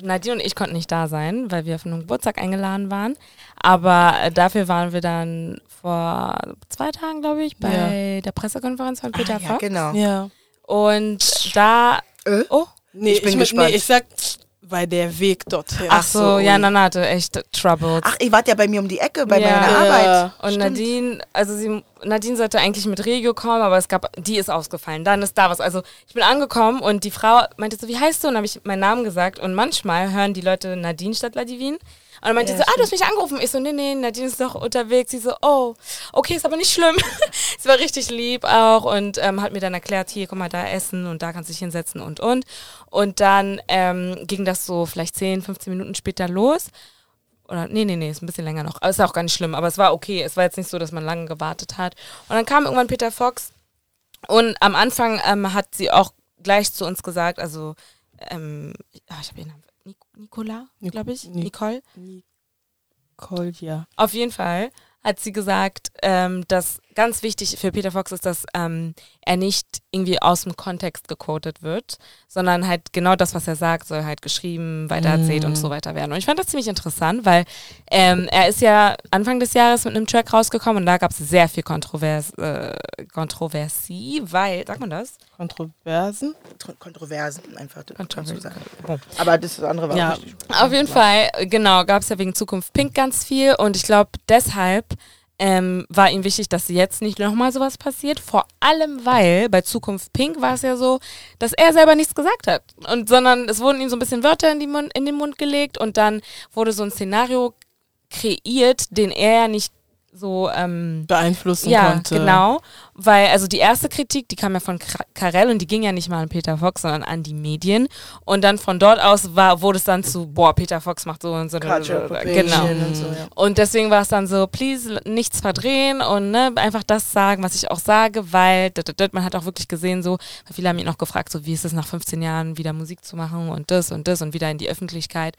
Nadine und ich konnten nicht da sein, weil wir auf einen Geburtstag eingeladen waren. Aber äh, dafür waren wir dann vor zwei Tagen, glaube ich, bei der Pressekonferenz von Peter Ah, ja, Fox. genau. Ja. Und da. Äh? Oh, Nee, Ich bin ich, gespannt. Nee, ich sag, weil der Weg dorthin. ach so, ui. ja, Nana hatte echt Troubles. Ach, ihr wart ja bei mir um die Ecke, bei Ja. meiner Ja. Arbeit. Und Stimmt. Nadine, also sie, Nadine sollte eigentlich mit Regio kommen, aber es gab, die ist ausgefallen. Dann ist da was. Also ich bin angekommen und die Frau meinte so, wie heißt du? Und habe ich meinen Namen gesagt. Und manchmal hören die Leute Nadine statt Ladivin. Und dann meinte Ja, sie so, ah, du hast mich angerufen. Ich so, nee, nee, Nadine ist doch unterwegs. Sie so, oh, okay, ist aber nicht schlimm. (laughs) sie war richtig lieb auch und ähm, hat mir dann erklärt, hier, guck mal, da essen und da kannst du dich hinsetzen und und. Und dann ähm, ging das so vielleicht 10, 15 Minuten später los. Oder nee, nee, nee, ist ein bisschen länger noch. Aber ist auch gar nicht schlimm. Aber es war okay. Es war jetzt nicht so, dass man lange gewartet hat. Und dann kam irgendwann Peter Fox und am Anfang ähm, hat sie auch gleich zu uns gesagt, also ähm, ah, ich habe ihren Namen, Nicola, Nic- glaube ich, Nic- Nicole. Nicole, ja. Auf jeden Fall hat sie gesagt, ähm, dass ganz wichtig für Peter Fox ist, dass ähm, er nicht irgendwie aus dem Kontext gequotet wird, sondern halt genau das, was er sagt, soll halt geschrieben, weitererzählt und so weiter werden. Und ich fand das ziemlich interessant, weil ähm, er ist ja Anfang des Jahres mit einem Track rausgekommen und da gab es sehr viel Kontrovers äh, Kontroversie, weil, sagt man das? Kontroversen. Tr- Kontroversen einfach Kontroversen. sagen. Aber das andere war Ja. auch richtig. Auf jeden Fall, genau, gab es ja wegen Zukunft Pink ganz viel und ich glaube, deshalb ähm, war ihm wichtig, dass jetzt nicht nochmal sowas passiert. Vor allem, weil bei Zukunft Pink war es ja so, dass er selber nichts gesagt hat. Und sondern es wurden ihm so ein bisschen Wörter in, die Mund, in den Mund gelegt und dann wurde so ein Szenario kreiert, den er ja nicht so ähm, beeinflussen ja, konnte. genau. Weil, also die erste Kritik, die kam ja von Karel und die ging ja nicht mal an Peter Fox, sondern an die Medien. Und dann von dort aus war, wurde es dann zu, boah, Peter Fox macht so und so. Genau. Und so, ja. Und deswegen war es dann so, please, nichts verdrehen und ne, einfach das sagen, was ich auch sage, weil man hat auch wirklich gesehen, so, viele haben ihn auch gefragt, so wie ist es nach 15 Jahren wieder Musik zu machen und das und das und wieder in die Öffentlichkeit.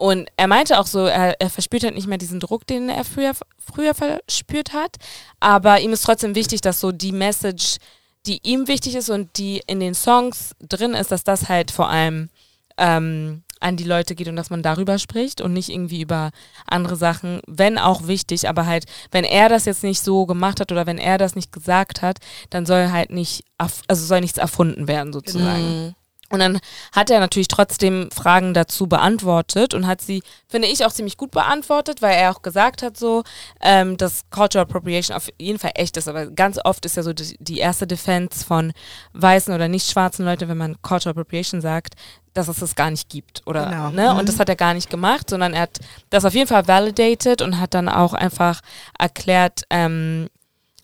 Und er meinte auch so, er, er verspürt halt nicht mehr diesen Druck, den er früher, früher verspürt hat. Aber ihm ist trotzdem wichtig, dass so die Message, die ihm wichtig ist und die in den Songs drin ist, dass das halt vor allem ähm, an die Leute geht und dass man darüber spricht und nicht irgendwie über andere Sachen, wenn auch wichtig, aber halt, wenn er das jetzt nicht so gemacht hat oder wenn er das nicht gesagt hat, dann soll halt nicht, also soll nichts erfunden werden sozusagen. Mhm. Und dann hat er natürlich trotzdem Fragen dazu beantwortet und hat sie, finde ich, auch ziemlich gut beantwortet, weil er auch gesagt hat so, ähm, dass Cultural Appropriation auf jeden Fall echt ist. Aber ganz oft ist ja so die, die erste Defense von weißen oder nicht schwarzen Leuten, wenn man Cultural Appropriation sagt, dass es das gar nicht gibt. Oder, Genau. ne? Mhm. Und das hat er gar nicht gemacht, sondern er hat das auf jeden Fall validated und hat dann auch einfach erklärt, ähm,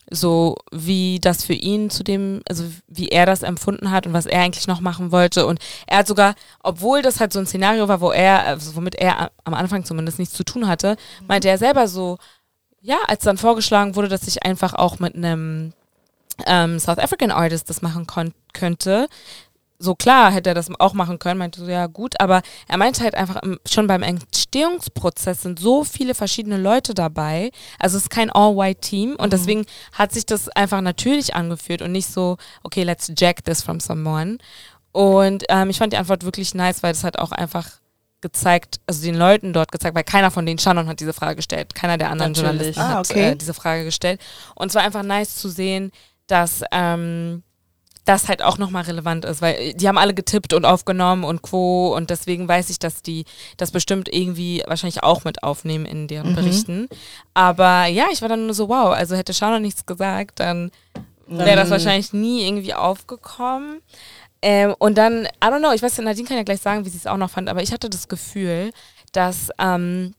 so wie das für ihn zu dem, also wie er das empfunden hat und was er eigentlich noch machen wollte. Und er hat sogar, obwohl das halt so ein Szenario war, wo er, also womit er am Anfang zumindest nichts zu tun hatte, meinte er selber so, ja, als dann vorgeschlagen wurde, dass ich einfach auch mit einem ähm, South African Artist das machen könnte, so klar hätte er das auch machen können, meinte so, ja gut, aber er meinte halt einfach, schon beim Entstehungsprozess sind so viele verschiedene Leute dabei, also es ist kein All-White-Team und deswegen hat sich das einfach natürlich angefühlt und nicht so, okay, let's jack this from someone. Und ähm, ich fand die Antwort wirklich nice, weil das hat auch einfach gezeigt, also den Leuten dort gezeigt, weil keiner von denen Shannon hat diese Frage gestellt, keiner der anderen Natürlich. Journalisten Ah, hat okay. äh, diese Frage gestellt. Und es war einfach nice zu sehen, dass ähm, das halt auch nochmal relevant ist, weil die haben alle getippt und aufgenommen und quo und deswegen weiß ich, dass die das bestimmt irgendwie wahrscheinlich auch mit aufnehmen in deren Berichten. Aber ja, ich war dann nur so, wow, also hätte Shannon nichts gesagt, dann wäre das wahrscheinlich nie irgendwie aufgekommen. Ähm, und dann, I don't know, ich weiß Nadine kann ja gleich sagen, wie sie es auch noch fand, aber ich hatte das Gefühl, dass ähm,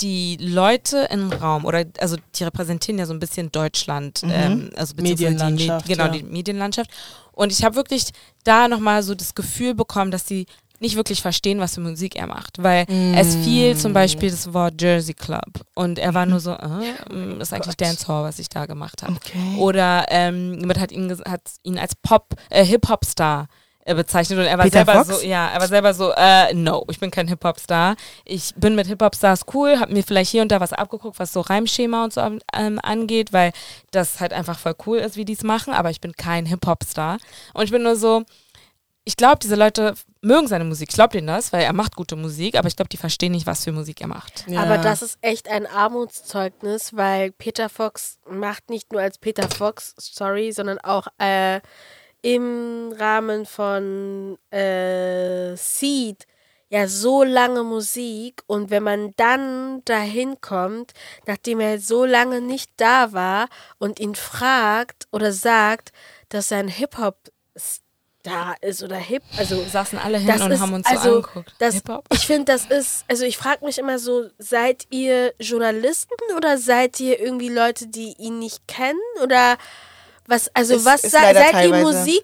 die Leute im Raum, oder also die repräsentieren ja so ein bisschen Deutschland, ähm, also beziehungsweise die, Medienlandschaft, genau, ja. die Medienlandschaft. Und ich habe wirklich da nochmal so das Gefühl bekommen, dass sie nicht wirklich verstehen, was für Musik er macht. Weil es fiel zum Beispiel das Wort Jersey Club. Und er war nur so, äh, mm, das ist eigentlich Dancehall, was ich da gemacht habe. Okay. Oder ähm, jemand hat ihn, hat ihn als Pop, äh, Hip-Hop-Star äh, bezeichnet und er war Peter selber Fox? so, ja, er war selber so, äh, no, ich bin kein Hip-Hop-Star. Ich bin mit Hip-Hop-Stars cool, hab mir vielleicht hier und da was abgeguckt, was so Reimschema und so ähm, angeht, weil das halt einfach voll cool ist, wie die es machen, aber ich bin kein Hip-Hop-Star. Und ich bin nur so, ich glaube, diese Leute mögen seine Musik. Ich glaube denen das, weil er macht gute Musik, aber ich glaube, die verstehen nicht, was für Musik er macht. Ja. Aber das ist echt ein Armutszeugnis, weil Peter Fox macht nicht nur als Peter Fox, sorry, sondern auch äh, im Rahmen von äh, Seed ja so lange Musik und wenn man dann dahin kommt, nachdem er so lange nicht da war und ihn fragt oder sagt, dass er ein Hip-Hop-Star ist oder Hip, also saßen alle hin und ist, haben uns so also, angeguckt. Das, ich finde, das ist, also ich frage mich immer so, seid ihr Journalisten oder seid ihr irgendwie Leute, die ihn nicht kennen? Oder was, also Ist- was ist seid ihr teilweise.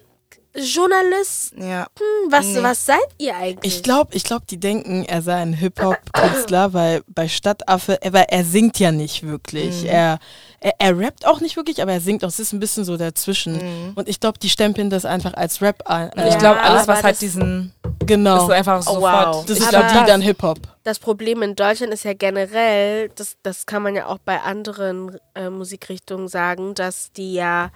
Musikjournalisten? Ja. Was, Nee. was seid ihr eigentlich? Ich glaube, ich glaub, die denken, er sei ein Hip-Hop-Künstler, weil bei Stadtaffe, aber er singt ja nicht wirklich. Er, er, er rappt auch nicht wirklich, aber er singt auch. Es ist ein bisschen so dazwischen. Und ich glaube, die stempeln das einfach als Rap an. Und ich Ja, glaube, alles, was halt das- diesen, genau. ist so einfach Oh, sofort. wow. das ist für die dann Hip-Hop. das Problem in Deutschland ist ja generell, das, das kann man ja auch bei anderen äh, Musikrichtungen sagen, dass die ja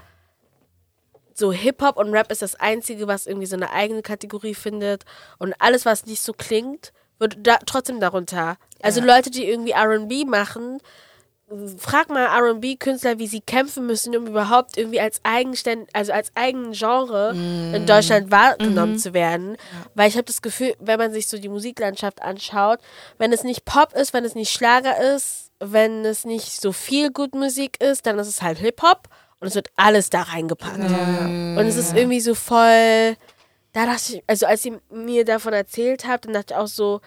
so Hip-Hop und Rap ist das Einzige, was irgendwie so eine eigene Kategorie findet. Und alles, was nicht so klingt, wird da trotzdem darunter. Also Ja. Leute, die irgendwie RB machen, frag mal RB-Künstler, wie sie kämpfen müssen, um überhaupt irgendwie als eigenständ, also als eigenen Genre in Deutschland wahrgenommen zu werden. Weil ich habe das Gefühl, wenn man sich so die Musiklandschaft anschaut, wenn es nicht Pop ist, wenn es nicht Schlager ist, wenn es nicht so viel gut Musik ist, dann ist es halt Hip-Hop und es wird alles da reingepackt. Und es ist irgendwie so voll. Da dachte ich, also als ihr mir davon erzählt habt, dann dachte ich auch so,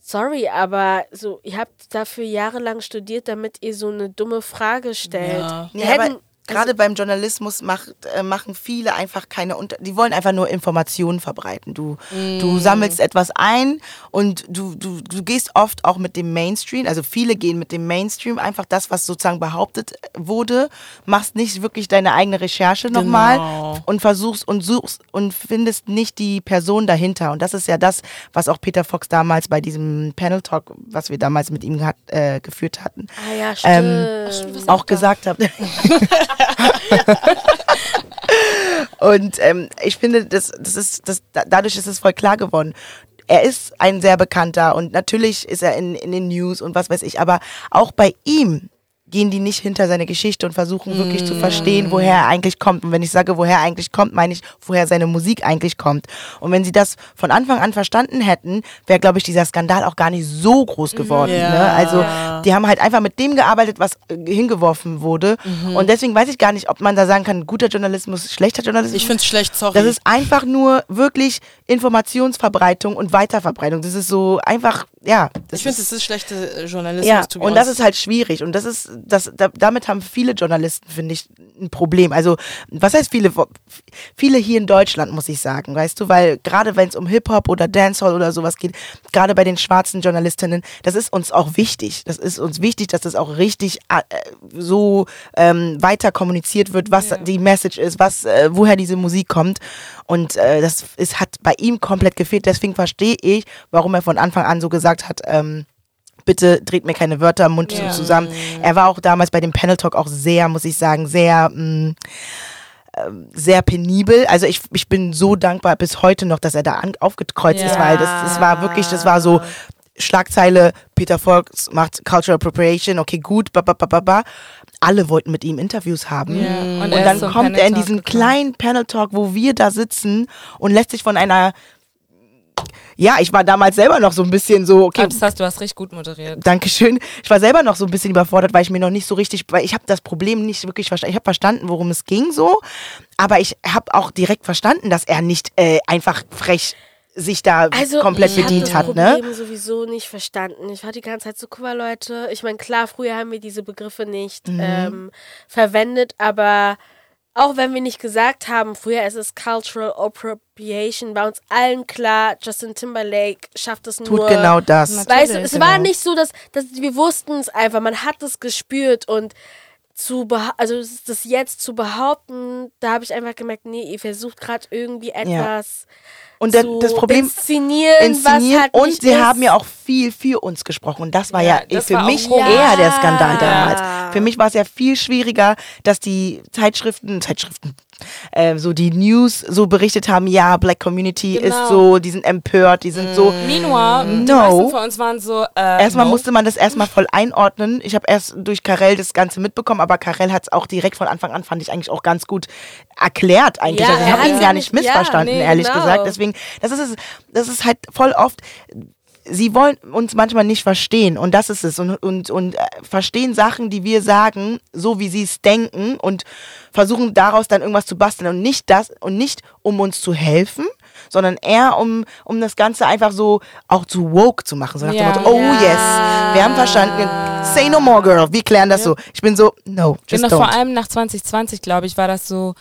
sorry, aber so, ihr habt dafür jahrelang studiert, damit ihr so eine dumme Frage stellt. Ja. Nee, hätten- aber gerade beim Journalismus macht, äh, machen viele einfach keine Unter die wollen einfach nur Informationen verbreiten. Du, du sammelst etwas ein und du, du, du gehst oft auch mit dem Mainstream, also viele gehen mit dem Mainstream, einfach das, was sozusagen behauptet wurde, machst nicht wirklich deine eigene Recherche nochmal Genau. und versuchst und suchst und findest nicht die Person dahinter. Und das ist ja das, was auch Peter Fox damals bei diesem Panel Talk, was wir damals mit ihm hat, äh, geführt hatten, Ah ja, stimmt. Ähm, auch gesagt habe. (laughs) (laughs) Und ähm, ich finde, das, das ist, das, da- dadurch ist es voll klar geworden. Er ist ein sehr bekannter und natürlich ist er in, in den News und was weiß ich, aber auch bei ihm gehen die nicht hinter seine Geschichte und versuchen wirklich zu verstehen, woher er eigentlich kommt. Und wenn ich sage, woher er eigentlich kommt, meine ich, woher seine Musik eigentlich kommt. Und wenn sie das von Anfang an verstanden hätten, wäre, glaube ich, dieser Skandal auch gar nicht so groß geworden. Ja. Ne? Also die haben halt einfach mit dem gearbeitet, was äh, hingeworfen wurde. Und deswegen weiß ich gar nicht, ob man da sagen kann, guter Journalismus, schlechter Journalismus. Ich finde es schlecht, sorry. Das ist einfach nur wirklich Informationsverbreitung und Weiterverbreitung. Das ist so einfach ja. Ich finde, es ist schlechte äh, Journalismus. ja, und das ist halt schwierig. Und das ist, das, da, damit haben viele Journalisten, finde ich, ein Problem. Also, was heißt viele? Viele hier in Deutschland, muss ich sagen, weißt du, weil gerade wenn es um Hip-Hop oder Dancehall oder sowas geht, gerade bei den schwarzen Journalistinnen, das ist uns auch wichtig. Das ist uns wichtig, dass das auch richtig äh, so ähm, weiter kommuniziert wird, was die Message ist, was, äh, woher diese Musik kommt. Und äh, das ist, hat bei ihm komplett gefehlt. Deswegen verstehe ich, warum er von Anfang an so gesagt hat, ähm, bitte dreht mir keine Wörter im Mund Ja. zusammen. Er war auch damals bei dem Panel Talk auch sehr, muss ich sagen, sehr, mh, ähm, sehr penibel. Also ich, ich bin so dankbar bis heute noch, dass er da an, aufgekreuzt ist, Ja. weil das, das war wirklich, das war so Schlagzeile, Peter Fox macht Cultural Appropriation, okay, gut, ba, ba, ba, ba, ba. Alle wollten mit ihm Interviews haben. Ja. Und, Und ist dann kommt er in diesen gekommen. kleinen Panel Talk, wo wir da sitzen und lässt sich von einer ja, ich war damals selber noch so ein bisschen so, okay, Das heißt, du hast richtig gut moderiert. Dankeschön. Ich war selber noch so ein bisschen überfordert, weil ich mir noch nicht so richtig, weil ich habe das Problem nicht wirklich verstanden. Ich habe verstanden, worum es ging so, aber ich habe auch direkt verstanden, dass er nicht äh, einfach frech sich da Also, komplett ich bedient das hat, Problem ne? sowieso nicht verstanden. Ich war die ganze Zeit so, guck mal, Leute. Ich meine, klar, früher haben wir diese Begriffe nicht Mhm. ähm, verwendet, aber auch wenn wir nicht gesagt haben, früher ist es Cultural Appropriation, bei uns allen klar, Justin Timberlake schafft es Tut nur. genau das. Natürlich. Weißt du, es Genau. war nicht so, dass, dass wir wussten es einfach, man hat es gespürt und zu also das jetzt zu behaupten, da habe ich einfach gemerkt, nee, ihr versucht gerade irgendwie etwas Und da- zu das Problem inszenieren, inszeniert was halt und sie ist. haben ja auch viel für uns gesprochen und das war ja, Ja, das für war mich eher der Skandal damals. Für mich war es ja viel schwieriger, dass die Zeitschriften, Zeitschriften, äh, so die News so berichtet haben, ja, Black Community Genau. ist so, die sind empört, die sind so. Meanwhile, die No. meisten von uns waren so. Äh, Erstmal no. musste man das erstmal voll einordnen. Ich habe erst durch Karel das Ganze mitbekommen, aber Karel hat es auch direkt von Anfang an, fand ich eigentlich auch ganz gut erklärt eigentlich. Ja, also ich habe ihn gar nicht nicht- ja, missverstanden, nee, ehrlich genau. gesagt. Deswegen, das ist es, das ist halt voll oft. Sie wollen uns manchmal nicht verstehen und das ist es und, und, und äh, verstehen Sachen, die wir sagen, so wie sie es denken und versuchen daraus dann irgendwas zu basteln und nicht das und nicht um uns zu helfen, sondern eher um, um das Ganze einfach so auch zu woke zu machen. So nach Ja. dem Motto, oh Ja. yes, wir haben verstanden, say no more girl, wir klären das so. Ich bin so, no, just Genau, vor don't. allem nach 2020, glaube ich, war das so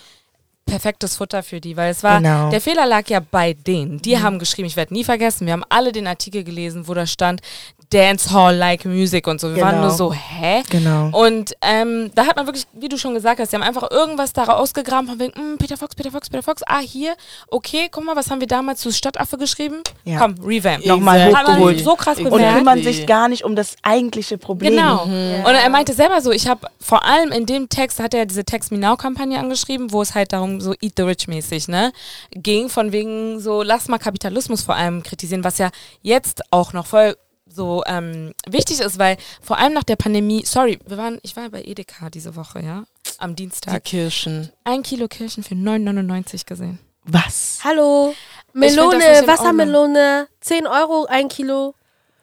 perfektes Futter für die, weil es war, Genau. der Fehler lag ja bei denen. Die haben geschrieben, ich werde nie vergessen, wir haben alle den Artikel gelesen, wo da stand Dancehall-like Music und so. Wir waren Genau. nur so, hä? Genau. Und ähm, da hat man wirklich, wie du schon gesagt hast, die haben einfach irgendwas da ausgegraben von wegen, "Mm, Peter Fox, Peter Fox, Peter Fox, ah, hier, okay, guck mal, was haben wir damals zu Stadtaffe geschrieben? Ja. Komm, Revamp. Nochmal Hat man hochgeholt. so krass Und Und kümmern sich gar nicht um das eigentliche Problem. Genau. Und er meinte selber so, ich habe vor allem in dem Text, hat er diese Text Me Now Kampagne angeschrieben, wo es halt darum so Eat the Rich mäßig, ne, ging von wegen so, lass mal Kapitalismus vor allem kritisieren, was ja jetzt auch noch voll so ähm, wichtig ist, weil vor allem nach der Pandemie, sorry, wir waren, ich war bei Edeka diese Woche, ja, am Die Dienstag, Kirschen. ein Kilo Kirschen für 9,99 gesehen. Was? Hallo, Melone, Wassermelone, 10 Euro, ein Kilo.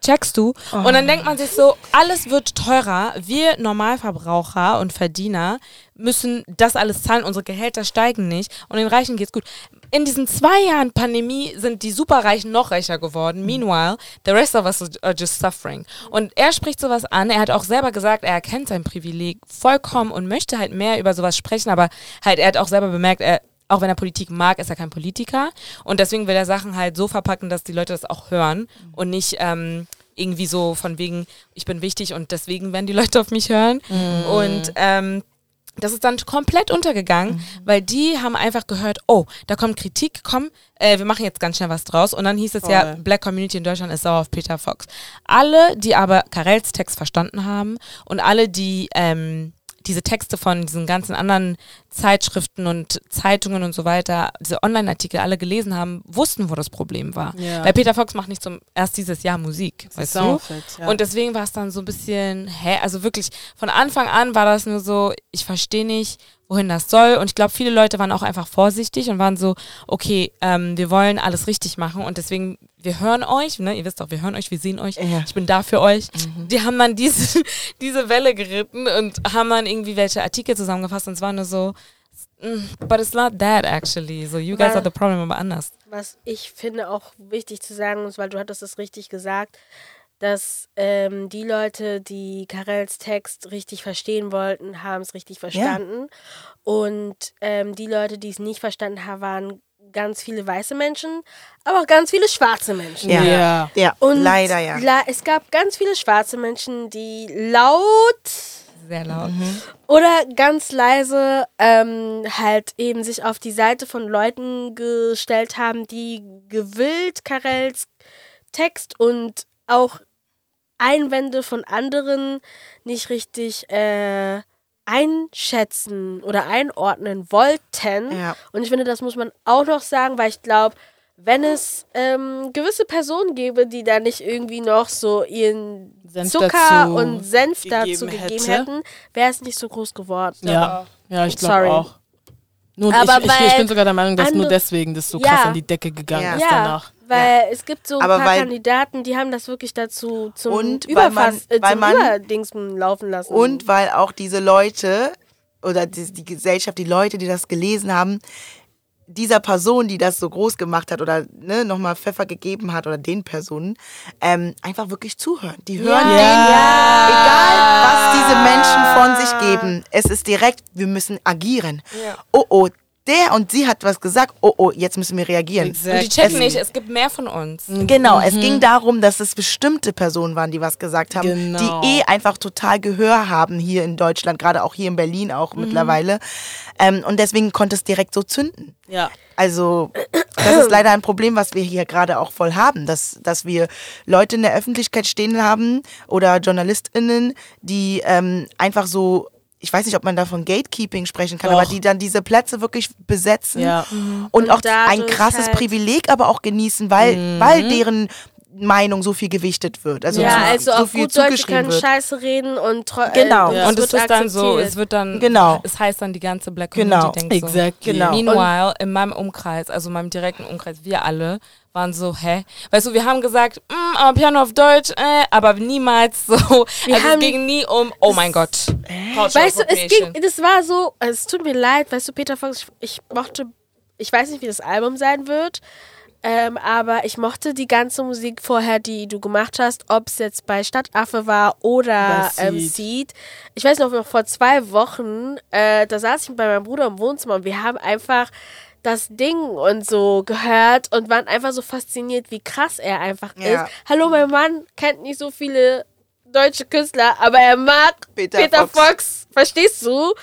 Checkst du? Und dann denkt man sich so, alles wird teurer. Wir Normalverbraucher und Verdiener müssen das alles zahlen. Unsere Gehälter steigen nicht und den Reichen geht's gut. In diesen zwei Jahren Pandemie sind die Superreichen noch reicher geworden. Meanwhile, the rest of us are just suffering. Und er spricht sowas an. Er hat auch selber gesagt, er erkennt sein Privileg vollkommen und möchte halt mehr über sowas sprechen. Aber halt, er hat auch selber bemerkt, er auch wenn er Politik mag, ist er kein Politiker. Und deswegen will er Sachen halt so verpacken, dass die Leute das auch hören und nicht ähm, irgendwie so von wegen, ich bin wichtig und deswegen werden die Leute auf mich hören. Und ähm, das ist dann komplett untergegangen, weil die haben einfach gehört, oh, da kommt Kritik, komm, äh, wir machen jetzt ganz schnell was draus. Und dann hieß es ja, Voll. Black Community in Deutschland ist sauer auf Peter Fox. Alle, die aber Karels Text verstanden haben und alle, die ähm, diese Texte von diesen ganzen anderen Zeitschriften und Zeitungen und so weiter, diese Online-Artikel alle gelesen haben, wussten, wo das Problem war. Ja. Weil Peter Fox macht nicht zum erst dieses Jahr Musik, weißt du? Soundfit, ja. Und deswegen war es dann so ein bisschen, hä, also wirklich, von Anfang an war das nur so, ich verstehe nicht, wohin das soll. Und ich glaube, viele Leute waren auch einfach vorsichtig und waren so, okay, ähm, wir wollen alles richtig machen und deswegen, wir hören euch, ne, ihr wisst doch, wir hören euch, wir sehen euch, Ja. ich bin da für euch. Die haben dann diese, (laughs) diese Welle geritten und haben dann irgendwie welche Artikel zusammengefasst und es war nur so, mm, but it's not that actually. So, you guys Weil- are the problem, aber anders. Was ich finde auch wichtig zu sagen ist, weil du hattest es richtig gesagt, dass ähm, die Leute, die Karels Text richtig verstehen wollten, haben es richtig verstanden. Und ähm, die Leute, die es nicht verstanden haben, waren ganz viele weiße Menschen, aber auch ganz viele schwarze Menschen. Ja. Ja. Ja, Und leider ja. la- es gab ganz viele schwarze Menschen, die laut Sehr laut. oder ganz leise ähm, halt eben sich auf die Seite von Leuten gestellt haben, die gewillt Karels Text und auch Einwände von anderen nicht richtig äh, einschätzen oder einordnen wollten. Ja. Und ich finde, das muss man auch noch sagen, weil ich glaube, wenn es ähm, gewisse Personen gäbe, die da nicht irgendwie noch so ihren Senf Zucker und Senf gegeben dazu gegeben hätte. hätten, wäre es nicht so groß geworden. Ja, ja ich glaube auch. Nur, Aber ich, ich, ich weil bin sogar der Meinung, dass nur deswegen das so Ja. krass an die Decke gegangen Ja. ist Ja, danach. weil es gibt so ein Aber paar weil- Kandidaten, die haben das wirklich dazu zum Und weil man- Überfass, äh, weil zum man- Überdingsen laufen lassen. Und weil auch diese Leute oder die, die Gesellschaft, die Leute, die das gelesen haben, dieser Person, die das so groß gemacht hat oder ne, nochmal Pfeffer gegeben hat oder den Personen, ähm, einfach wirklich zuhören. Die hören Ja. den, egal was diese Menschen von sich geben. Es ist direkt, wir müssen agieren. Ja. Oh, oh, der und sie hat was gesagt. Oh, oh, jetzt müssen wir reagieren. Exakt. Und die checken Es- nicht, es gibt mehr von uns. Genau, es ging darum, dass es bestimmte Personen waren, die was gesagt haben, Genau. die eh einfach total Gehör haben hier in Deutschland, gerade auch hier in Berlin auch mittlerweile. Ähm, und deswegen konnte es direkt so zünden. Ja. Also, das ist leider ein Problem, was wir hier gerade auch voll haben, dass, dass wir Leute in der Öffentlichkeit stehen haben oder JournalistInnen, die ähm, einfach so, ich weiß nicht, ob man da von Gatekeeping sprechen kann, Doch. aber die dann diese Plätze wirklich besetzen Ja. und, Und auch ein krasses halt- Privileg aber auch genießen, weil, Mhm. weil deren Meinung so viel gewichtet wird. Also, ja, so, also so auf viel gut Deutsch zugeschrieben können wird. Scheiße reden und tro- Genau. Äh, Ja. Und es wird ist dann so, es wird dann, Genau. es heißt dann die ganze Black Genau. Community denkt so. Exactly. Genau. Meanwhile, in meinem Umkreis, also meinem direkten Umkreis, wir alle waren so, hä? Weißt du, wir haben gesagt, mm, aber Piano auf Deutsch, äh, aber niemals so. (laughs) Wir also haben- es ging nie um, oh mein Gott. Weißt du, es ging, das war so, also es tut mir leid, weißt du, Peter Fox, ich, ich mochte, ich weiß nicht, wie das Album sein wird, ähm, aber ich mochte die ganze Musik vorher, die du gemacht hast, ob es jetzt bei Stadtaffe war oder ähm, Seed. Seed. Ich weiß noch, noch vor zwei Wochen, äh, da saß ich bei meinem Bruder im Wohnzimmer und wir haben einfach das Ding und so gehört und waren einfach so fasziniert, wie krass er einfach Ja. ist. Hallo, mein Mann kennt nicht so viele deutsche Künstler, aber er mag Peter Peter, Fox. Fox. verstehst du?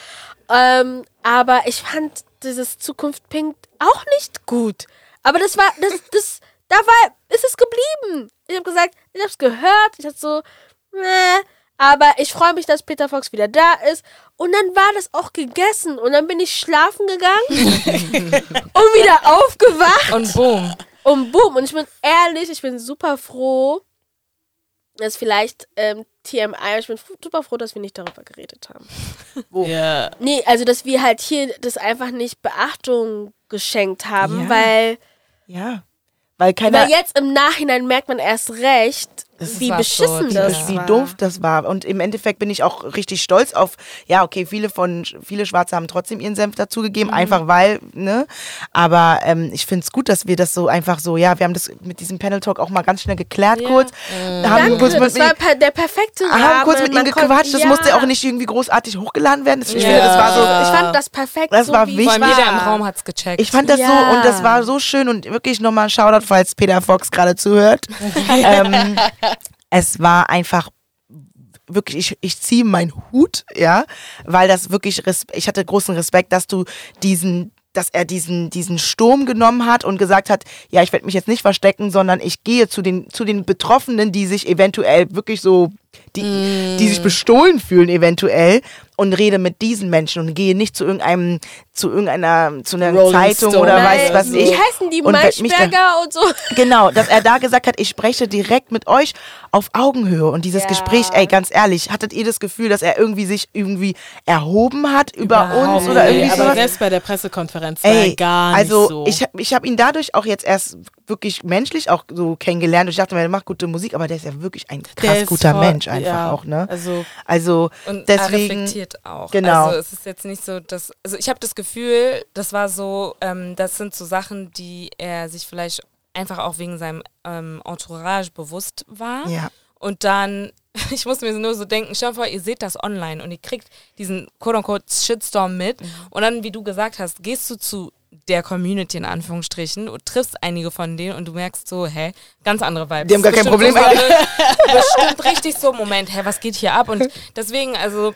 Ähm, aber ich fand dieses Zukunft Pink auch nicht gut. Aber das war, das, das, da war, ist es geblieben. Ich habe gesagt, ich habe es gehört, ich hatte so, meh. Aber ich freue mich, dass Peter Fox wieder da ist. Und dann war das auch gegessen. Und dann bin ich schlafen gegangen (laughs) und wieder aufgewacht. Und boom. Und boom. Und ich bin ehrlich, ich bin super froh. Das ist vielleicht ähm, TMI, ich bin super froh, dass wir nicht darüber geredet haben. (laughs) Ja. Nee, also dass wir halt hier das einfach nicht Beachtung geschenkt haben, Ja. weil, Ja. Weil keiner. weil jetzt im Nachhinein merkt man erst recht, Das wie beschissen so, das wie war. doof das war. Und im Endeffekt bin ich auch richtig stolz auf, ja, okay, viele von, viele Schwarze haben trotzdem ihren Senf dazugegeben, einfach weil, ne? Aber ähm, ich finde es gut, dass wir das so einfach so, ja, wir haben das mit diesem Panel Talk auch mal ganz schnell geklärt Ja. kurz. Mhm. Haben Danke, kurz mit, das war per der perfekte Rahmen. haben kurz mit ihm gequatscht, das ja. musste auch nicht irgendwie großartig hochgeladen werden. Das, ich Ja. finde, das war so, Ich fand das perfekt. Das so war wie wichtig. es Vor allem jeder im. Raum hat's gecheckt. Ich fand das Ja. so und das war so schön und wirklich nochmal ein Shoutout, falls Peter Fox gerade zuhört. (laughs) ähm, es war einfach wirklich, ich, ich ziehe meinen Hut, ja, weil das wirklich, ich hatte großen Respekt, dass du diesen dass er diesen, diesen Sturm genommen hat und gesagt hat, ja, ich werde mich jetzt nicht verstecken, sondern ich gehe zu den, zu den Betroffenen, die sich eventuell wirklich so, die, die sich bestohlen fühlen eventuell und rede mit diesen Menschen und gehe nicht zu irgendeinem, zu irgendeiner, zu einer Rolling Zeitung Stone oder oder weiß was so. Wie ich. heißen die Und Maischberger und so? (laughs) Genau, dass er da gesagt hat, ich spreche direkt mit euch auf Augenhöhe. Und dieses Ja. Gespräch, ey, ganz ehrlich, hattet ihr das Gefühl, dass er irgendwie sich irgendwie erhoben hat über Überhaupt uns oder Nee, irgendwie aber sowas? selbst bei der Pressekonferenz war Ey, er gar also nicht so. ich, ich habe ihn dadurch auch jetzt erst wirklich menschlich auch so kennengelernt. Und ich dachte mir, der macht gute Musik, aber der ist ja wirklich ein krass guter voll- Mensch einfach ja, auch, ne? Also Also Und deswegen. reflektiert auch. Genau. Also es ist jetzt nicht so, dass. Also ich habe das Gefühl, das war so, ähm, das sind so Sachen, die er sich vielleicht einfach auch wegen seinem ähm, Entourage bewusst war. Ja. und dann, (laughs) ich muss mir nur so denken, dir vor, ihr seht das online und ihr kriegt diesen quote-unquote Shitstorm mit Mhm. und dann, wie du gesagt hast, gehst du zu der Community in Anführungsstrichen und triffst einige von denen und du merkst so, hä, ganz andere Vibes. Die haben gar kein Problem so eine- (laughs) Bestimmt richtig so, Moment, hä, was geht hier ab? Und deswegen, also,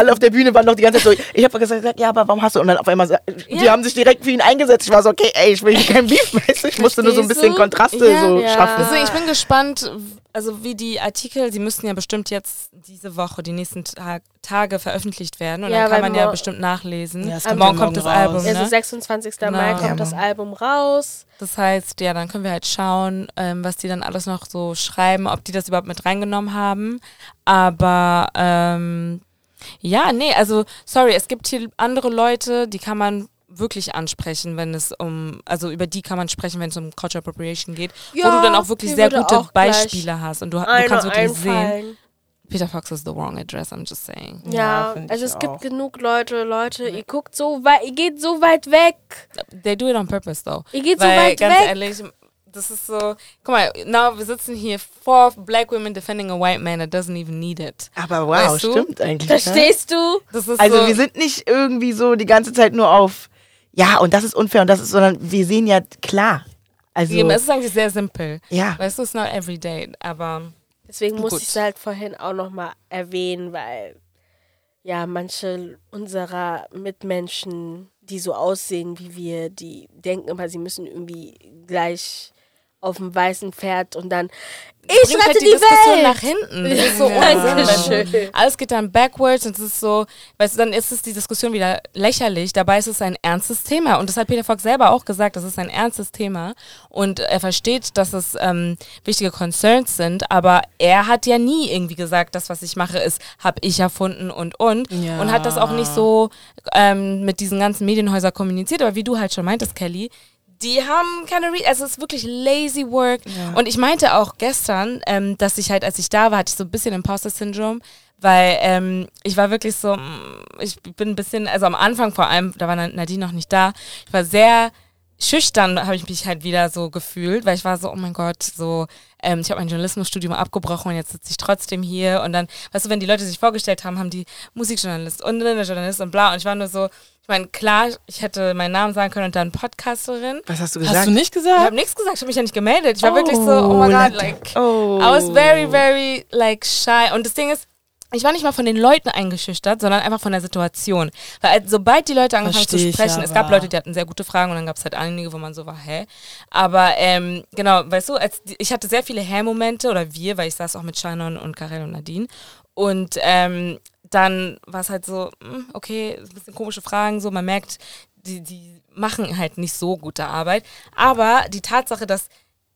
Alle auf der Bühne waren noch die ganze Zeit so, ich habe gesagt, ja, aber warum hast du? Und dann auf einmal, die Ja. haben sich direkt für ihn eingesetzt. Ich war so, okay, ey, ich will hier kein Beef, (laughs) weißt du? Ich musste nur so ein bisschen? Kontraste Ja. so Ja. schaffen. Deswegen, ich bin gespannt, also wie die Artikel, sie müssten ja bestimmt jetzt diese Woche, die nächsten Tag, Tage veröffentlicht werden und Ja, dann kann man ja bestimmt nachlesen. Ja, kommt morgen ja kommt das raus. Album, Also ne? 26. Genau. Mai Ja, kommt das Album raus. Das heißt, ja, dann können wir halt schauen, ähm, was die dann alles noch so schreiben, ob die das überhaupt mit reingenommen haben. Aber ähm, ja, nee, also sorry, es gibt hier andere Leute, die kann man wirklich ansprechen, wenn es um, also über die kann man sprechen, wenn es um Cultural Appropriation geht, wo Ja, du dann auch wirklich sehr gute auch Beispiele hast und du, du kannst wirklich sehen, einfallen. Peter Fox is the wrong address, I'm just saying. Ja, Ja, also es gibt auch. genug Leute, Leute, ihr guckt so weit, ihr geht so weit weg. They do it on purpose though. Ihr geht so Weil, weit ganz weg. ehrlich, das ist so, guck mal, now wir sitzen hier, four black women defending a white man that doesn't even need it. Aber wow, Weißt du? stimmt eigentlich. Verstehst du? Das ist Also so, wir sind nicht irgendwie so die ganze Zeit nur auf, ja, und das ist unfair und das ist, sondern wir sehen ja klar. Also, Eben, es ist eigentlich sehr simpel. ja. Weißt du, it's not every day, aber Deswegen muss ich es halt vorhin auch nochmal erwähnen, weil ja, manche unserer Mitmenschen, die so aussehen wie wir, die denken immer, sie müssen irgendwie gleich auf dem weißen Pferd und dann ich bringt rette halt die, die, Diskussion Welt. nach hinten. Das ist so Ja. Unsinn. Dankeschön. Wenn Alles geht dann backwards und es ist so, weißt du, dann ist es die Diskussion wieder lächerlich. Dabei ist es ein ernstes Thema. Und das hat Peter Fox selber auch gesagt, das ist ein ernstes Thema. Und er versteht, dass es ähm, wichtige Concerns sind, aber er hat ja nie irgendwie gesagt, das, was ich mache, ist, habe ich erfunden und und. Ja. Und hat das auch nicht so ähm, mit diesen ganzen Medienhäusern kommuniziert. Aber wie du halt schon meintest, Kelly, die haben keine Re also es ist wirklich lazy work. Und ich meinte auch gestern, ähm, dass ich halt, als ich da war, hatte ich so ein bisschen Imposter-Syndrom, weil ähm, ich war wirklich so, mm, ich bin ein bisschen, also am Anfang vor allem, da war Nadine noch nicht da, ich war sehr schüchtern, habe ich mich halt wieder so gefühlt, weil ich war so, oh mein Gott, so, ähm, ich habe mein Journalismusstudium abgebrochen und jetzt sitze ich trotzdem hier und dann, weißt du, wenn die Leute sich vorgestellt haben, haben die Musikjournalist und Journalist und bla und ich war nur so, ich meine, klar, ich hätte meinen Namen sagen können und dann Podcasterin. Was hast du Hast gesagt? du nicht Ich gesagt? habe nichts gesagt, ich habe mich ja nicht gemeldet. Ich war wirklich so, oh my god, like, oh. I was very, very, like, shy. Und das Ding ist, ich war nicht mal von den Leuten eingeschüchtert, sondern einfach von der Situation. Weil als, sobald die Leute angefangen Versteh zu ich sprechen, es gab. Leute, die hatten sehr gute Fragen und dann gab es halt einige, wo man so war, hä? Aber ähm, genau, weißt du, als ich hatte sehr viele Hä-Momente oder wir, weil ich saß auch mit Shannon und Karel und Nadine. Und ähm, dann war es halt so, hm, okay, ein bisschen komische Fragen, so man merkt, die, die machen halt nicht so gute Arbeit. Aber die Tatsache, dass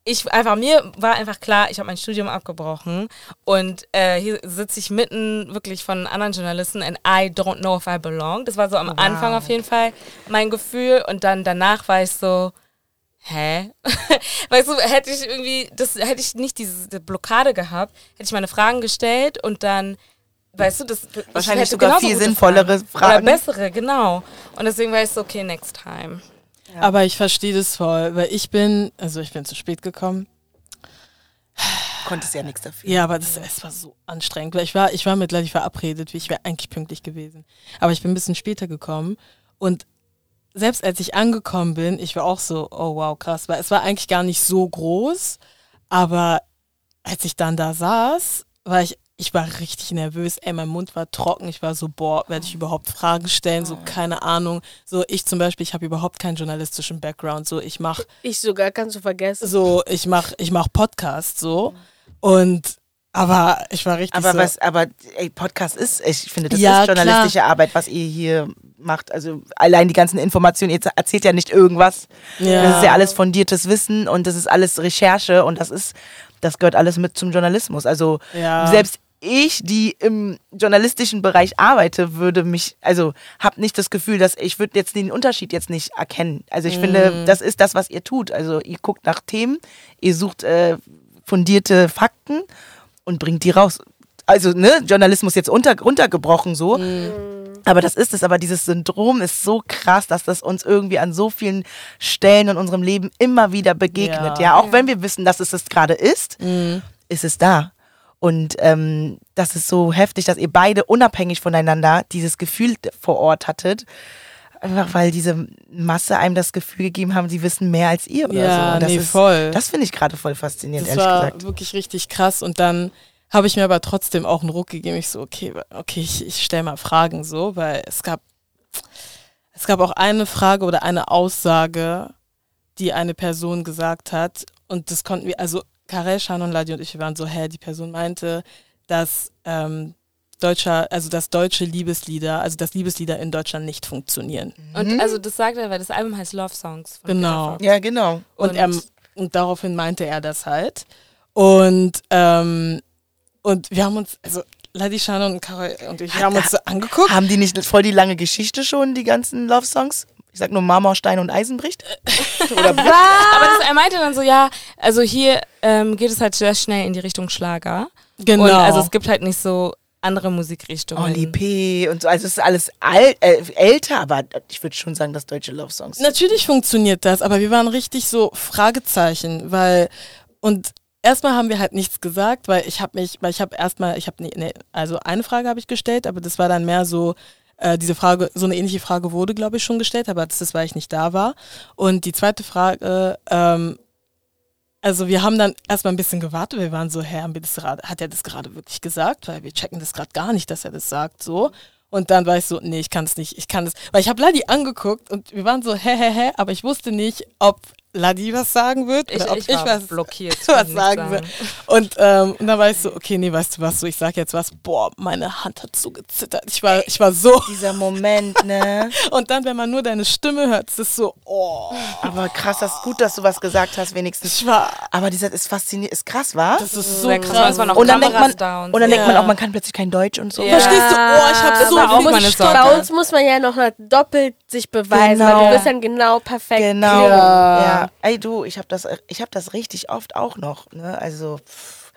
ich einfach, mir war einfach klar, ich habe mein Studium abgebrochen und äh, hier sitze ich mitten wirklich von anderen Journalisten and I don't know if I belong. Das war so am Anfang auf jeden Fall mein Gefühl und dann danach war ich so, hä? (laughs) weißt du, hätte ich irgendwie, das hätte ich nicht diese Blockade gehabt, hätte ich meine Fragen gestellt und dann, weißt du, das ich Wahrscheinlich sogar viel sinnvollere Fragen. Oder bessere, genau. Und deswegen war ich so, okay, next time. Aber ich verstehe das voll, weil ich bin, also ich bin zu spät gekommen. Konntest ja nichts dafür. Ja, aber das, es war so anstrengend, weil ich war, ich war mit Ladi verabredet, wie ich wäre eigentlich pünktlich gewesen. Aber ich bin ein bisschen später gekommen und selbst als ich angekommen bin, ich war auch so, oh wow, krass, weil es war eigentlich gar nicht so groß, aber als ich dann da saß, war ich, ich war richtig nervös, ey, mein Mund war trocken, ich war so, boah, werde ich überhaupt Fragen stellen, so, keine Ahnung. So, ich zum Beispiel, ich habe überhaupt keinen journalistischen Background, so, ich mache (laughs) Ich sogar, kannst du vergessen. so, ich mach, ich mach Podcast so und aber ich war richtig Aber so, was, aber ey, Podcast ist, ich finde, das Ja, ist journalistische Arbeit, was ihr hier macht. Also allein die ganzen Informationen, ihr erzählt ja nicht irgendwas. Ja. Das ist ja alles fundiertes Wissen und das ist alles Recherche und das ist, das gehört alles mit zum Journalismus. Also Ja. selbst ich, die im journalistischen Bereich arbeite, würde mich, also habe nicht das Gefühl, dass ich würde jetzt den Unterschied jetzt nicht erkennen. Also ich Mhm. finde, das ist das, was ihr tut. Also ihr guckt nach Themen, ihr sucht äh, fundierte Fakten und bringt die raus. Also, ne, Journalismus jetzt unter, runtergebrochen so. Aber das ist es, aber dieses Syndrom ist so krass, dass das uns irgendwie an so vielen Stellen in unserem Leben immer wieder begegnet. Ja, Ja. auch wenn wir wissen, dass es das gerade ist, ist es da. Und ähm, das ist so heftig, dass ihr beide unabhängig voneinander dieses Gefühl vor Ort hattet. Einfach weil diese Masse einem das Gefühl gegeben haben, sie wissen mehr als ihr oder Ja, so. Und das nee, ist, voll. Das finde ich gerade voll faszinierend, Das ehrlich war gesagt. wirklich richtig krass. Und dann habe ich mir aber trotzdem auch einen Ruck gegeben. Ich so, okay, okay, ich, ich stelle mal Fragen so, weil es gab, es gab auch eine Frage oder eine Aussage, die eine Person gesagt hat. Und das konnten wir, also Karel, Shan und Ladi und ich, wir waren so, hä, die Person meinte, dass ähm, deutscher, also dass deutsche Liebeslieder, also dass Liebeslieder in Deutschland nicht funktionieren. Und also das sagt er, weil das Album heißt Love Songs. Von Genau. Ja, genau. Und, Und- er, und daraufhin meinte er das halt. Und, ähm, und wir haben uns, also Ladi Shannon und Karol und ich, wir haben uns so angeguckt. Haben die nicht voll die lange Geschichte schon, die ganzen Love-Songs? Ich sag nur Marmor, Stein und Eisen bricht. (laughs) Oder Aber das, er meinte dann so, ja, also hier ähm, geht es halt sehr schnell in die Richtung Schlager. Genau. Und also es gibt halt nicht so andere Musikrichtungen. Oli P. und so. Also es ist alles alt, äh, älter, aber ich würde schon sagen, dass deutsche Love-Songs. Natürlich funktioniert das, aber wir waren richtig so Fragezeichen, weil und erstmal haben wir halt nichts gesagt, weil ich habe mich, weil ich habe erstmal, ich habe ne, ne, also eine Frage habe ich gestellt, aber das war dann mehr so äh, diese Frage, so eine ähnliche Frage wurde, glaube ich, schon gestellt, aber das ist, weil ich nicht da war. Und die zweite Frage, ähm, also wir haben dann erstmal ein bisschen gewartet, wir waren so, hä, hat er das gerade wirklich gesagt? Weil wir checken das gerade gar nicht, dass er das sagt, so. Und dann war ich so, nee, ich kann es nicht, ich kann es, weil ich habe Ladi angeguckt und wir waren so, hä, hä, hä, aber ich wusste nicht, ob Ladi was sagen wird ich, oder ob ich, ich, war was, blockiert. (laughs) was sagen will. Und, ähm, und dann war ich so, okay, nee, weißt du was, so, ich sag jetzt was, boah, meine Hand hat so gezittert, ich war, ich war so, (laughs) Dieser Moment, ne? (laughs) und dann, wenn man nur deine Stimme hört, ist es so, oh, Aber krass, das ist gut, dass du was gesagt hast, wenigstens. ich war, Aber dieser ist faszinierend, ist krass, war? das ist so krass, waren auch Und dann denkt man, da und dann so. denkt man Ja. auch, man kann plötzlich kein Deutsch und so. Ja. Verstehst du? Oh, ich hab Das so war auch viel meine. Sorge. Bei uns muss man ja noch doppelt sich beweisen, Genau. weil du bist dann genau perfekt. Genau. Ja. Ja. Ey du, ich habe das, ich habe das richtig oft auch noch. Ne? Also pff,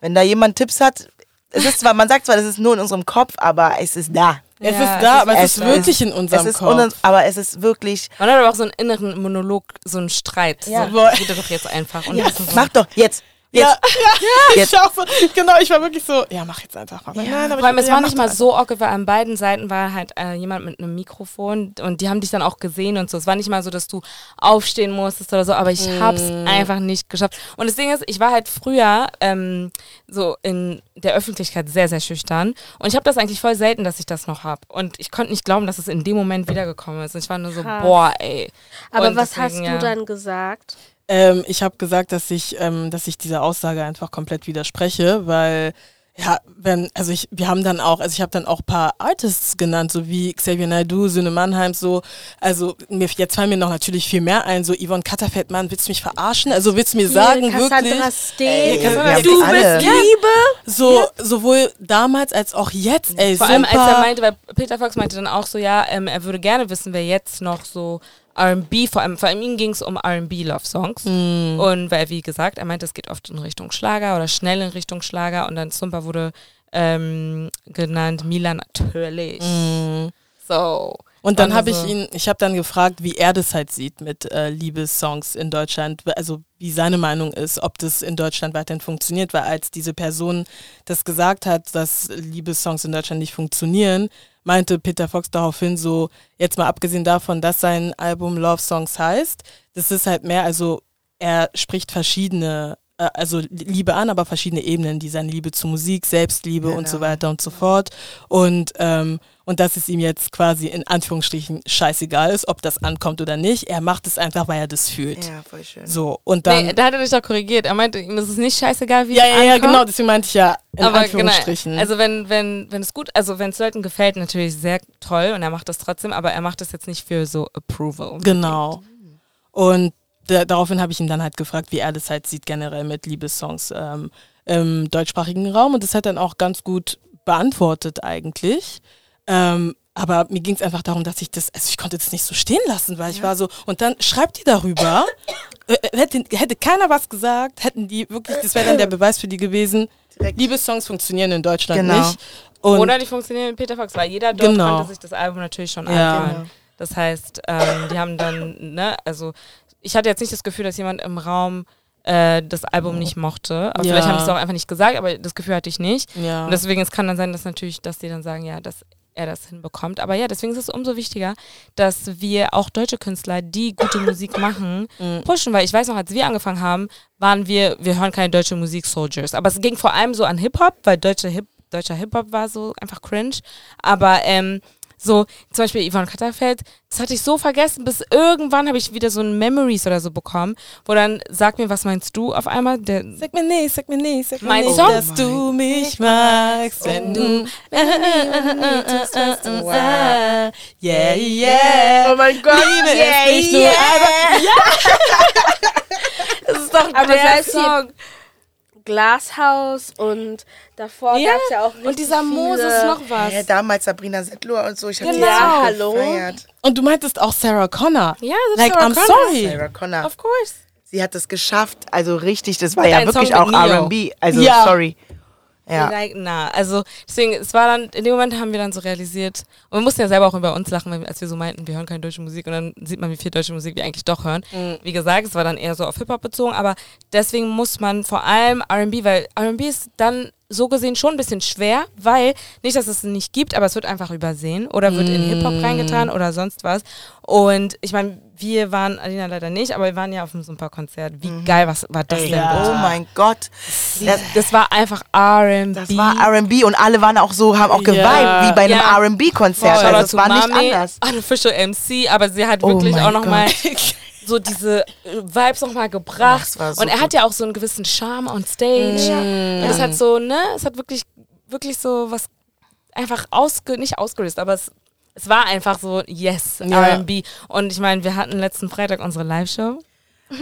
wenn da jemand Tipps hat, es ist zwar, man sagt zwar, das ist nur in unserem Kopf, aber es ist da. Es Ja, ist da, es aber ist es ist wirklich in unserem es ist Kopf. unan- aber es ist wirklich. Man hat aber auch so einen inneren Monolog, so einen Streit. Ja. So, rede doch jetzt einfach. Und Ja, so, mach doch jetzt. Jetzt. Ja, ja, (laughs) Jetzt. ich auch so. Genau, ich war wirklich so, ja, mach jetzt einfach mal. Nein, aber Vor allem, ich, es ja, war nicht mal so awkward, weil an beiden Seiten war halt äh, jemand mit einem Mikrofon und die haben dich dann auch gesehen und so. Es war nicht mal so, dass du aufstehen musstest oder so, aber ich hab's Mm. einfach nicht geschafft. Und das Ding ist, ich war halt früher ähm, so in der Öffentlichkeit sehr, sehr schüchtern und ich habe das eigentlich voll selten, dass ich das noch habe. Und ich konnte nicht glauben, dass es in dem Moment wiedergekommen ist. Und ich war nur so, Krass. boah, ey. Aber Und was deswegen, hast du ja. dann gesagt? Ähm, ich habe gesagt, dass ich, ähm, dass ich dieser Aussage einfach komplett widerspreche, weil ja, wenn, also ich, wir haben dann auch, also ich habe dann auch ein paar Artists genannt, so wie Xavier Naidoo, Söhne Mannheim, so, also mir, jetzt fallen mir noch natürlich viel mehr ein, so Yvonne Katterfeld-Mann, willst du mich verarschen? Also willst du mir sagen, Cassandra wirklich, Steen, Ey, Cassandra du alle. bist Liebe. so, sowohl damals als auch jetzt, ey, Vor super. allem, als er meinte, weil Peter Fox meinte dann auch so, ja, ähm, er würde gerne wissen, wer jetzt noch so R&B, vor allem, vor allem ihm ging es um R&B-Love-Songs. Mhm. Und weil, wie gesagt, er meinte, es geht oft in Richtung Schlager oder schnell in Richtung Schlager. Und dann Zumba wurde ähm, genannt, Milan natürlich. Mhm. So. Und dann War habe ich ihn, ich habe dann gefragt, wie er das halt sieht mit äh, Liebessongs in Deutschland, also wie seine Meinung ist, ob das in Deutschland weiterhin funktioniert, weil als diese Person das gesagt hat, dass Liebessongs in Deutschland nicht funktionieren, meinte Peter Fox daraufhin so, jetzt mal abgesehen davon, dass sein Album Love Songs heißt, das ist halt mehr, also er spricht verschiedene, also Liebe an, aber verschiedene Ebenen, die seine Liebe zu Musik, Selbstliebe und so Genau. weiter und so fort. Und, ähm, und dass es ihm jetzt quasi in Anführungsstrichen scheißegal ist, ob das ankommt oder nicht. Er macht es einfach, weil er das fühlt. Ja, voll schön. So, und dann. Nee, da hat er dich doch korrigiert. Er meinte, ihm ist es nicht scheißegal, wie ja, es ja, ja, ankommt. genau, deswegen meinte ich ja in aber Anführungsstrichen. Genau, also wenn, wenn, wenn es gut, also wenn es Leuten gefällt, natürlich sehr toll und er macht das trotzdem, aber er macht das jetzt nicht für so Approval. Genau. Und da, daraufhin habe ich ihn dann halt gefragt, wie er das halt sieht generell mit Liebessongs ähm, im deutschsprachigen Raum und das hat dann auch ganz gut beantwortet eigentlich. Ähm, aber mir ging es einfach darum, dass ich das, also ich konnte das nicht so stehen lassen, weil ich war so, und dann schreibt die darüber, äh, hätte, hätte keiner was gesagt, hätten die wirklich, das wäre dann der Beweis für die gewesen, Direkt. Liebessongs funktionieren in Deutschland Genau. nicht. Und Oder die funktionieren mit Peter Fox, weil jeder dort Genau. konnte sich das Album natürlich schon Ja. anhören. Das heißt, ähm, die haben dann, ne, also ich hatte jetzt nicht das Gefühl, dass jemand im Raum äh, das Album nicht mochte. Aber Ja. vielleicht habe ich es auch einfach nicht gesagt, aber das Gefühl hatte ich nicht. Ja. Und deswegen, es kann dann sein, dass natürlich, dass die dann sagen, ja, dass er das hinbekommt. Aber ja, deswegen ist es umso wichtiger, dass wir auch deutsche Künstler, die gute Musik (laughs) machen, Mhm. pushen. Weil ich weiß noch, als wir angefangen haben, waren wir, wir hören keine deutsche Musik, Soldiers. Aber es ging vor allem so an Hip-Hop, weil deutsche Hip, deutscher Hip-Hop war so einfach cringe. Aber ähm, so, zum Beispiel Yvonne Katterfeld, das hatte ich so vergessen, bis irgendwann habe ich wieder so ein Memories oder so bekommen, wo dann, sag mir, was meinst du auf einmal? Der, Sag mir nicht, sag mir nicht, sag mir nicht, Song? dass du mich magst, wenn du... Yeah, (laughs) yeah. Oh mein Gott, Liebe yeah, ist nicht nur yeah. (laughs) das ist doch Aber der selbst hier- Song. Glashaus und davor Ja, gab es ja auch richtig Und dieser Moses viele, noch was. Ja, damals Sabrina Settler und so. Ich hab die Genau. so Hallo. gefeiert. Und du meintest auch Sarah Connor. Ja, das ist Like, Sarah I'm Connor. sorry. Sarah Connor. Of course. Sie hat es geschafft. Also richtig, das war Mit ja wirklich Song auch. R&B. Also Ja. sorry. Ja. Na, also deswegen, es war dann, in dem Moment haben wir dann so realisiert, und wir mussten ja selber auch über uns lachen, als wir so meinten, wir hören keine deutsche Musik und dann sieht man, wie viel deutsche Musik wir eigentlich doch hören. Wie gesagt, es war dann eher so auf Hip-Hop bezogen, aber deswegen muss man vor allem R&B, weil R&B ist dann so gesehen schon ein bisschen schwer, weil, nicht, dass es nicht gibt, aber es wird einfach übersehen oder wird in Hip-Hop reingetan oder sonst was. Und ich meine, wir waren, Alina leider nicht, aber wir waren ja auf einem Super-Konzert. Wie geil was war das Ey, denn bitte? Oh mein Gott. Das, Das war einfach R&B. das war R&B und alle waren auch so, haben auch geweibt, wie bei einem Ja. R&B-Konzert. Also es war nicht Mami, anders. Unofficial MC, aber sie hat Oh wirklich auch nochmal (laughs) so diese äh, Vibes nochmal gebracht. War so und er hat gut. ja auch so einen gewissen Charme on stage. Und es hat so, ne, es hat wirklich, wirklich so was einfach ausge, nicht ausgelöst, aber es, es war einfach so, yes, Ja. R&B. Und ich meine, wir hatten letzten Freitag unsere Live-Show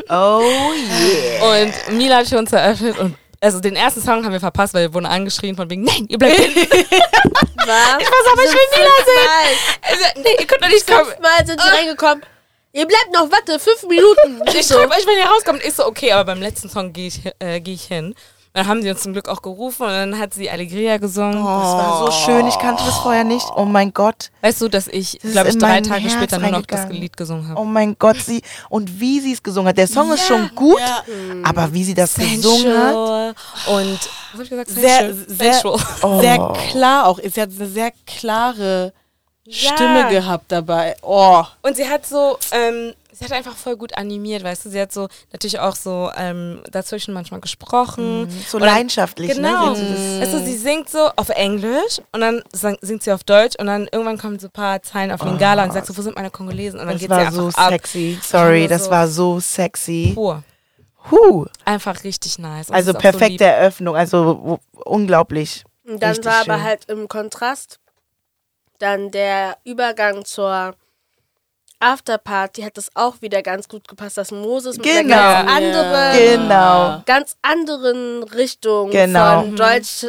Oh yeah. und Mila hat uns eröffnet und also den ersten Song haben wir verpasst, weil wir wurden angeschrien von wegen, nein, ihr bleibt hinten. Was? (laughs) Ich weiß aber, ich will Mila sehen. Also, nee, ihr könnt doch nicht kommen. Fünfmal sind die reingekommen. Ihr bleibt noch, warte, fünf Minuten. Ich schreibe euch, wenn ihr rauskommt. Ich so, okay, aber beim letzten Song gehe ich, äh, geh ich hin. Dann haben sie uns zum Glück auch gerufen und dann hat sie Alegria gesungen. Das war so schön, ich kannte das vorher nicht. Oh mein Gott. Weißt du, dass ich, glaube ich, drei Tage Herz später nur noch das. Lied gesungen habe. Oh mein Gott, sie und wie sie es gesungen hat. Der Song ist schon gut, Ja. aber wie sie das gesungen hat. Sensual und, was hab ich gesagt? Sehr, Sensual. sehr, Sensual. Oh. sehr klar auch. Sie hat eine sehr klare Ja. Stimme gehabt dabei. Oh. Und sie hat so, ähm, sie hat einfach voll gut animiert, weißt du. Sie hat so natürlich auch so ähm, dazwischen manchmal gesprochen. So Und dann- leidenschaftlich, Genau. ne? Sie- sie- Weißt du, sie singt so auf Englisch und dann singt sie auf Deutsch und dann irgendwann kommen so ein paar Zeilen auf Lingala und sagt so, wo sind meine Kongolesen? Und dann Das geht sie war einfach so ab. sexy. Sorry, Aber das so- war so sexy. Pur. Huh. Einfach richtig nice. Und Also auch so perfekte Eröffnung, also unglaublich. Und dann Richtig war aber schön. halt im Kontrast dann der Übergang zur Afterparty hat das auch wieder ganz gut gepasst, dass Moses mit einer Genau. ganz anderen, Genau. ganz anderen Richtung Genau. von Deutsch,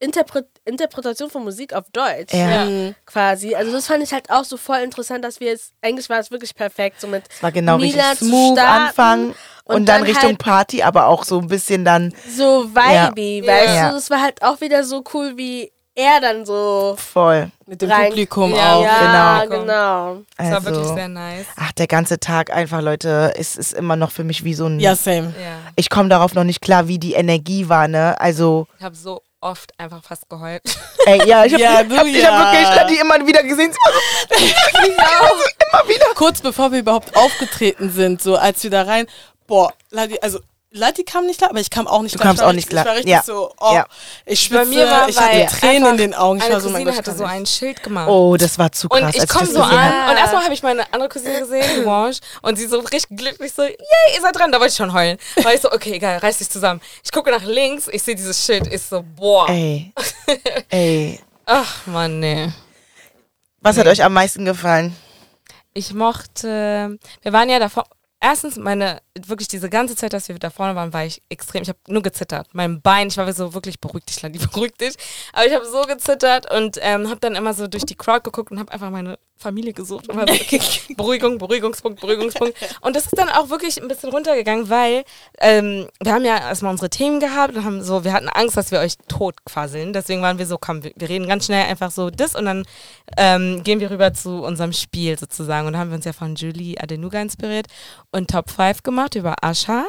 Interpret Interpretation von Musik auf Deutsch Ja. quasi. Also das fand ich halt auch so voll interessant, dass wir jetzt, eigentlich war es wirklich perfekt, so mit Es war genau Mila richtig zu smooth starten Anfang und, und dann, dann Richtung halt- Party, aber auch so ein bisschen dann so vibey, weißt Ja. du, das war halt auch wieder so cool, wie er dann so voll. Mit dem Rein- Publikum Ja, auch. ja, genau. genau. Das war Also, wirklich sehr nice. ach, der ganze Tag einfach, Leute, ist, ist immer noch für mich wie so ein. Ja, same. Ja. Ich komme darauf noch nicht klar, wie die Energie war, ne? Also, Ich habe so oft einfach fast geheult. (laughs) ey, ja, ich habe Ja, hab, du, hab, ich ja. hab wirklich Latti immer wieder gesehen. Sie war (laughs) so, immer wieder. Kurz bevor wir überhaupt aufgetreten sind, so als wir da rein, boah, Ladi, also Ladi kam nicht klar, aber ich kam auch nicht Du klar. kamst Ich war auch nicht richtig- klar. Ich war richtig Ja. so, oh, Ja. ich schwitze, Bei mir war, ich hatte weil Tränen in den Augen. Ich war so, mein Cousine Gott, hatte so ein Schild gemacht. Oh, das war zu krass. Und ich komme so an hab. und erstmal habe ich meine andere Cousine gesehen, Wange, und sie so richtig glücklich so, yay, ihr seid dran, da wollte ich schon heulen. War ich so, okay, egal, reiß dich zusammen. Ich gucke nach links, ich sehe dieses Schild, ich so, boah. Ey. (laughs) Ey. Ach man, nee. Was hat euch am meisten gefallen? Ich mochte, wir waren ja davor, erstens meine, wirklich diese ganze Zeit, dass wir da vorne waren, war ich extrem, ich habe nur gezittert. Mein Bein, ich war so wirklich beruhigt dich, Ladi, (laughs) beruhigt dich. Aber ich habe so gezittert und ähm, habe dann immer so durch die Crowd geguckt und habe einfach meine Familie gesucht und war so, okay, (laughs) Beruhigung, Beruhigungspunkt, Beruhigungspunkt. Und das ist dann auch wirklich ein bisschen runtergegangen, weil ähm, wir haben ja erstmal unsere Themen gehabt und haben so, wir hatten Angst, dass wir euch tot quasseln. Deswegen waren wir so, komm, wir, wir reden ganz schnell einfach so das und dann ähm, gehen wir rüber zu unserem Spiel sozusagen. Und da haben wir uns ja von Julie Adenuga inspiriert und Top 5 gemacht über Asha.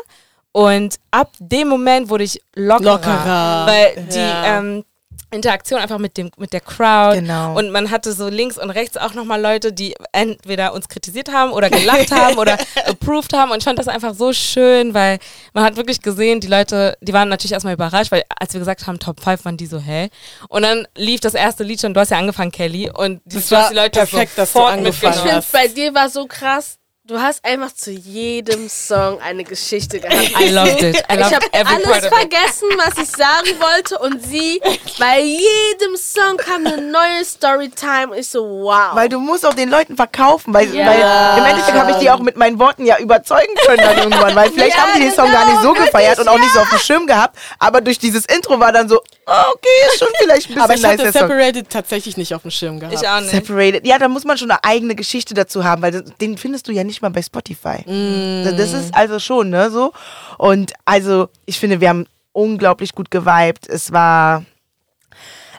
Und ab dem Moment wurde ich lockerer. Lockerer. Weil die Ja. ähm, Interaktion einfach mit dem mit der Crowd Genau. und man hatte so links und rechts auch nochmal Leute, die entweder uns kritisiert haben oder gelacht haben oder (laughs) approved haben und ich fand das einfach so schön, weil man hat wirklich gesehen, die Leute, die waren natürlich erstmal überrascht, weil als wir gesagt haben Top 5 waren die so, hä? Und dann lief das erste Lied schon, du hast ja angefangen, Kelly und die, Das du hast war die Leute perfekt, dass du angefangen Ich mitgenommen. finde, bei dir war so krass. Du hast einfach zu jedem Song eine Geschichte gehabt. (laughs) I loved it. I Ich loved habe every alles part of it. vergessen, was ich sagen wollte und sie, bei jedem Song kam eine neue Storytime und ich so, wow. Weil du musst auch den Leuten verkaufen, weil, Ja. weil im Endeffekt habe ich die auch mit meinen Worten ja überzeugen können dann irgendwann, weil vielleicht Ja, haben die den Song genau, gar nicht so gefeiert und auch nicht so auf dem Schirm gehabt, aber durch dieses Intro war dann so, okay, ist schon vielleicht ein bisschen Aber ich nice hatte der Song. Separated tatsächlich nicht auf dem Schirm gehabt. Ich auch nicht. Separated. Ja, da muss man schon eine eigene Geschichte dazu haben, weil den findest du ja nicht mal bei Spotify. Das ist also schon, ne, so. Und also, ich finde, wir haben unglaublich gut geweibt. Es war,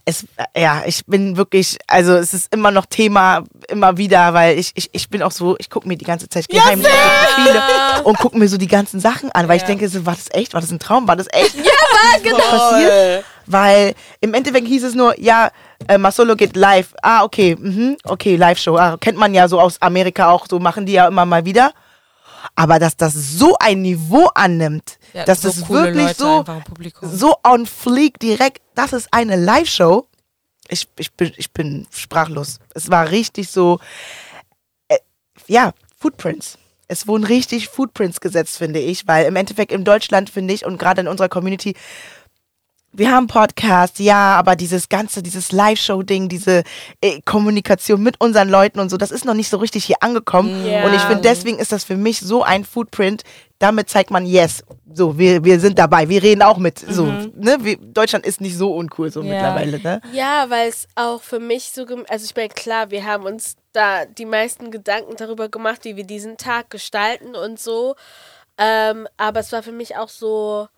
es, ja, ich bin wirklich, also es ist immer noch Thema, immer wieder, weil ich, ich, ich bin auch so, ich gucke mir die ganze Zeit, ich gehe heimlich auf die Profile und gucke mir so die ganzen Sachen an, weil ich denke, so, war das echt? War das ein Traum? War das echt? Ja, war genau. passiert? Weil im Endeffekt hieß es nur, ja, äh, Masolo geht live. Ah, okay, mhm, okay, Live-Show. Ah, kennt man ja so aus Amerika auch, so machen die ja immer mal wieder. Aber dass das so ein Niveau annimmt, Ja, dass so das coole wirklich Leute so, so on fleek direkt, das ist eine Live-Show. Ich, ich, bin, ich bin sprachlos. Es war richtig so, äh, ja, Footprints. Es wurden richtig Footprints gesetzt, finde ich, weil im Endeffekt in Deutschland, finde ich, und gerade in unserer Community, wir haben Podcasts, ja, aber dieses ganze, dieses Live-Show-Ding, diese äh, Kommunikation mit unseren Leuten und so, das ist noch nicht so richtig hier angekommen. Ja. Und ich finde, deswegen ist das für mich so ein Footprint. Damit zeigt man, yes, so, wir, wir sind dabei, wir reden auch mit. So, ne? wir, Deutschland ist nicht so uncool so Ja. mittlerweile, ne? Ja, weil es auch für mich so, also ich meine, klar, wir haben uns da die meisten Gedanken darüber gemacht, wie wir diesen Tag gestalten und so. Ähm, aber es war für mich auch so,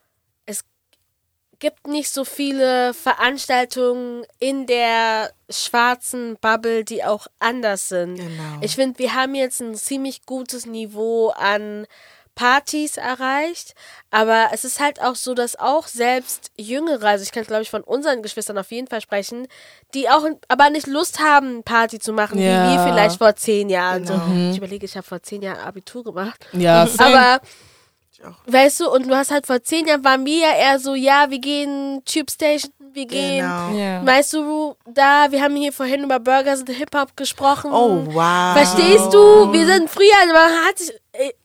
gibt nicht so viele Veranstaltungen in der schwarzen Bubble, die auch anders sind. Genau. Ich finde, wir haben jetzt ein ziemlich gutes Niveau an Partys erreicht, aber es ist halt auch so, dass auch selbst Jüngere, also ich kann glaube ich von unseren Geschwistern auf jeden Fall sprechen, die auch aber nicht Lust haben, Party zu machen, Ja. wie wir vielleicht vor zehn Jahren. So. Genau. Ich überlege, ich habe vor zehn Jahren Abitur gemacht. Ja. Aber. Weißt du, und du hast halt vor zehn Jahren waren wir ja eher so, ja, wir gehen Tube Station, wir gehen. Genau. Ja. Weißt du, da, wir haben hier vorhin über Burgers und Hip-Hop gesprochen. Oh, wow. Verstehst du? Wir sind früher, man hat sich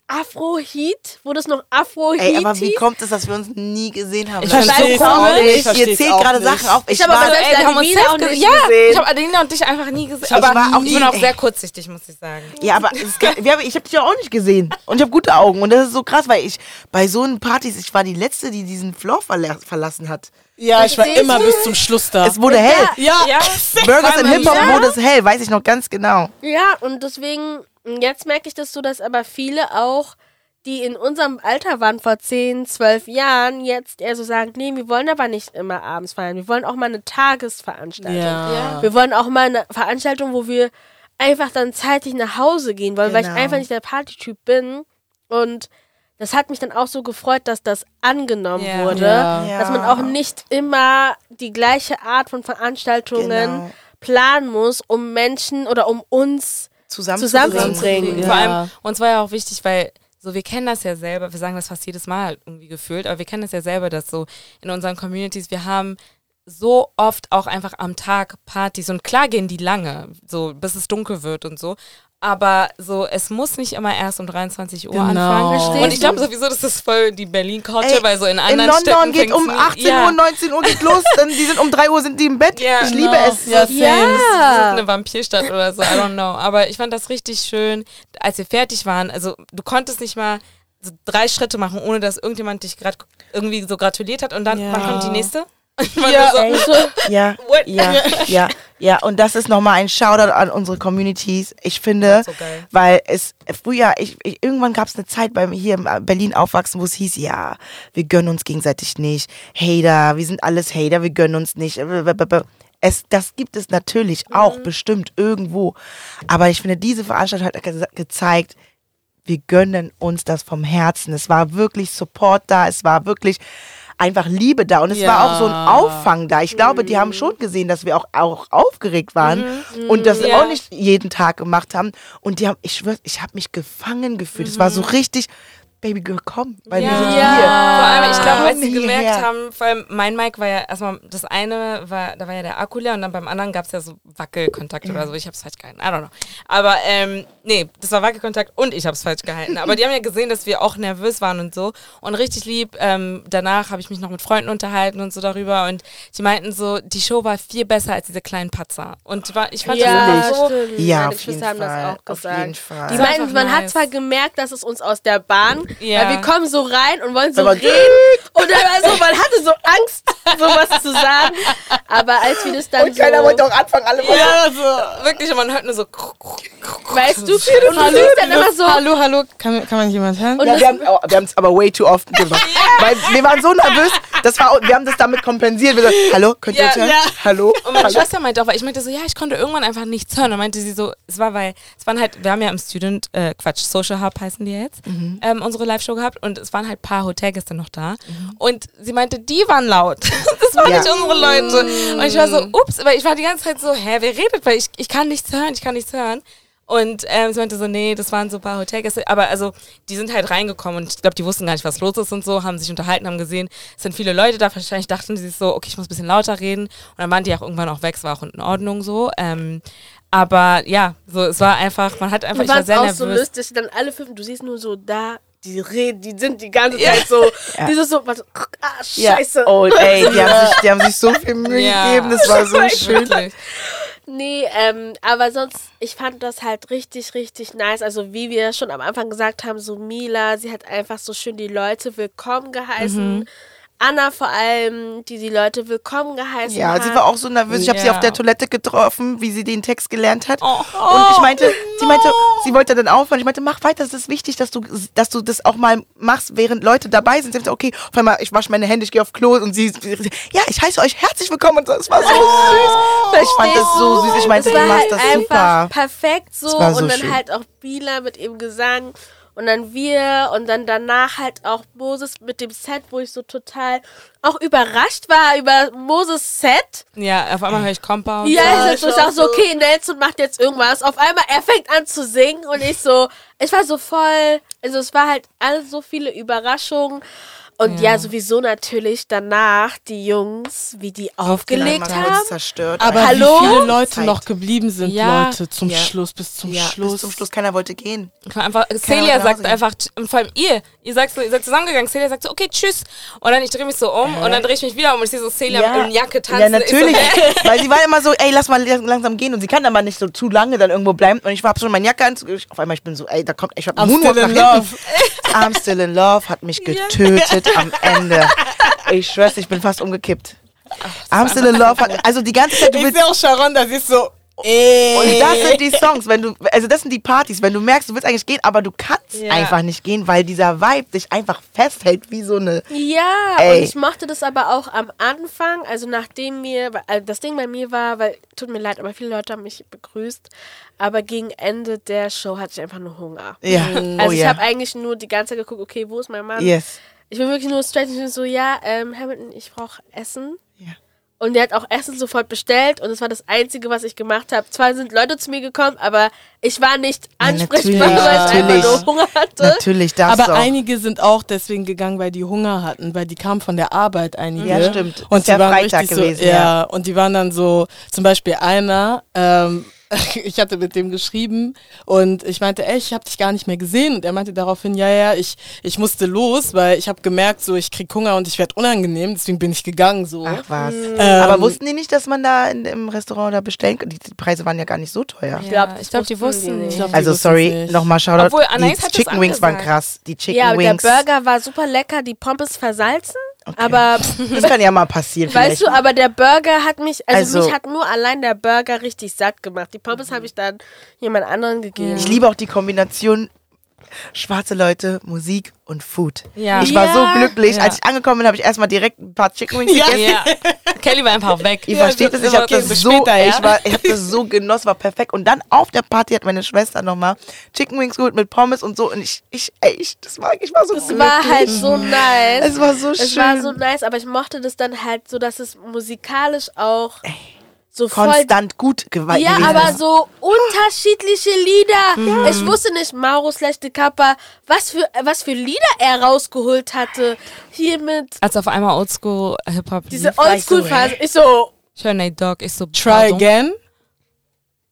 Afro-Heat, wo das noch Afro-Heat Ey, aber wie kommt es, dass wir uns nie gesehen haben? Ich versteh's so auch komisch. nicht, ich Ihr zählt auch gerade. Sachen auf. Ich, Ich hab war, aber selbst Ey, wir haben uns auch nicht ja, gesehen. ich habe Adelina und dich einfach nie gesehen. Ich Aber war auch ich bin auch sehr kurzsichtig, muss ich sagen. ja, aber es, kann- haben- ich habe dich ja auch nicht gesehen. Und ich habe gute Augen. Und das ist so krass, weil ich bei so einen Partys, ich war die Letzte, die diesen Floor verla verlassen hat. Ja, ich war immer bis zum Schluss da. Es wurde hell. ja, Ja. Burgers in Hip-Hop Ja. wurde es hell, weiß ich noch ganz genau. Ja, und deswegen, jetzt merke ich das so, dass aber viele auch, die in unserem Alter waren vor 10, 12 Jahren, jetzt eher so sagen, nee, wir wollen aber nicht immer abends feiern. Wir wollen auch mal eine Tagesveranstaltung. Ja. Wir wollen auch mal eine Veranstaltung, wo wir einfach dann zeitig nach Hause gehen wollen, weil ich Genau. einfach nicht der Partytyp bin. Und das hat mich dann auch so gefreut, dass das angenommen Ja. wurde. Ja. Dass man auch nicht immer die gleiche Art von Veranstaltungen Genau. planen muss, um Menschen oder um uns Zusammenzubringen. Zusammenzubringen. Ja. Vor allem, uns war ja auch wichtig, weil so, wir kennen das ja selber, wir sagen das fast jedes Mal irgendwie gefühlt, aber wir kennen das ja selber, dass so in unseren Communities, wir haben so oft auch einfach am Tag Partys und klar gehen die lange, so bis es dunkel wird und so. Aber so, es muss nicht immer erst um 23 Uhr Genau. anfangen. Verstehst Und ich glaube sowieso, das ist voll die Berlin-Culture, weil so in In anderen London Städten geht um nie- 18 ja. Uhr, 19 Uhr geht los, dann die sind um 3 Uhr sind die im Bett. Ja, ich liebe genau. es. Ja, same. Das ist Ja. eine Vampirstadt oder so, I don't know. Aber ich fand das richtig schön, als wir fertig waren. Also du konntest nicht mal so drei Schritte machen, ohne dass irgendjemand dich gerade irgendwie so gratuliert hat und dann Ja. wann kommt die nächste? (laughs) Ja. so, Ja, (laughs) ja, ja, ja. Und das ist nochmal ein Shoutout an unsere Communities. Ich finde, So weil es früher, ich, ich, irgendwann gab es eine Zeit beim hier in Berlin aufwachsen, wo es hieß, ja, wir gönnen uns gegenseitig nicht. Hater, wir sind alles Hater, wir gönnen uns nicht. Es, das gibt es natürlich auch, bestimmt irgendwo. Aber ich finde, diese Veranstaltung hat ge gezeigt, wir gönnen uns das vom Herzen. Es war wirklich Support da, es war wirklich einfach Liebe da und es Ja. war auch so ein Auffang da. Ich glaube, die haben schon gesehen, dass wir auch, auch aufgeregt waren und das Ja. auch nicht jeden Tag gemacht haben. Und die haben, ich schwör, ich habe mich gefangen gefühlt. Es war so richtig, Baby Girl, komm, weil wir sind Ja. hier. Vor allem, ich glaube, als sie gemerkt haben, vor allem mein Mic war ja erstmal, das eine war, da war ja der Akku leer und dann beim anderen gab es ja so Wackelkontakt oder so. Ich habe es falsch gehalten. I don't know. Aber ähm, nee, das war Wackelkontakt und ich habe es falsch gehalten. Aber die haben ja gesehen, dass wir auch nervös waren und so. Und richtig lieb, ähm, danach habe ich mich noch mit Freunden unterhalten und so darüber. Und die meinten so, die Show war viel besser als diese kleinen Patzer. Und war, ich fand Ja, das so. stimmt. Ja, Meine auf jeden Geschwister haben das Fall. auch Auf gesagt. jeden Fall. Die meinten, man hat nice. zwar gemerkt, dass es uns aus der Bahn, Ja. weil wir kommen so rein und wollen so Aber- reden und dann war so, man hatte so Angst, sowas zu sagen, aber als wir das dann Und keiner so, wollte auch anfangen, alle wollten. Ja, so, wirklich, und man hört nur so. weißt du, und du siehst dann immer so, Hallo, hallo, kann, kann man jemand hören? Und Ja, wir haben wir haben es aber way too oft gemacht. (laughs) Weil wir waren so nervös, das war, wir haben das damit kompensiert. Wir so, hallo, könnt ihr Ja, hören? ja. Hallo? Und meine hallo? Schwester meinte auch, weil ich meinte so, ja, ich konnte irgendwann einfach nichts hören. Und meinte sie so, es war, weil, es waren halt, wir haben ja im Student, äh, Quatsch, Social Hub heißen die jetzt, Mhm. ähm, unsere Live-Show gehabt und es waren halt ein paar Hotelgäste noch da. Und sie meinte, die waren laut. (laughs) das waren Ja. nicht unsere Leute. Und ich war so, ups, weil ich war die ganze Zeit so, hä, wer redet? Weil ich, ich kann nichts hören, ich kann nichts hören. Und ähm, sie meinte so, nee, das waren so ein paar Hotelgäste. Aber also, die sind halt reingekommen und ich glaube, die wussten gar nicht, was los ist und so, haben sich unterhalten, haben gesehen, es sind viele Leute da. Wahrscheinlich dachten sie sich so, okay, ich muss ein bisschen lauter reden. Und dann waren die auch irgendwann auch weg, es war auch in Ordnung so. Ähm, aber ja, so, es war einfach, man hat einfach, wir ich war sehr auch nervös. so lustig, dann alle fünf, du siehst nur so da, die reden, die sind die ganze Zeit so, Ja. die sind so, warte, ah, Ja. scheiße. Oh, (laughs) ey, die haben, sich, die haben sich so viel Mühe Ja. gegeben, das war so (laughs) schön. Nee, ähm, aber sonst, ich fand das halt richtig, richtig nice. Also wie wir schon am Anfang gesagt haben, so Mila, sie hat einfach so schön die Leute willkommen geheißen. Mhm. Anna vor allem, die die Leute willkommen geheißen Ja, hat. sie war auch so nervös. Ich habe sie Ja. auf der Toilette getroffen, wie sie den Text gelernt hat. Oh. Und ich meinte, sie meinte, sie wollte dann aufhören. Ich meinte, mach weiter, es ist wichtig, dass du, dass du das auch mal machst, während Leute dabei sind. Sie meinte, okay, auf einmal, ich wasche meine Hände, ich gehe auf Klo und sie, ja, ich heiße euch herzlich willkommen und so. Es war so süß. Ich fand das so süß. Ich meinte, du war machst halt das einfach super. perfekt so. So und dann schön. halt auch Bila mit ihrem Gesang und dann wir und dann danach halt auch Moses mit dem Set, wo ich so total auch überrascht war über Moses Set. Ja, auf einmal höre ich Compound. Ja, Ja, ich, sag so, so. okay, Nelson macht jetzt irgendwas. Auf einmal, er fängt an zu singen und ich so, ich war so voll, also es war halt alles so viele Überraschungen. Und ja, Ja. sowieso natürlich danach die Jungs, wie die aufgelegt Man haben. zerstört. Aber Hallo? wie viele Leute Zeit. noch geblieben sind, Ja. Leute, zum Ja. Schluss, bis zum ja, Schluss. bis zum Schluss keiner wollte gehen. Einfach, Keiner Celia sagt Hause einfach, und vor allem ihr, ihr sagt ihr seid zusammengegangen, Celia sagt so, okay, tschüss. Und dann ich drehe mich so um und dann drehe ich mich wieder um und ich sehe so Celia in Jacke tanzen. Ja, natürlich. Ich so, hä? (laughs) Weil sie war immer so, ey, lass mal langsam gehen. Und sie kann aber nicht so zu lange dann irgendwo bleiben. Und ich habe schon meine Jacke an. Auf einmal, ich bin so, ey, da kommt, ich hab I'm Moonwalk still in love. I'm still in love hat mich (laughs) getötet am Ende. Ich schwör's, ich bin fast umgekippt. I'm still in love also die ganze Zeit, du Ich sehe auch Sharon, da sie ist so, ey. und das sind die Songs, wenn du, also das sind die Partys, wenn du merkst, du willst eigentlich gehen, aber du kannst Ja. einfach nicht gehen, weil dieser Vibe dich einfach festhält wie so eine, Ja, Ey. und ich mochte das aber auch am Anfang, also nachdem mir, äh, das Ding bei mir war, weil, tut mir leid, aber viele Leute haben mich begrüßt, aber gegen Ende der Show hatte ich einfach nur Hunger. ja, Also oh ich ja, habe eigentlich nur die ganze Zeit geguckt, okay, wo ist mein Mann? yes. Ich bin wirklich nur straight und ich bin so, ja, ähm, Hamilton, ich brauche Essen. Ja. Und der hat auch Essen sofort bestellt und das war das Einzige, was ich gemacht habe. Zwar sind Leute zu mir gekommen, aber ich war nicht ansprechbar, natürlich, weil ich einfach nur Hunger hatte. Natürlich, das Aber auch. einige sind auch deswegen gegangen, weil die Hunger hatten, weil die kamen von der Arbeit, einige. Ja, stimmt. Und Ist die ja waren Freitag richtig gewesen, so, ja, ja. und die waren dann so, zum Beispiel einer, ähm, (laughs) ich hatte mit dem geschrieben und ich meinte, ey, ich habe dich gar nicht mehr gesehen und er meinte daraufhin, ja, ja, ich, ich musste los, weil ich habe gemerkt, so ich krieg Hunger und ich werde unangenehm, deswegen bin ich gegangen so. Ach was. Ähm, Aber wussten die nicht, dass man da in, im Restaurant da bestellen kann? Die, die Preise waren ja gar nicht so teuer. Ich glaube, ich glaub, die wussten nicht. Ich glaub, die Also wussten's sorry, nochmal Shoutout. Obwohl, die Anais hat das Chicken Wings waren krass. Die Chicken Ja, der Wings. Burger war super lecker, die Pommes versalzen. Okay. Aber (laughs) Das kann ja mal passieren. weißt du, aber der Burger hat mich, also, Also- mich hat nur allein der Burger richtig satt gemacht. Die Pommes habe ich dann jemand anderen gegeben. Ich liebe auch die Kombination schwarze Leute, Musik und Food. Ja. Ich war so glücklich. Als ich angekommen bin, habe ich erstmal direkt ein paar Chicken Wings Ja. gegessen. Ja. Kelly war einfach weg. Ihr versteht es, ich habe das so, später, ich war, ich habe das so genossen, war perfekt. Und dann auf der Party hat meine Schwester nochmal Chicken Wings geholt mit Pommes und so. Und ich, ich, ey, ich, das war, ich war so Es war halt so nice. Es war so Es schön. war so nice, aber ich mochte das dann halt so, dass es musikalisch auch so voll konstant gut gewa- Ja, gewesen aber ist. so unterschiedliche Lieder. Mhm. Ich wusste nicht, Mauro de Kappa, was für, was für Lieder er rausgeholt hatte. Hier mit Als auf einmal Oldschool Hip-Hop diese Oldschool-Phase. Ich so, Ich höre Nate Dogg, ich so, Try pardon. Again.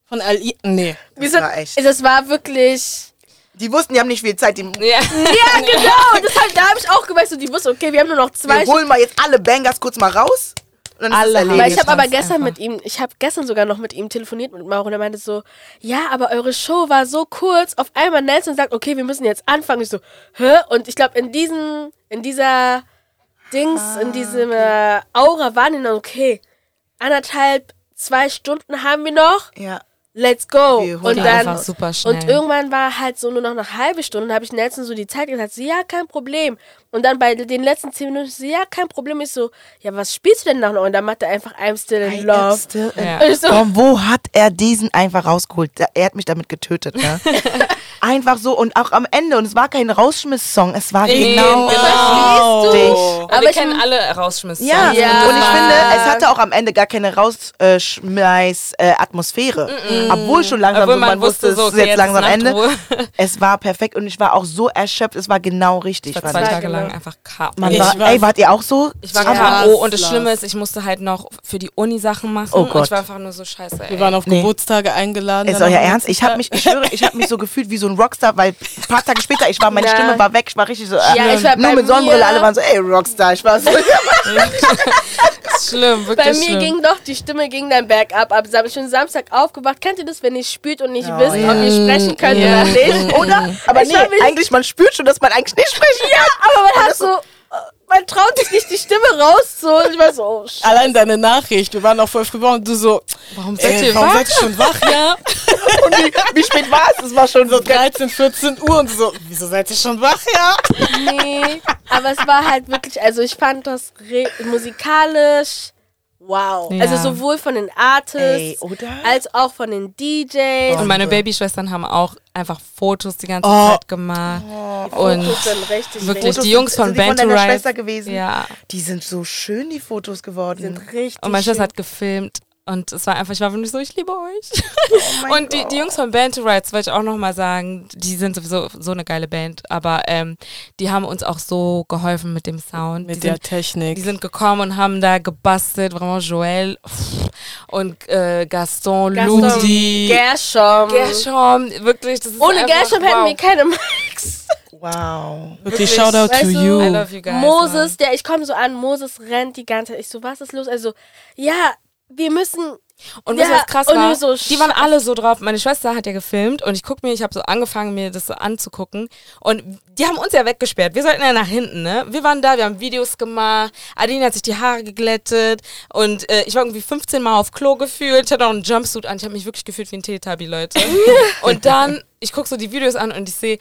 Von Ali. Nee. wir Das sind, war echt. das war wirklich. Die wussten, die haben nicht viel Zeit. Die, Ja. Ja, (laughs) genau. Das halt, da habe ich auch gemerkt, so, die wussten, okay, wir haben nur noch zwei wir holen mal jetzt alle Bangers kurz mal raus. Dann Alle ist Weil ich habe aber gestern einfach. mit ihm, ich habe gestern sogar noch mit ihm telefoniert mit Mauro und er meinte so, ja, aber eure Show war so kurz. Auf einmal Nelson sagt, okay, wir müssen jetzt anfangen. Ich so, hä? Und ich glaube, in diesen, in dieser Dings, in diesem äh, Aura waren die dann, okay, anderthalb, zwei Stunden haben wir noch. ja. Let's go. Wir Und dann super schnell. und irgendwann war halt so nur noch eine halbe Stunde, da habe ich Nelson so die Zeit gesagt, so, ja, kein Problem. Und dann bei den letzten zehn Minuten, so, ja, kein Problem. Ich so, ja, was spielst du denn noch? Und dann macht er einfach I'm still in love. Still in- Ja. (laughs) Und so, Von wo hat er diesen einfach rausgeholt? Er hat mich damit getötet, ne? (laughs) einfach so und auch am Ende. Und es war kein Rausschmiss-Song, es war genau. Verstehst du? richtig. Aber wir ich- kennen alle rausschmiss Ja, Ja. und ich finde, es hatte auch am Ende gar keine Rausschmeiß-Atmosphäre. Obwohl schon langsam Obwohl so, man man wusste, so, es ist okay, jetzt jetzt langsam Ende. (laughs) Es war perfekt und ich war auch so erschöpft, es war genau richtig. Ich war zwei. Tage genau. lang einfach K.O. Man war, war- ey, wart ihr auch so? Ich war. K.O. und das. Schlimme ist, ich musste halt noch für die Uni Sachen machen. Oh Und Gott. ich war einfach nur so scheiße, ey. Wir waren auf Nee. Geburtstage eingeladen. Ist euer Ernst? Ich habe mich, ich schwöre, ich habe mich so gefühlt wie so ein Rockstar, weil ein paar Tage später, ich war, meine Ja. Stimme war weg, ich war richtig so, äh, Ja, ich war nur mit Sonnenbrille, alle waren so, ey, Rockstar, ich war so, (laughs) schlimm, wirklich Bei mir schlimm. ging doch die Stimme ging dann bergab. Ab Sam- ich bin Samstag aufgewacht. Kennt ihr das, wenn ihr spürt und nicht Ja, wisst, ja. ob ihr sprechen könnt Ja. oder nicht? oder? Aber Ich nee, eigentlich, man spürt schon, dass man eigentlich nicht sprechen Ja, aber man hat so, man traut sich nicht die Stimme rauszuholen. Ich war so, oh. Allein deine Nachricht, wir waren auch voll früh und du so, Warum seid ey, ihr warum wach? seid ihr schon wach? Ja, (laughs) Und wie, wie spät war es? Es war schon so so 13, 14 Uhr und so, wieso seid ihr schon wach? Ja. Nee, aber es war halt wirklich, also ich fand das musikalisch wow. Ja. Also sowohl von den Ey, Artists oder? als auch von den DJs. Und meine Babyschwestern haben auch einfach Fotos die ganze Oh. Zeit gemacht. und Fotos sind richtig, wirklich Fotos die Jungs sind- von sind die von Band. Schwester gewesen? Ja. Die sind so schön, die Fotos geworden. richtig, richtig Und meine Schwester hat gefilmt. Und es war einfach, ich war wirklich so, ich liebe euch. (laughs) Oh und die, die Jungs von Band to Rights, wollte ich auch nochmal sagen, die sind sowieso so eine geile Band, aber ähm, die haben uns auch so geholfen mit dem Sound. Mit die der sind, Technik. die sind gekommen und haben da gebastelt, vraiment Joel und äh, Gaston, Gaston, Ludi, Gershom. Gershom, wirklich, das ist Ohne einfach, Gershom hätten wow. wir keine Max. Wow. Wirklich, wirklich, Shoutout weißt to du, you. I love you guys. Moses, der, ich komme so an, Moses rennt die ganze Zeit. Ich so, was ist los? Also, ja, wir müssen. Und Ja, was krass war? so die waren alle so drauf. Meine Schwester hat ja gefilmt und ich guck mir, ich habe so angefangen, mir das so anzugucken. Und die haben uns ja weggesperrt. Wir sollten ja nach hinten, ne? Wir waren da, wir haben Videos gemacht. Adine hat sich die Haare geglättet und äh, ich war irgendwie 15 Mal auf Klo gefühlt. Ich hatte auch einen Jumpsuit an. Ich habe mich wirklich gefühlt wie ein Teletubby, Leute. (laughs) und dann, ich guck so die Videos an und ich sehe,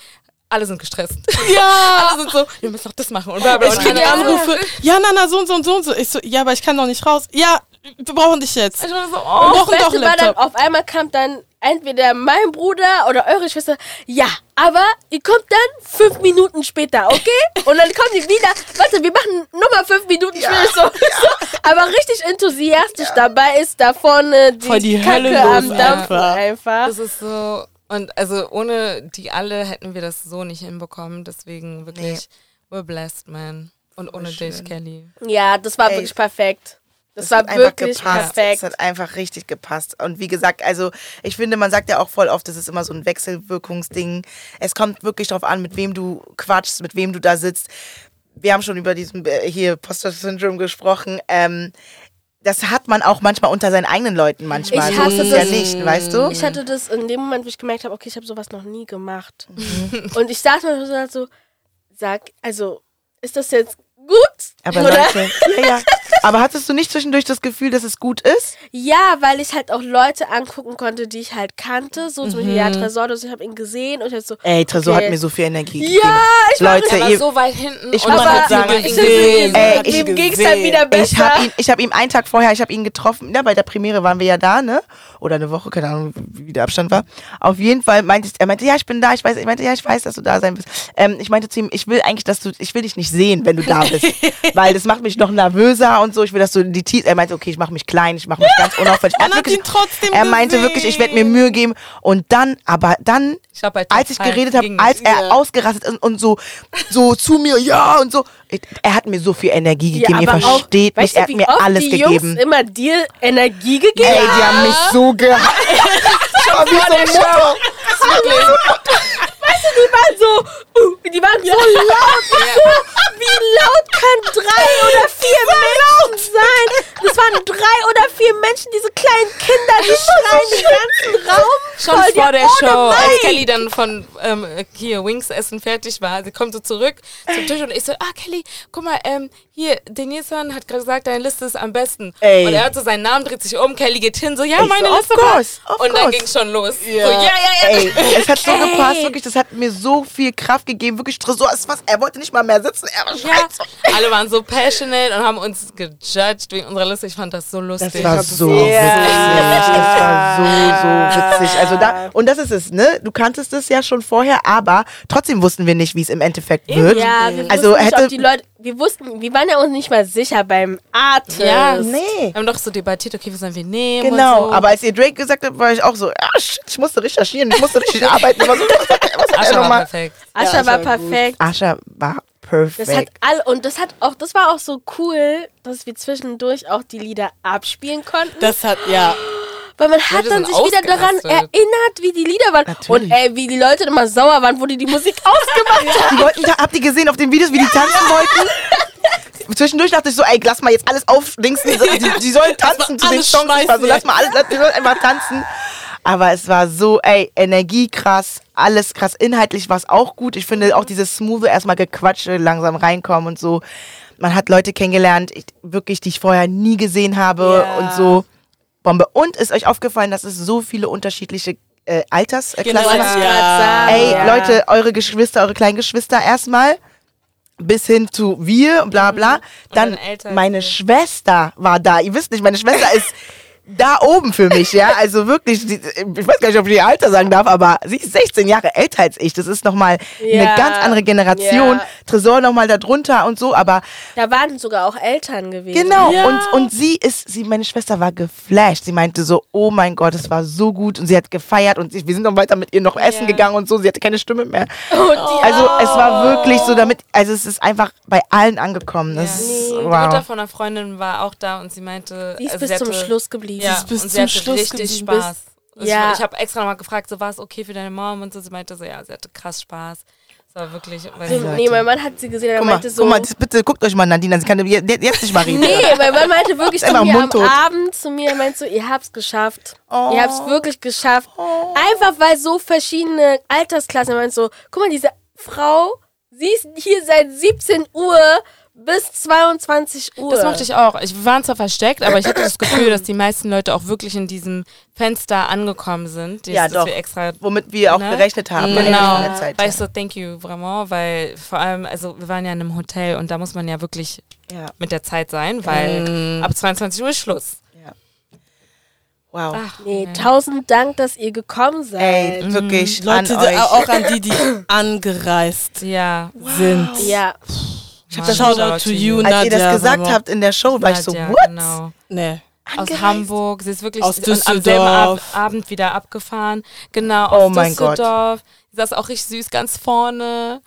alle sind gestresst. Ja! (laughs) alle sind so, wir müssen noch das machen und bla bla. Ich Und kriege einer- Anrufe. Ja, Nana, so und so und so und so. Ich so, ja, aber ich kann doch nicht raus. Ja, wir brauchen dich jetzt. Ich war so, Wir oh. brauchen Das doch einen war dann, Laptop. auf einmal kam dann entweder mein Bruder oder eure Schwester. Ja, aber ihr kommt dann fünf Minuten später, okay? (laughs) Und dann kommen die wieder. Warte, wir machen nochmal fünf Minuten später. So, so, aber richtig enthusiastisch dabei ist da vorne die, Voll die Kacke Hölle am Dampfen einfach. einfach. Das ist so. Und also ohne die alle hätten wir das so nicht hinbekommen. Deswegen wirklich, we're blessed, man. Und ohne dich. Kelly. Ja, das war Ey, wirklich perfekt. Das, Das war hat einfach wirklich gepasst. perfekt. Es hat einfach richtig gepasst. Und wie gesagt, also ich finde, man sagt ja auch voll oft, das ist immer so ein Wechselwirkungsding. Es kommt wirklich darauf an, mit wem du quatschst, mit wem du da sitzt. Wir haben schon über diesen äh, hier Poster-Syndrom gesprochen. Ähm, das hat man auch manchmal unter seinen eigenen Leuten manchmal. Ich so hasse ist das. ja nicht, weißt du? Ich hatte das in dem Moment, wo ich gemerkt habe, okay, ich habe sowas noch nie gemacht. Mhm. Und ich saß mir so, so, sag, also, ist das jetzt gut? Aber Oder? Leute, ja, ja. Aber hattest du nicht zwischendurch das Gefühl, dass es gut ist? Ja, weil ich halt auch Leute angucken konnte, die ich halt kannte. So zum Beispiel, ja, Tresor, also ich habe ihn gesehen und ich hab so. Ey, Tresor okay. hat mir so viel Energie Ja, gegeben. ich war Leute, war ihr, so weit hinten Ich muss halt sagen, ich gesehen. Ey, ich ging's dann wieder besser? ich habe ihn, ich hab ihn einen Tag vorher, ich habe ihn getroffen. Ja, bei der Premiere waren wir ja da, ne? Oder eine Woche, keine Ahnung, wie der Abstand war. Auf jeden Fall meinte ich, er meinte, ja, ich bin da, ich weiß, ich meinte, ja, ich weiß, dass du da sein wirst. Ähm, ich meinte zu ihm, ich will eigentlich, dass du, ich will dich nicht sehen, wenn du da bist. (laughs) weil das macht mich noch nervöser und so. Ich will, dass du die Teeth, er meinte, okay, ich mache mich klein, ich mache mich ganz unauffällig. Er, wirklich- ihn trotzdem er meinte wirklich, ich werde mir gesehen. Mühe geben. Und dann, aber dann, Ich bei als ich geredet habe, als er Ja. ausgerastet ist und, so, so zu mir, ja und so. Er hat mir so viel Energie gegeben, ihr aber versteht auch, mich, weißt er hat wie mir alles die gegeben. Jungs immer dir Energie gegeben Ey, die haben mich so gehasst. Aber wie so ein Motor. Die waren so, uh, die waren so laut. So, wie laut können drei oder vier Menschen sein? Das waren drei oder vier Menschen, diese kleinen Kinder, die schreien den ganzen Raum. Schon voll. vor der Show, als Mic. Kelly dann von ähm, hier Wings Essen fertig war, sie kommt so zurück zum Tisch und ich so, ah Kelly, guck mal, ähm, hier, Denison hat gerade gesagt, deine Liste ist am besten. Ey. Und er hat so seinen Namen, dreht sich um, Kelly geht hin, so, ja, Ich meine so, Liste war. course, of Und dann ging schon los. Ja. So, ja, ja, ja. Ey, es hat so (laughs) Ey. gepasst, wirklich, das hat mir so viel Kraft gegeben, wirklich Tresor ist was, er wollte nicht mal mehr sitzen, er war Ja, so. alle waren so passionate und haben uns gejudged wegen unserer Liste. Ich fand das so lustig. Das war so das witzig. Das war so, so witzig. Also da, und das ist es, ne? Du kanntest es ja schon vorher, aber trotzdem wussten wir nicht, wie es im Endeffekt wird. Ja, wir Also wussten nicht, hätte- ob die Leute, wir wussten, wir waren ja uns nicht mal sicher beim Artist. ja, Nee. Wir haben doch so debattiert, okay, was sollen wir nehmen? Genau, und so. aber als ihr Drake gesagt habt, war ich auch so, ah, shit, ich musste recherchieren, ich musste richtig (laughs) arbeiten. Ich war so, was Ascha war nochmal? perfekt. Ascha Ja, war perfekt. Ascha war Das hat perfekt. all und das hat auch, das war auch so cool, dass wir zwischendurch auch die Lieder abspielen konnten. Das hat, ja. Weil man hat dann sich wieder daran erinnert, wie die Lieder waren. Natürlich. Und ey, wie die Leute immer sauer waren, wo die die Musik (laughs) ausgemacht haben. Die wollten, habt ihr gesehen auf den Videos, wie die tanzen wollten? Zwischendurch dachte ich so, ey, lass mal jetzt alles aufdingsen. Die, die sollen tanzen zu den Songs. Ich war so, schmeißen, lass mal alles, lass, die sollen einfach tanzen. Aber es war so, ey, Energie krass, alles krass. Inhaltlich war es auch gut. Ich finde auch dieses smooth erstmal Gequatsche, langsam reinkommen und so. Man hat Leute kennengelernt, ich, wirklich, die ich vorher nie gesehen habe Ja. und so. Bombe. Und ist euch aufgefallen, dass es so viele unterschiedliche äh, Altersklassen Genau, Wollte ich Ja. Ey, Ja. Leute, eure Geschwister, eure kleinen Geschwister erstmal. Bis hin zu wir und bla bla. Dann dann älter meine Schwester war da. Ihr wisst nicht, meine Schwester ist (laughs) da oben für mich, ja. Also wirklich, ich weiß gar nicht, ob ich ihr Alter sagen darf, aber sie ist 16 Jahre älter als ich. Das ist nochmal Ja. eine ganz andere Generation. Ja. Tresor nochmal da drunter und so, aber Da waren sogar auch Eltern gewesen. Genau, Ja. und, und sie ist, sie, meine Schwester war geflasht. Sie meinte so, oh mein Gott, es war so gut. Und sie hat gefeiert und sie, wir sind noch weiter mit ihr noch essen Ja. gegangen und so. Sie hatte keine Stimme mehr. Und die Also es war wirklich so damit, also es ist einfach bei allen angekommen. Das ist, Die Mutter wow. von einer Freundin war auch da und sie meinte, sie ist also bis sie zum Schluss geblieben. Ja, ist bis und sie zum hatte Schluss richtig. Spaß. Und Ja. Ich, ich habe extra nochmal gefragt, so war es okay für deine Mom und so. Sie meinte so, ja, sie hatte krass Spaß. Es war wirklich, weil Nee, sie, nee, mein Mann hat sie gesehen, er Guck mal, meinte so. guck mal, das- bitte guckt euch mal Nadine an. Sie kann je- jetzt nicht mal reden. Nee, (laughs) mein Mann meinte wirklich zu mir am. Abend zu mir, er meinte so, ihr habt's geschafft. Oh. Ihr habt's wirklich geschafft. Einfach weil so verschiedene Altersklassen, er meinte so, guck mal, diese Frau, sie ist hier seit 17 Uhr bis 22 Uhr. das mochte ich auch. Ich, wir waren zwar versteckt, aber ich hatte das Gefühl, dass die meisten Leute auch wirklich in diesem Fenster angekommen sind. Die- Ja, dass doch. Wir extra Womit wir auch Ne? gerechnet haben. Genau, in der Zeit. weil ich so, thank you, vraiment, weil vor allem, also wir waren ja in einem Hotel und da muss man ja wirklich Ja, mit der Zeit sein, weil ab 22 Uhr ist Schluss. ja. Wow. Ach, nee, tausend Dank, dass ihr gekommen seid. Ey, wirklich Leute, an auch an die, die (laughs) angereist Ja. sind. Ja, Ich hab das Shoutout to you, Als ihr Nadja, das gesagt habt in der Show, war ich so, what? Genau. Nee. Aus Angereist? Hamburg, sie ist wirklich Aus am selben Düsseldorf. Ab Abend wieder abgefahren. Genau, Oh aus mein Gott. Düsseldorf. Sie saß auch richtig süß ganz vorne.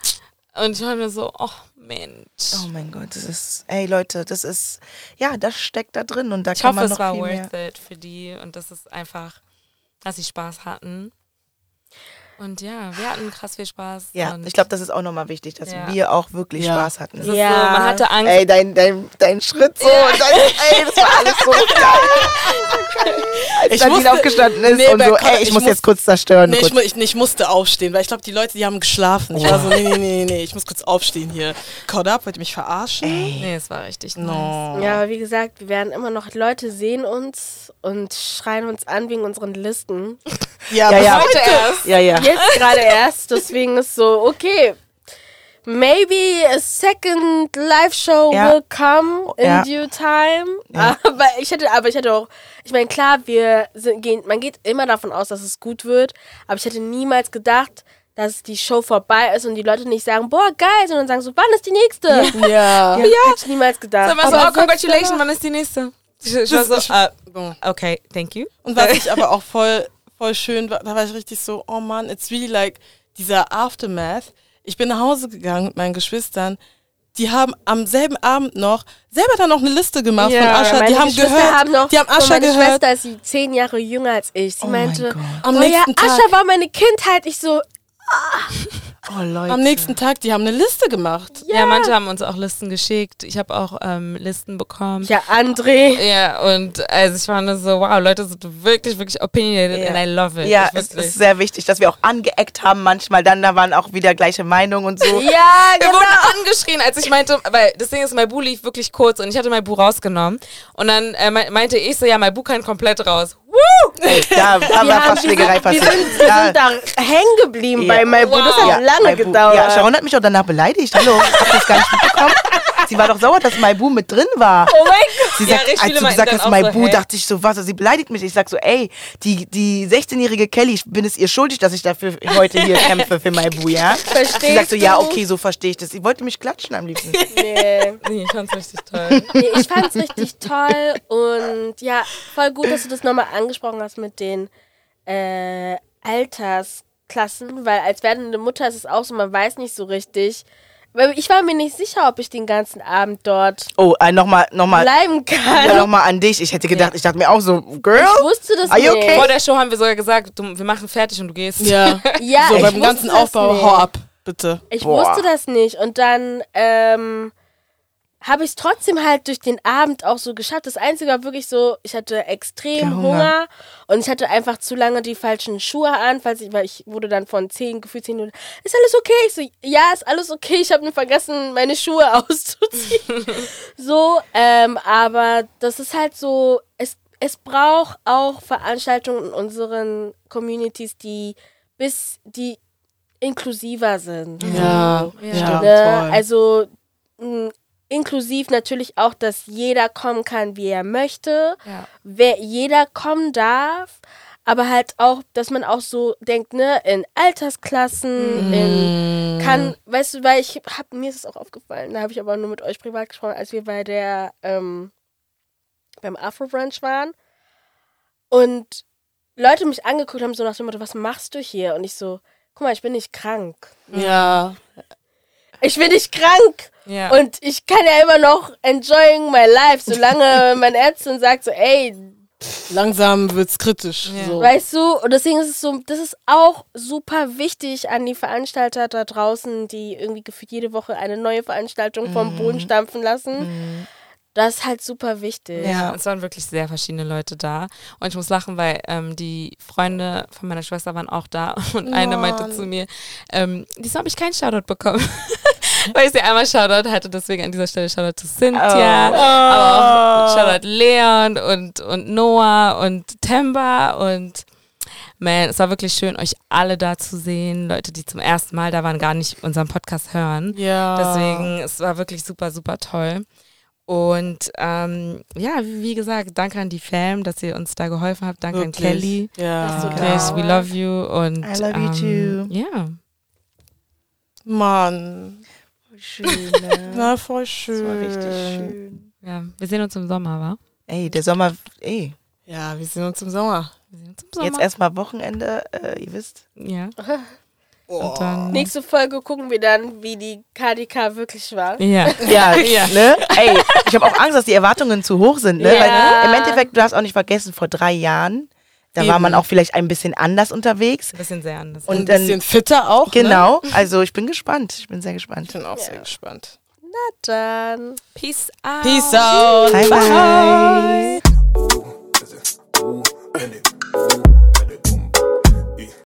Und ich war mir so, oh Mensch. Oh mein Gott, das ist, ey Leute, das ist, ja, das steckt da drin und da ich kann hoffe, man es noch war viel worth mehr. it für die und das ist einfach, dass sie Spaß hatten. Und ja, wir hatten krass viel Spaß. Ja, und ich glaube, das ist auch nochmal wichtig, dass Ja. wir auch wirklich Ja. Spaß hatten. das ist Ja. so, man hatte Angst. Ey, dein, dein, dein Schritt so, und dein, ey, das war alles so (laughs) geil. Als Ich Nadine musste- aufgestanden ist Nee, und so, ey, ich, ich muss jetzt kurz zerstören. Nee, kurz. ich, mu- ich, ich musste aufstehen, weil ich glaube, die Leute, die haben geschlafen. Ich war so, nee, nee, nee, nee, ich muss kurz aufstehen hier. Caught up, wollt ihr mich verarschen? Nee, es war richtig nice. No. Ja, aber wie gesagt, wir werden immer noch, Leute sehen uns und schreien uns an wegen unseren Listen. Ja, Ja, aber ja. Heute erst. ja, ja. Jetzt gerade erst, deswegen ist so, okay. Maybe a second live show Ja. will come in Ja. due time. Ja. Aber ich hätte, aber ich hätte auch, ich meine, klar, wir sind, gehen, man geht immer davon aus, dass es gut wird, aber ich hätte niemals gedacht, dass die Show vorbei ist und die Leute nicht sagen, boah, geil, sondern sagen so, wann ist die nächste? Ja. (laughs) Ja, hätte ich niemals gedacht. Sag mal so, Aber oh, congratulations, wann ist die nächste? Ich, ich war so, Bon. okay, thank you. Und was ich (laughs) aber auch voll, voll schön war, da war ich richtig so, oh Mann, it's really like dieser Aftermath. Ich bin nach Hause gegangen mit meinen Geschwistern. Die haben am selben Abend noch selber dann noch eine Liste gemacht von Ascha. meine Die haben gehört, haben noch, die haben Ascha meine gehört. Schwester ist sie zehn Jahre jünger als ich. Sie Oh mein meinte, Gott. Am oh ja, nächsten Tag. Ascha war meine Kindheit. Ich so, Oh, Leute. Am nächsten Tag, die haben eine Liste gemacht. Ja, manche haben uns auch Listen geschickt. Ich habe auch ähm, Listen bekommen. ja, André. Ja, und also ich war nur so, wow, Leute sind wirklich, wirklich opinionated Ja. and I love it. Ja, es ist sehr wichtig, dass wir auch angeeckt haben manchmal. Dann da waren auch wieder gleiche Meinungen und so. (laughs) Ja, Wir genau. wurden (laughs) angeschrien, als ich meinte, weil das Ding ist, mein Bu lief wirklich kurz und ich hatte mein Bu rausgenommen. Und dann äh, me- meinte ich so, ja, mein Bu kann komplett raus. Woo! Ey, da, da Wir, haben, fast Schlägerei sind, wir, passiert. sind, wir Da- sind da hängen geblieben Ja. bei Maibu. Das hat Wow. lange gedauert. Ja, Sharon hat mich auch danach beleidigt. Hallo, ihr das gar nicht mitbekommen? Sie war doch sauer, dass Maibu mit drin war. oh mein Gott. Sie Ja, sagt, richtig als du gesagt hast, Maibu, so, dachte ich so, was? Sie beleidigt mich. Ich sag so, ey, die, die 16-jährige Kelly, ich bin es ihr schuldig, dass ich dafür heute hier kämpfe für Maibu, ja? Verstehst Sie sagt so, ja, okay, so verstehe ich das. Sie wollte mich klatschen am liebsten. Nee. Nee, ich fand's richtig toll. nee, ich fand's richtig toll und ja, voll gut, dass du das nochmal angesprochen hast mit den äh, Altersklassen, weil als werdende Mutter ist es auch so, man weiß nicht so richtig. Weil ich war mir nicht sicher, ob ich den ganzen Abend dort Oh, äh, nochmal, nochmal, bleiben kann. ja, nochmal an dich. Ich hätte gedacht, ich dachte mir auch so, Girl, Ich wusste das Are you nicht. okay? Vor der Show haben wir sogar gesagt, du, wir machen fertig und du gehst. Ja. (laughs) Ja, so ich beim wusste ganzen das Aufbau, nicht. hau ab, bitte. Ich Boah. wusste das nicht. Und dann ähm, habe ich es trotzdem halt durch den Abend auch so geschafft. Das Einzige war wirklich so, ich hatte extrem Hunger. Hunger. und ich hatte einfach zu lange die falschen Schuhe an, falls ich, weil ich wurde dann von 10, gefühlt 10 Minuten, ist alles okay? Ich so, ja, ist alles okay. Ich habe nur vergessen, meine Schuhe (laughs) auszuziehen. (laughs) so, ähm, aber das ist halt so, es, es braucht auch Veranstaltungen in unseren Communities, die bis, die inklusiver sind. Ja, Ja. ja, Ne? Also inklusiv natürlich auch, dass jeder kommen kann, wie er möchte, Ja. wer jeder kommen darf, aber halt auch, dass man auch so denkt, ne, in Altersklassen, in kann, weißt du, weil ich hab, mir ist es auch aufgefallen, da habe ich aber nur mit euch privat gesprochen, als wir bei der ähm, beim Afro Brunch waren und Leute mich angeguckt haben, so nach dem Motto, was machst du hier? Und ich so, guck mal, ich bin nicht krank. ja. Ich bin nicht krank. Ja. Und ich kann ja immer noch enjoying my life, solange (laughs) meine Ärztin sagt so, ey, Langsam wird's kritisch. Ja. So. weißt du, und deswegen ist es so, das ist auch super wichtig an die Veranstalter da draußen, die irgendwie gefühlt jede Woche eine neue Veranstaltung vom Boden stampfen lassen. Das ist halt super wichtig. Ja. Es waren wirklich sehr verschiedene Leute da. Und ich muss lachen, weil ähm, die Freunde von meiner Schwester waren auch da. (laughs) Und eine meinte zu mir, ähm, diesmal habe ich keinen Shoutout bekommen. (laughs) weil ich sie einmal Shoutout hatte. Deswegen an dieser Stelle Shoutout zu Cynthia. Oh. Aber auch Shoutout Leon und, und Noah und Temba. Und man, es war wirklich schön, euch alle da zu sehen. Leute, die zum ersten Mal da waren, gar nicht unseren Podcast hören. Ja. Deswegen, es war wirklich super, super toll. Und ähm, ja, wie gesagt, danke an die Fam, dass ihr uns da geholfen habt. Danke Wirklich. an Kelly. Ja. Das so Wirklich, we love you. Und, I love you ähm, Ja. Mann. Schön, ne? (laughs) Na, voll Das schön. war richtig schön. ja. Wir sehen uns im Sommer, wa? Ey, der Sommer, ey, Ja, wir sehen uns im Sommer. Wir sehen uns im Sommer. jetzt erstmal Wochenende, äh, ihr wisst. Ja. (laughs) Oh. Und dann. Nächste Folge gucken wir dann, wie die KDK wirklich war. Ja. (laughs) Ja, Ja. ne? Ey, ich habe auch Angst, dass die Erwartungen zu hoch sind, ne? Ja. Weil im Endeffekt, du darfst auch nicht vergessen, vor drei Jahren, da war Eben. man auch vielleicht ein bisschen anders unterwegs. Ein bisschen sehr anders. Und ein dann- bisschen fitter auch. Ne? Genau, also ich bin gespannt. Ich bin sehr gespannt. Ich bin auch sehr gespannt. Dann. Peace out. Peace out. Bye, bye. Nee.